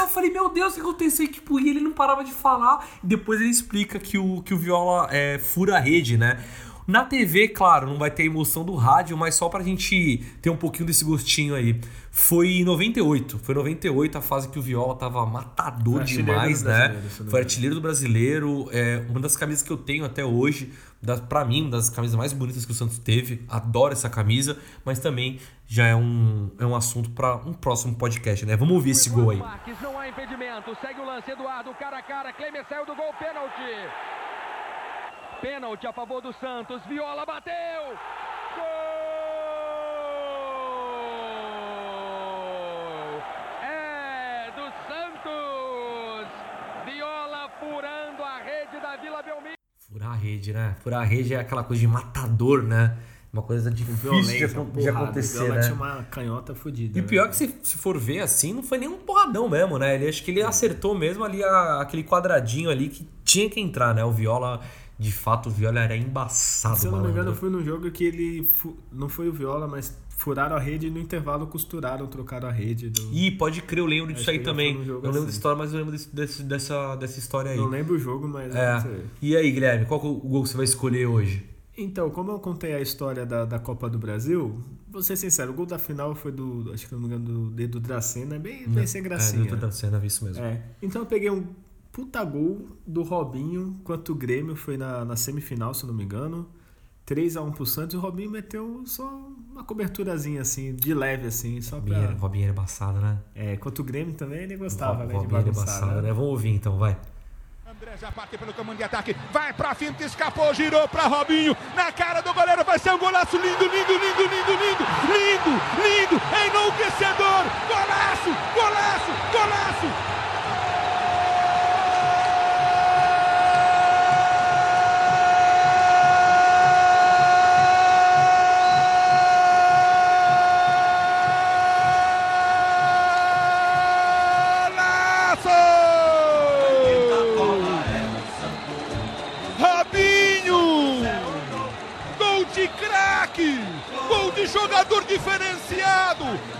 Speaker 2: Eu falei, meu Deus, o que aconteceu? E, tipo, ele não parava de falar. E depois ele explica que o, que o Viola é, fura a rede, né? Na TV, claro, não vai ter a emoção do rádio, mas só pra gente ter um pouquinho desse gostinho aí. Foi em 98. Foi em 98 a fase que o Viola tava matador
Speaker 3: artilheiro
Speaker 2: demais, né? Foi artilheiro do brasileiro. É uma das camisas que eu tenho até hoje. Da, pra mim, uma das camisas mais bonitas que o Santos teve. Adoro essa camisa, mas também já é um, é um assunto pra um próximo podcast, né? Vamos ouvir esse gol aí.
Speaker 13: Marques, não há impedimento. Segue o lance, Eduardo, cara a cara. Clemer saiu do gol, pênalti. Pênalti a favor do Santos. Viola bateu. Gol! É do Santos. Viola furando a rede da Vila Belmiro.
Speaker 2: Furar a rede, né? Furar a rede é aquela coisa de matador, né? Uma coisa difícil de,
Speaker 3: Violência,
Speaker 2: de
Speaker 3: porrada.
Speaker 2: acontecer,
Speaker 3: Viola
Speaker 2: né?
Speaker 3: tinha uma canhota fodida.
Speaker 2: E
Speaker 3: né?
Speaker 2: pior que se, se for ver assim, não foi nem um porradão mesmo, né? Ele acho que ele acertou mesmo ali a- aquele quadradinho ali que tinha que entrar, né? O Viola, de fato, o Viola era embaçado,
Speaker 3: Se eu não me engano, foi num jogo que ele. Não foi o Viola, mas furaram a rede e no intervalo costuraram, trocaram a rede. Do...
Speaker 2: Ih, pode crer, eu lembro disso
Speaker 3: Acho
Speaker 2: aí também. Eu
Speaker 3: jogo
Speaker 2: lembro
Speaker 3: assim.
Speaker 2: dessa história, mas eu lembro desse- desse- dessa, dessa história aí.
Speaker 3: Não lembro o jogo, mas.
Speaker 2: É.
Speaker 3: não.
Speaker 2: E aí, Guilherme, qual que é o gol que você vai escolher hoje?
Speaker 3: Então, como eu contei a história da, da Copa do Brasil, vou ser sincero, o gol da final foi do. Acho que não me engano, do dedo Dracena, bem, bem sem gracinha.
Speaker 2: É, do Dracena, vi isso mesmo.
Speaker 3: É. Então eu peguei um puta gol do Robinho, enquanto o Grêmio foi na, na semifinal, se eu não me engano. 3x1 pro Santos e o Robinho meteu só uma coberturazinha assim, de leve assim, só
Speaker 2: Robinho era,
Speaker 3: pra.
Speaker 2: Robinho era embaçado, né?
Speaker 3: É, quanto o Grêmio também ele gostava, né? De
Speaker 2: Robinho era
Speaker 3: bagunçar,
Speaker 2: embaçado,
Speaker 3: né?
Speaker 2: né? Vamos ouvir então, vai.
Speaker 12: André já parte pelo comando de ataque, vai pra finta, escapou, girou pra Robinho, na cara do goleiro, vai ser um golaço lindo, lindo, lindo, lindo, lindo, lindo, lindo, enlouquecedor, golaço, golaço, golaço.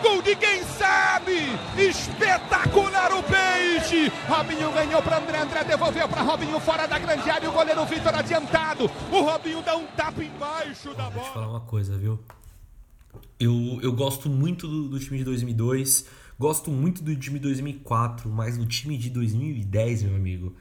Speaker 12: Gol de quem sabe! Espetacular o peixe! Robinho ganhou para André, André devolveu para Robinho fora da grande área, o goleiro Vitor adiantado. O Robinho dá um tapa embaixo da
Speaker 2: Deixa eu
Speaker 12: bola.
Speaker 2: falar uma coisa, viu? Eu, eu gosto muito do, do time de 2002, gosto muito do time de 2004, mas o time de 2010, meu amigo,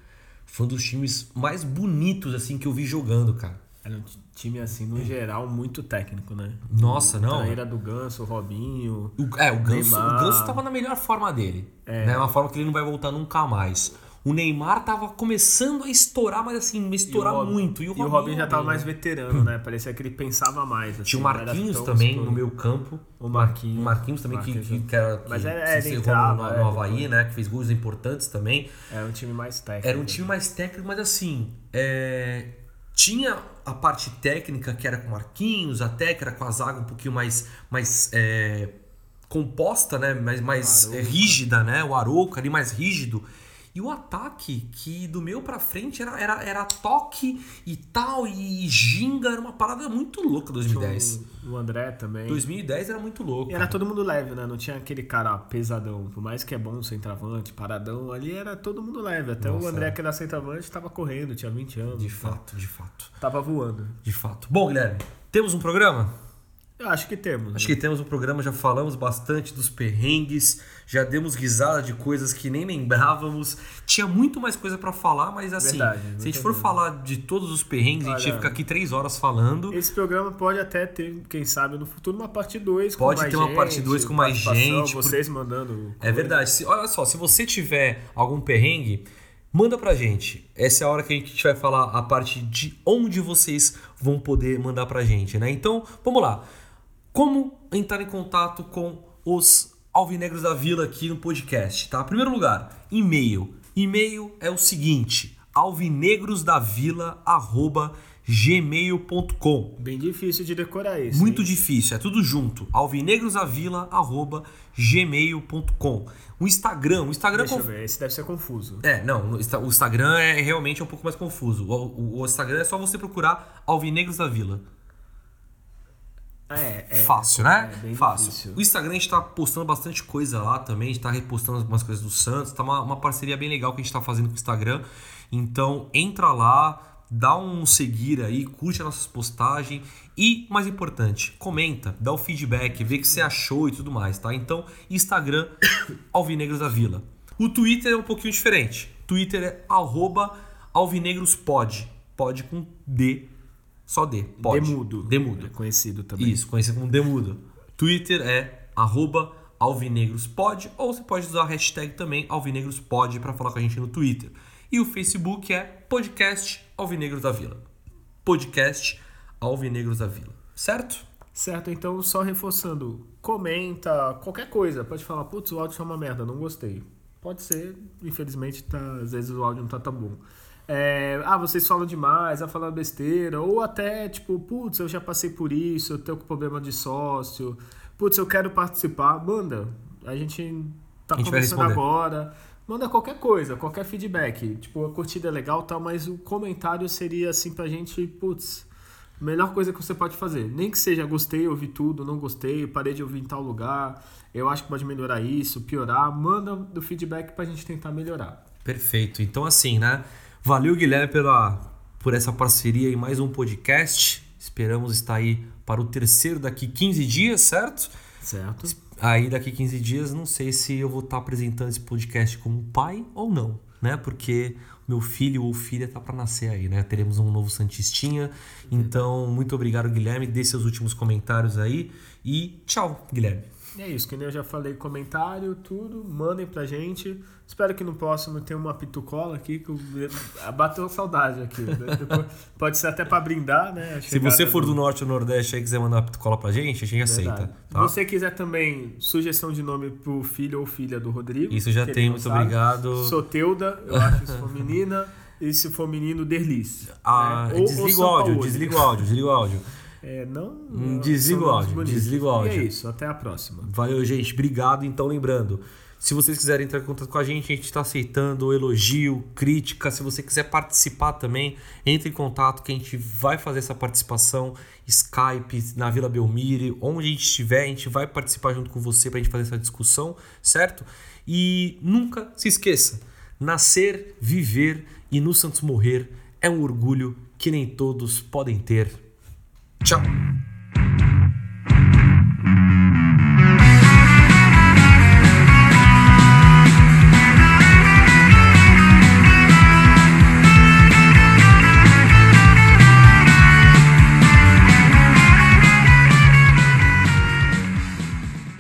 Speaker 2: foi um dos times mais bonitos assim que eu vi jogando, cara.
Speaker 3: Era um ti- time, assim, no geral, muito técnico, né?
Speaker 2: Nossa, não.
Speaker 3: A era do Ganso, o Robinho.
Speaker 2: O, é, o Ganso,
Speaker 3: Neymar.
Speaker 2: o Ganso tava na melhor forma dele.
Speaker 3: É.
Speaker 2: Né? Uma forma que ele não vai voltar nunca mais. O Neymar tava começando a estourar, mas assim, a estourar muito. E o
Speaker 3: E o
Speaker 2: Robinho,
Speaker 3: Robinho já tava mais
Speaker 2: né?
Speaker 3: veterano, né? Parecia que ele pensava mais. assim,
Speaker 2: Tinha o
Speaker 3: não era
Speaker 2: Marquinhos também no meio campo.
Speaker 3: O Marquinhos.
Speaker 2: O Marquinhos também, que,
Speaker 3: Marquinhos,
Speaker 2: que,
Speaker 3: né?
Speaker 2: que era, que
Speaker 3: Mas era-
Speaker 2: se
Speaker 3: entrava,
Speaker 2: no,
Speaker 3: é,
Speaker 2: no Havaí, né? Que fez gols importantes também.
Speaker 3: Era um time mais técnico.
Speaker 2: Era um time mais técnico, mas assim, é, tinha a parte técnica que era com Marquinhos, até que era com a zaga um pouquinho mais, mais é, composta, né? Mais, mais é, rígida, né? O Arouca ali mais rígido. E o ataque, que do meio pra frente era, era, era toque e tal, e ginga, era uma parada muito louca 2010.
Speaker 3: O André também.
Speaker 2: 2010 era muito louco.
Speaker 3: E era todo mundo leve, né? Não tinha aquele cara pesadão. Por mais que é bom centroavante, paradão, ali era todo mundo leve. Até
Speaker 2: Nossa,
Speaker 3: o André,
Speaker 2: é.
Speaker 3: que era centroavante, tava correndo, tinha 20 anos.
Speaker 2: De fato, de fato.
Speaker 3: Tava voando.
Speaker 2: De fato. Bom, Guilherme, temos um programa?
Speaker 3: Acho que temos.
Speaker 2: Acho
Speaker 3: né?
Speaker 2: que temos um programa, já falamos bastante dos perrengues, já demos risada de coisas que nem lembrávamos. Tinha muito mais coisa pra falar, mas assim,
Speaker 3: Verdade,
Speaker 2: se a gente for falar de todos os perrengues, a gente ia
Speaker 3: Olha,
Speaker 2: ficar aqui três horas falando.
Speaker 3: Esse programa pode até ter, quem sabe, no futuro, uma parte 2 com
Speaker 2: Pode
Speaker 3: mais
Speaker 2: ter uma
Speaker 3: gente,
Speaker 2: parte 2 com mais gente,
Speaker 3: Vocês mandando.
Speaker 2: É verdade. Se- olha só, se você tiver algum perrengue, manda pra gente. Essa é a hora que a gente vai falar a parte de onde vocês vão poder mandar pra gente, né? Então, vamos lá. Como entrar em contato com os Alvinegros da Vila aqui no podcast, tá? Primeiro lugar, e-mail. E-mail é o seguinte: alvinegrosdavila@gmail.com.
Speaker 3: Bem difícil de decorar isso.
Speaker 2: Muito
Speaker 3: hein?
Speaker 2: difícil, é tudo junto. alvinegrosavila@gmail.com. O Instagram, o Instagram
Speaker 3: Deixa eu
Speaker 2: conf-
Speaker 3: ver, esse deve ser confuso.
Speaker 2: é, não, o Instagram é realmente um pouco mais confuso. O, o- o Instagram é só você procurar Alvinegros da Vila.
Speaker 3: É, é.
Speaker 2: Fácil, né?
Speaker 3: É, bem
Speaker 2: Fácil.
Speaker 3: difícil.
Speaker 2: O Instagram a gente tá postando bastante coisa lá também, a gente tá repostando algumas coisas do Santos, tá uma, uma parceria bem legal que a gente tá fazendo com o Instagram. Então entra lá, dá um seguir aí, curte as nossas postagens e, mais importante, comenta, dá o feedback, vê o que você achou e tudo mais, tá? Então, Instagram, Alvinegros da Vila. O Twitter é um pouquinho diferente. Twitter é arroba alvinegrospod. Pod com D. Só D. Pod.
Speaker 3: Demudo.
Speaker 2: Demudo.
Speaker 3: É conhecido também.
Speaker 2: Isso, conhecido como Demudo. Twitter é arroba alvinegrospod ou você pode usar a hashtag também alvinegrospod para falar com a gente no Twitter. E o Facebook é podcast Alvinegros da Vila. Podcast Alvinegros da Vila. Certo?
Speaker 3: Certo, então só reforçando, comenta, qualquer coisa. Pode falar, putz, o áudio foi uma merda, não gostei. Pode ser, infelizmente, tá, às vezes o áudio não tá tão bom. É, ah, vocês falam demais, ah, falam besteira, ou até tipo, putz, eu já passei por isso, eu tenho problema de sócio, putz, eu quero participar, manda. A gente tá
Speaker 2: A gente
Speaker 3: começando agora. Manda qualquer coisa, qualquer feedback. Tipo, a curtida é legal e tal, mas o comentário seria assim pra gente, putz, melhor coisa que você pode fazer. Nem que seja gostei, ouvi tudo, não gostei, parei de ouvir em tal lugar, eu acho que pode melhorar isso, piorar. Manda do feedback pra gente tentar melhorar.
Speaker 2: Perfeito. Então, assim, né? Valeu, Guilherme, pela, por essa parceria em mais um podcast. Esperamos estar aí para o terceiro daqui 15 dias, certo?
Speaker 3: Certo.
Speaker 2: Aí daqui 15 dias, não sei se eu vou estar apresentando esse podcast como pai ou não, né? Porque meu filho ou filha tá para nascer aí, né? Teremos um novo Santistinha. Então, muito obrigado, Guilherme. Dê seus últimos comentários aí. E tchau, Guilherme.
Speaker 3: É isso, que nem eu já falei, comentário, tudo, mandem pra gente. Espero que no próximo tenha uma pitucola aqui, que eu... bateu saudade aqui. né? Depois- pode ser até pra brindar, né?
Speaker 2: Se você for do norte ou nordeste e quiser mandar uma cola pra gente, a gente aceita. Tá?
Speaker 3: Se você quiser também sugestão de nome pro filho ou filha do Rodrigo.
Speaker 2: Isso já tem, muito
Speaker 3: sabe.
Speaker 2: obrigado.
Speaker 3: Soteuda, eu acho que for menina. E se for menino, Derlis.
Speaker 2: Ah,
Speaker 3: né? Ou- ou
Speaker 2: desliga o áudio, desliga o áudio, desliga o áudio.
Speaker 3: É, não.
Speaker 2: Desliga o áudio, desliga o
Speaker 3: E
Speaker 2: áudio.
Speaker 3: é isso, até a próxima.
Speaker 2: Valeu, gente. Obrigado. Então, lembrando, se vocês quiserem entrar em contato com a gente, a gente está aceitando elogio, crítica. Se você quiser participar também, entre em contato que a gente vai fazer essa participação. Skype, na Vila Belmire, onde a gente estiver, a gente vai participar junto com você para a gente fazer essa discussão, certo? E nunca se esqueça: nascer, viver e no Santos morrer é um orgulho que nem todos podem ter. Tchau!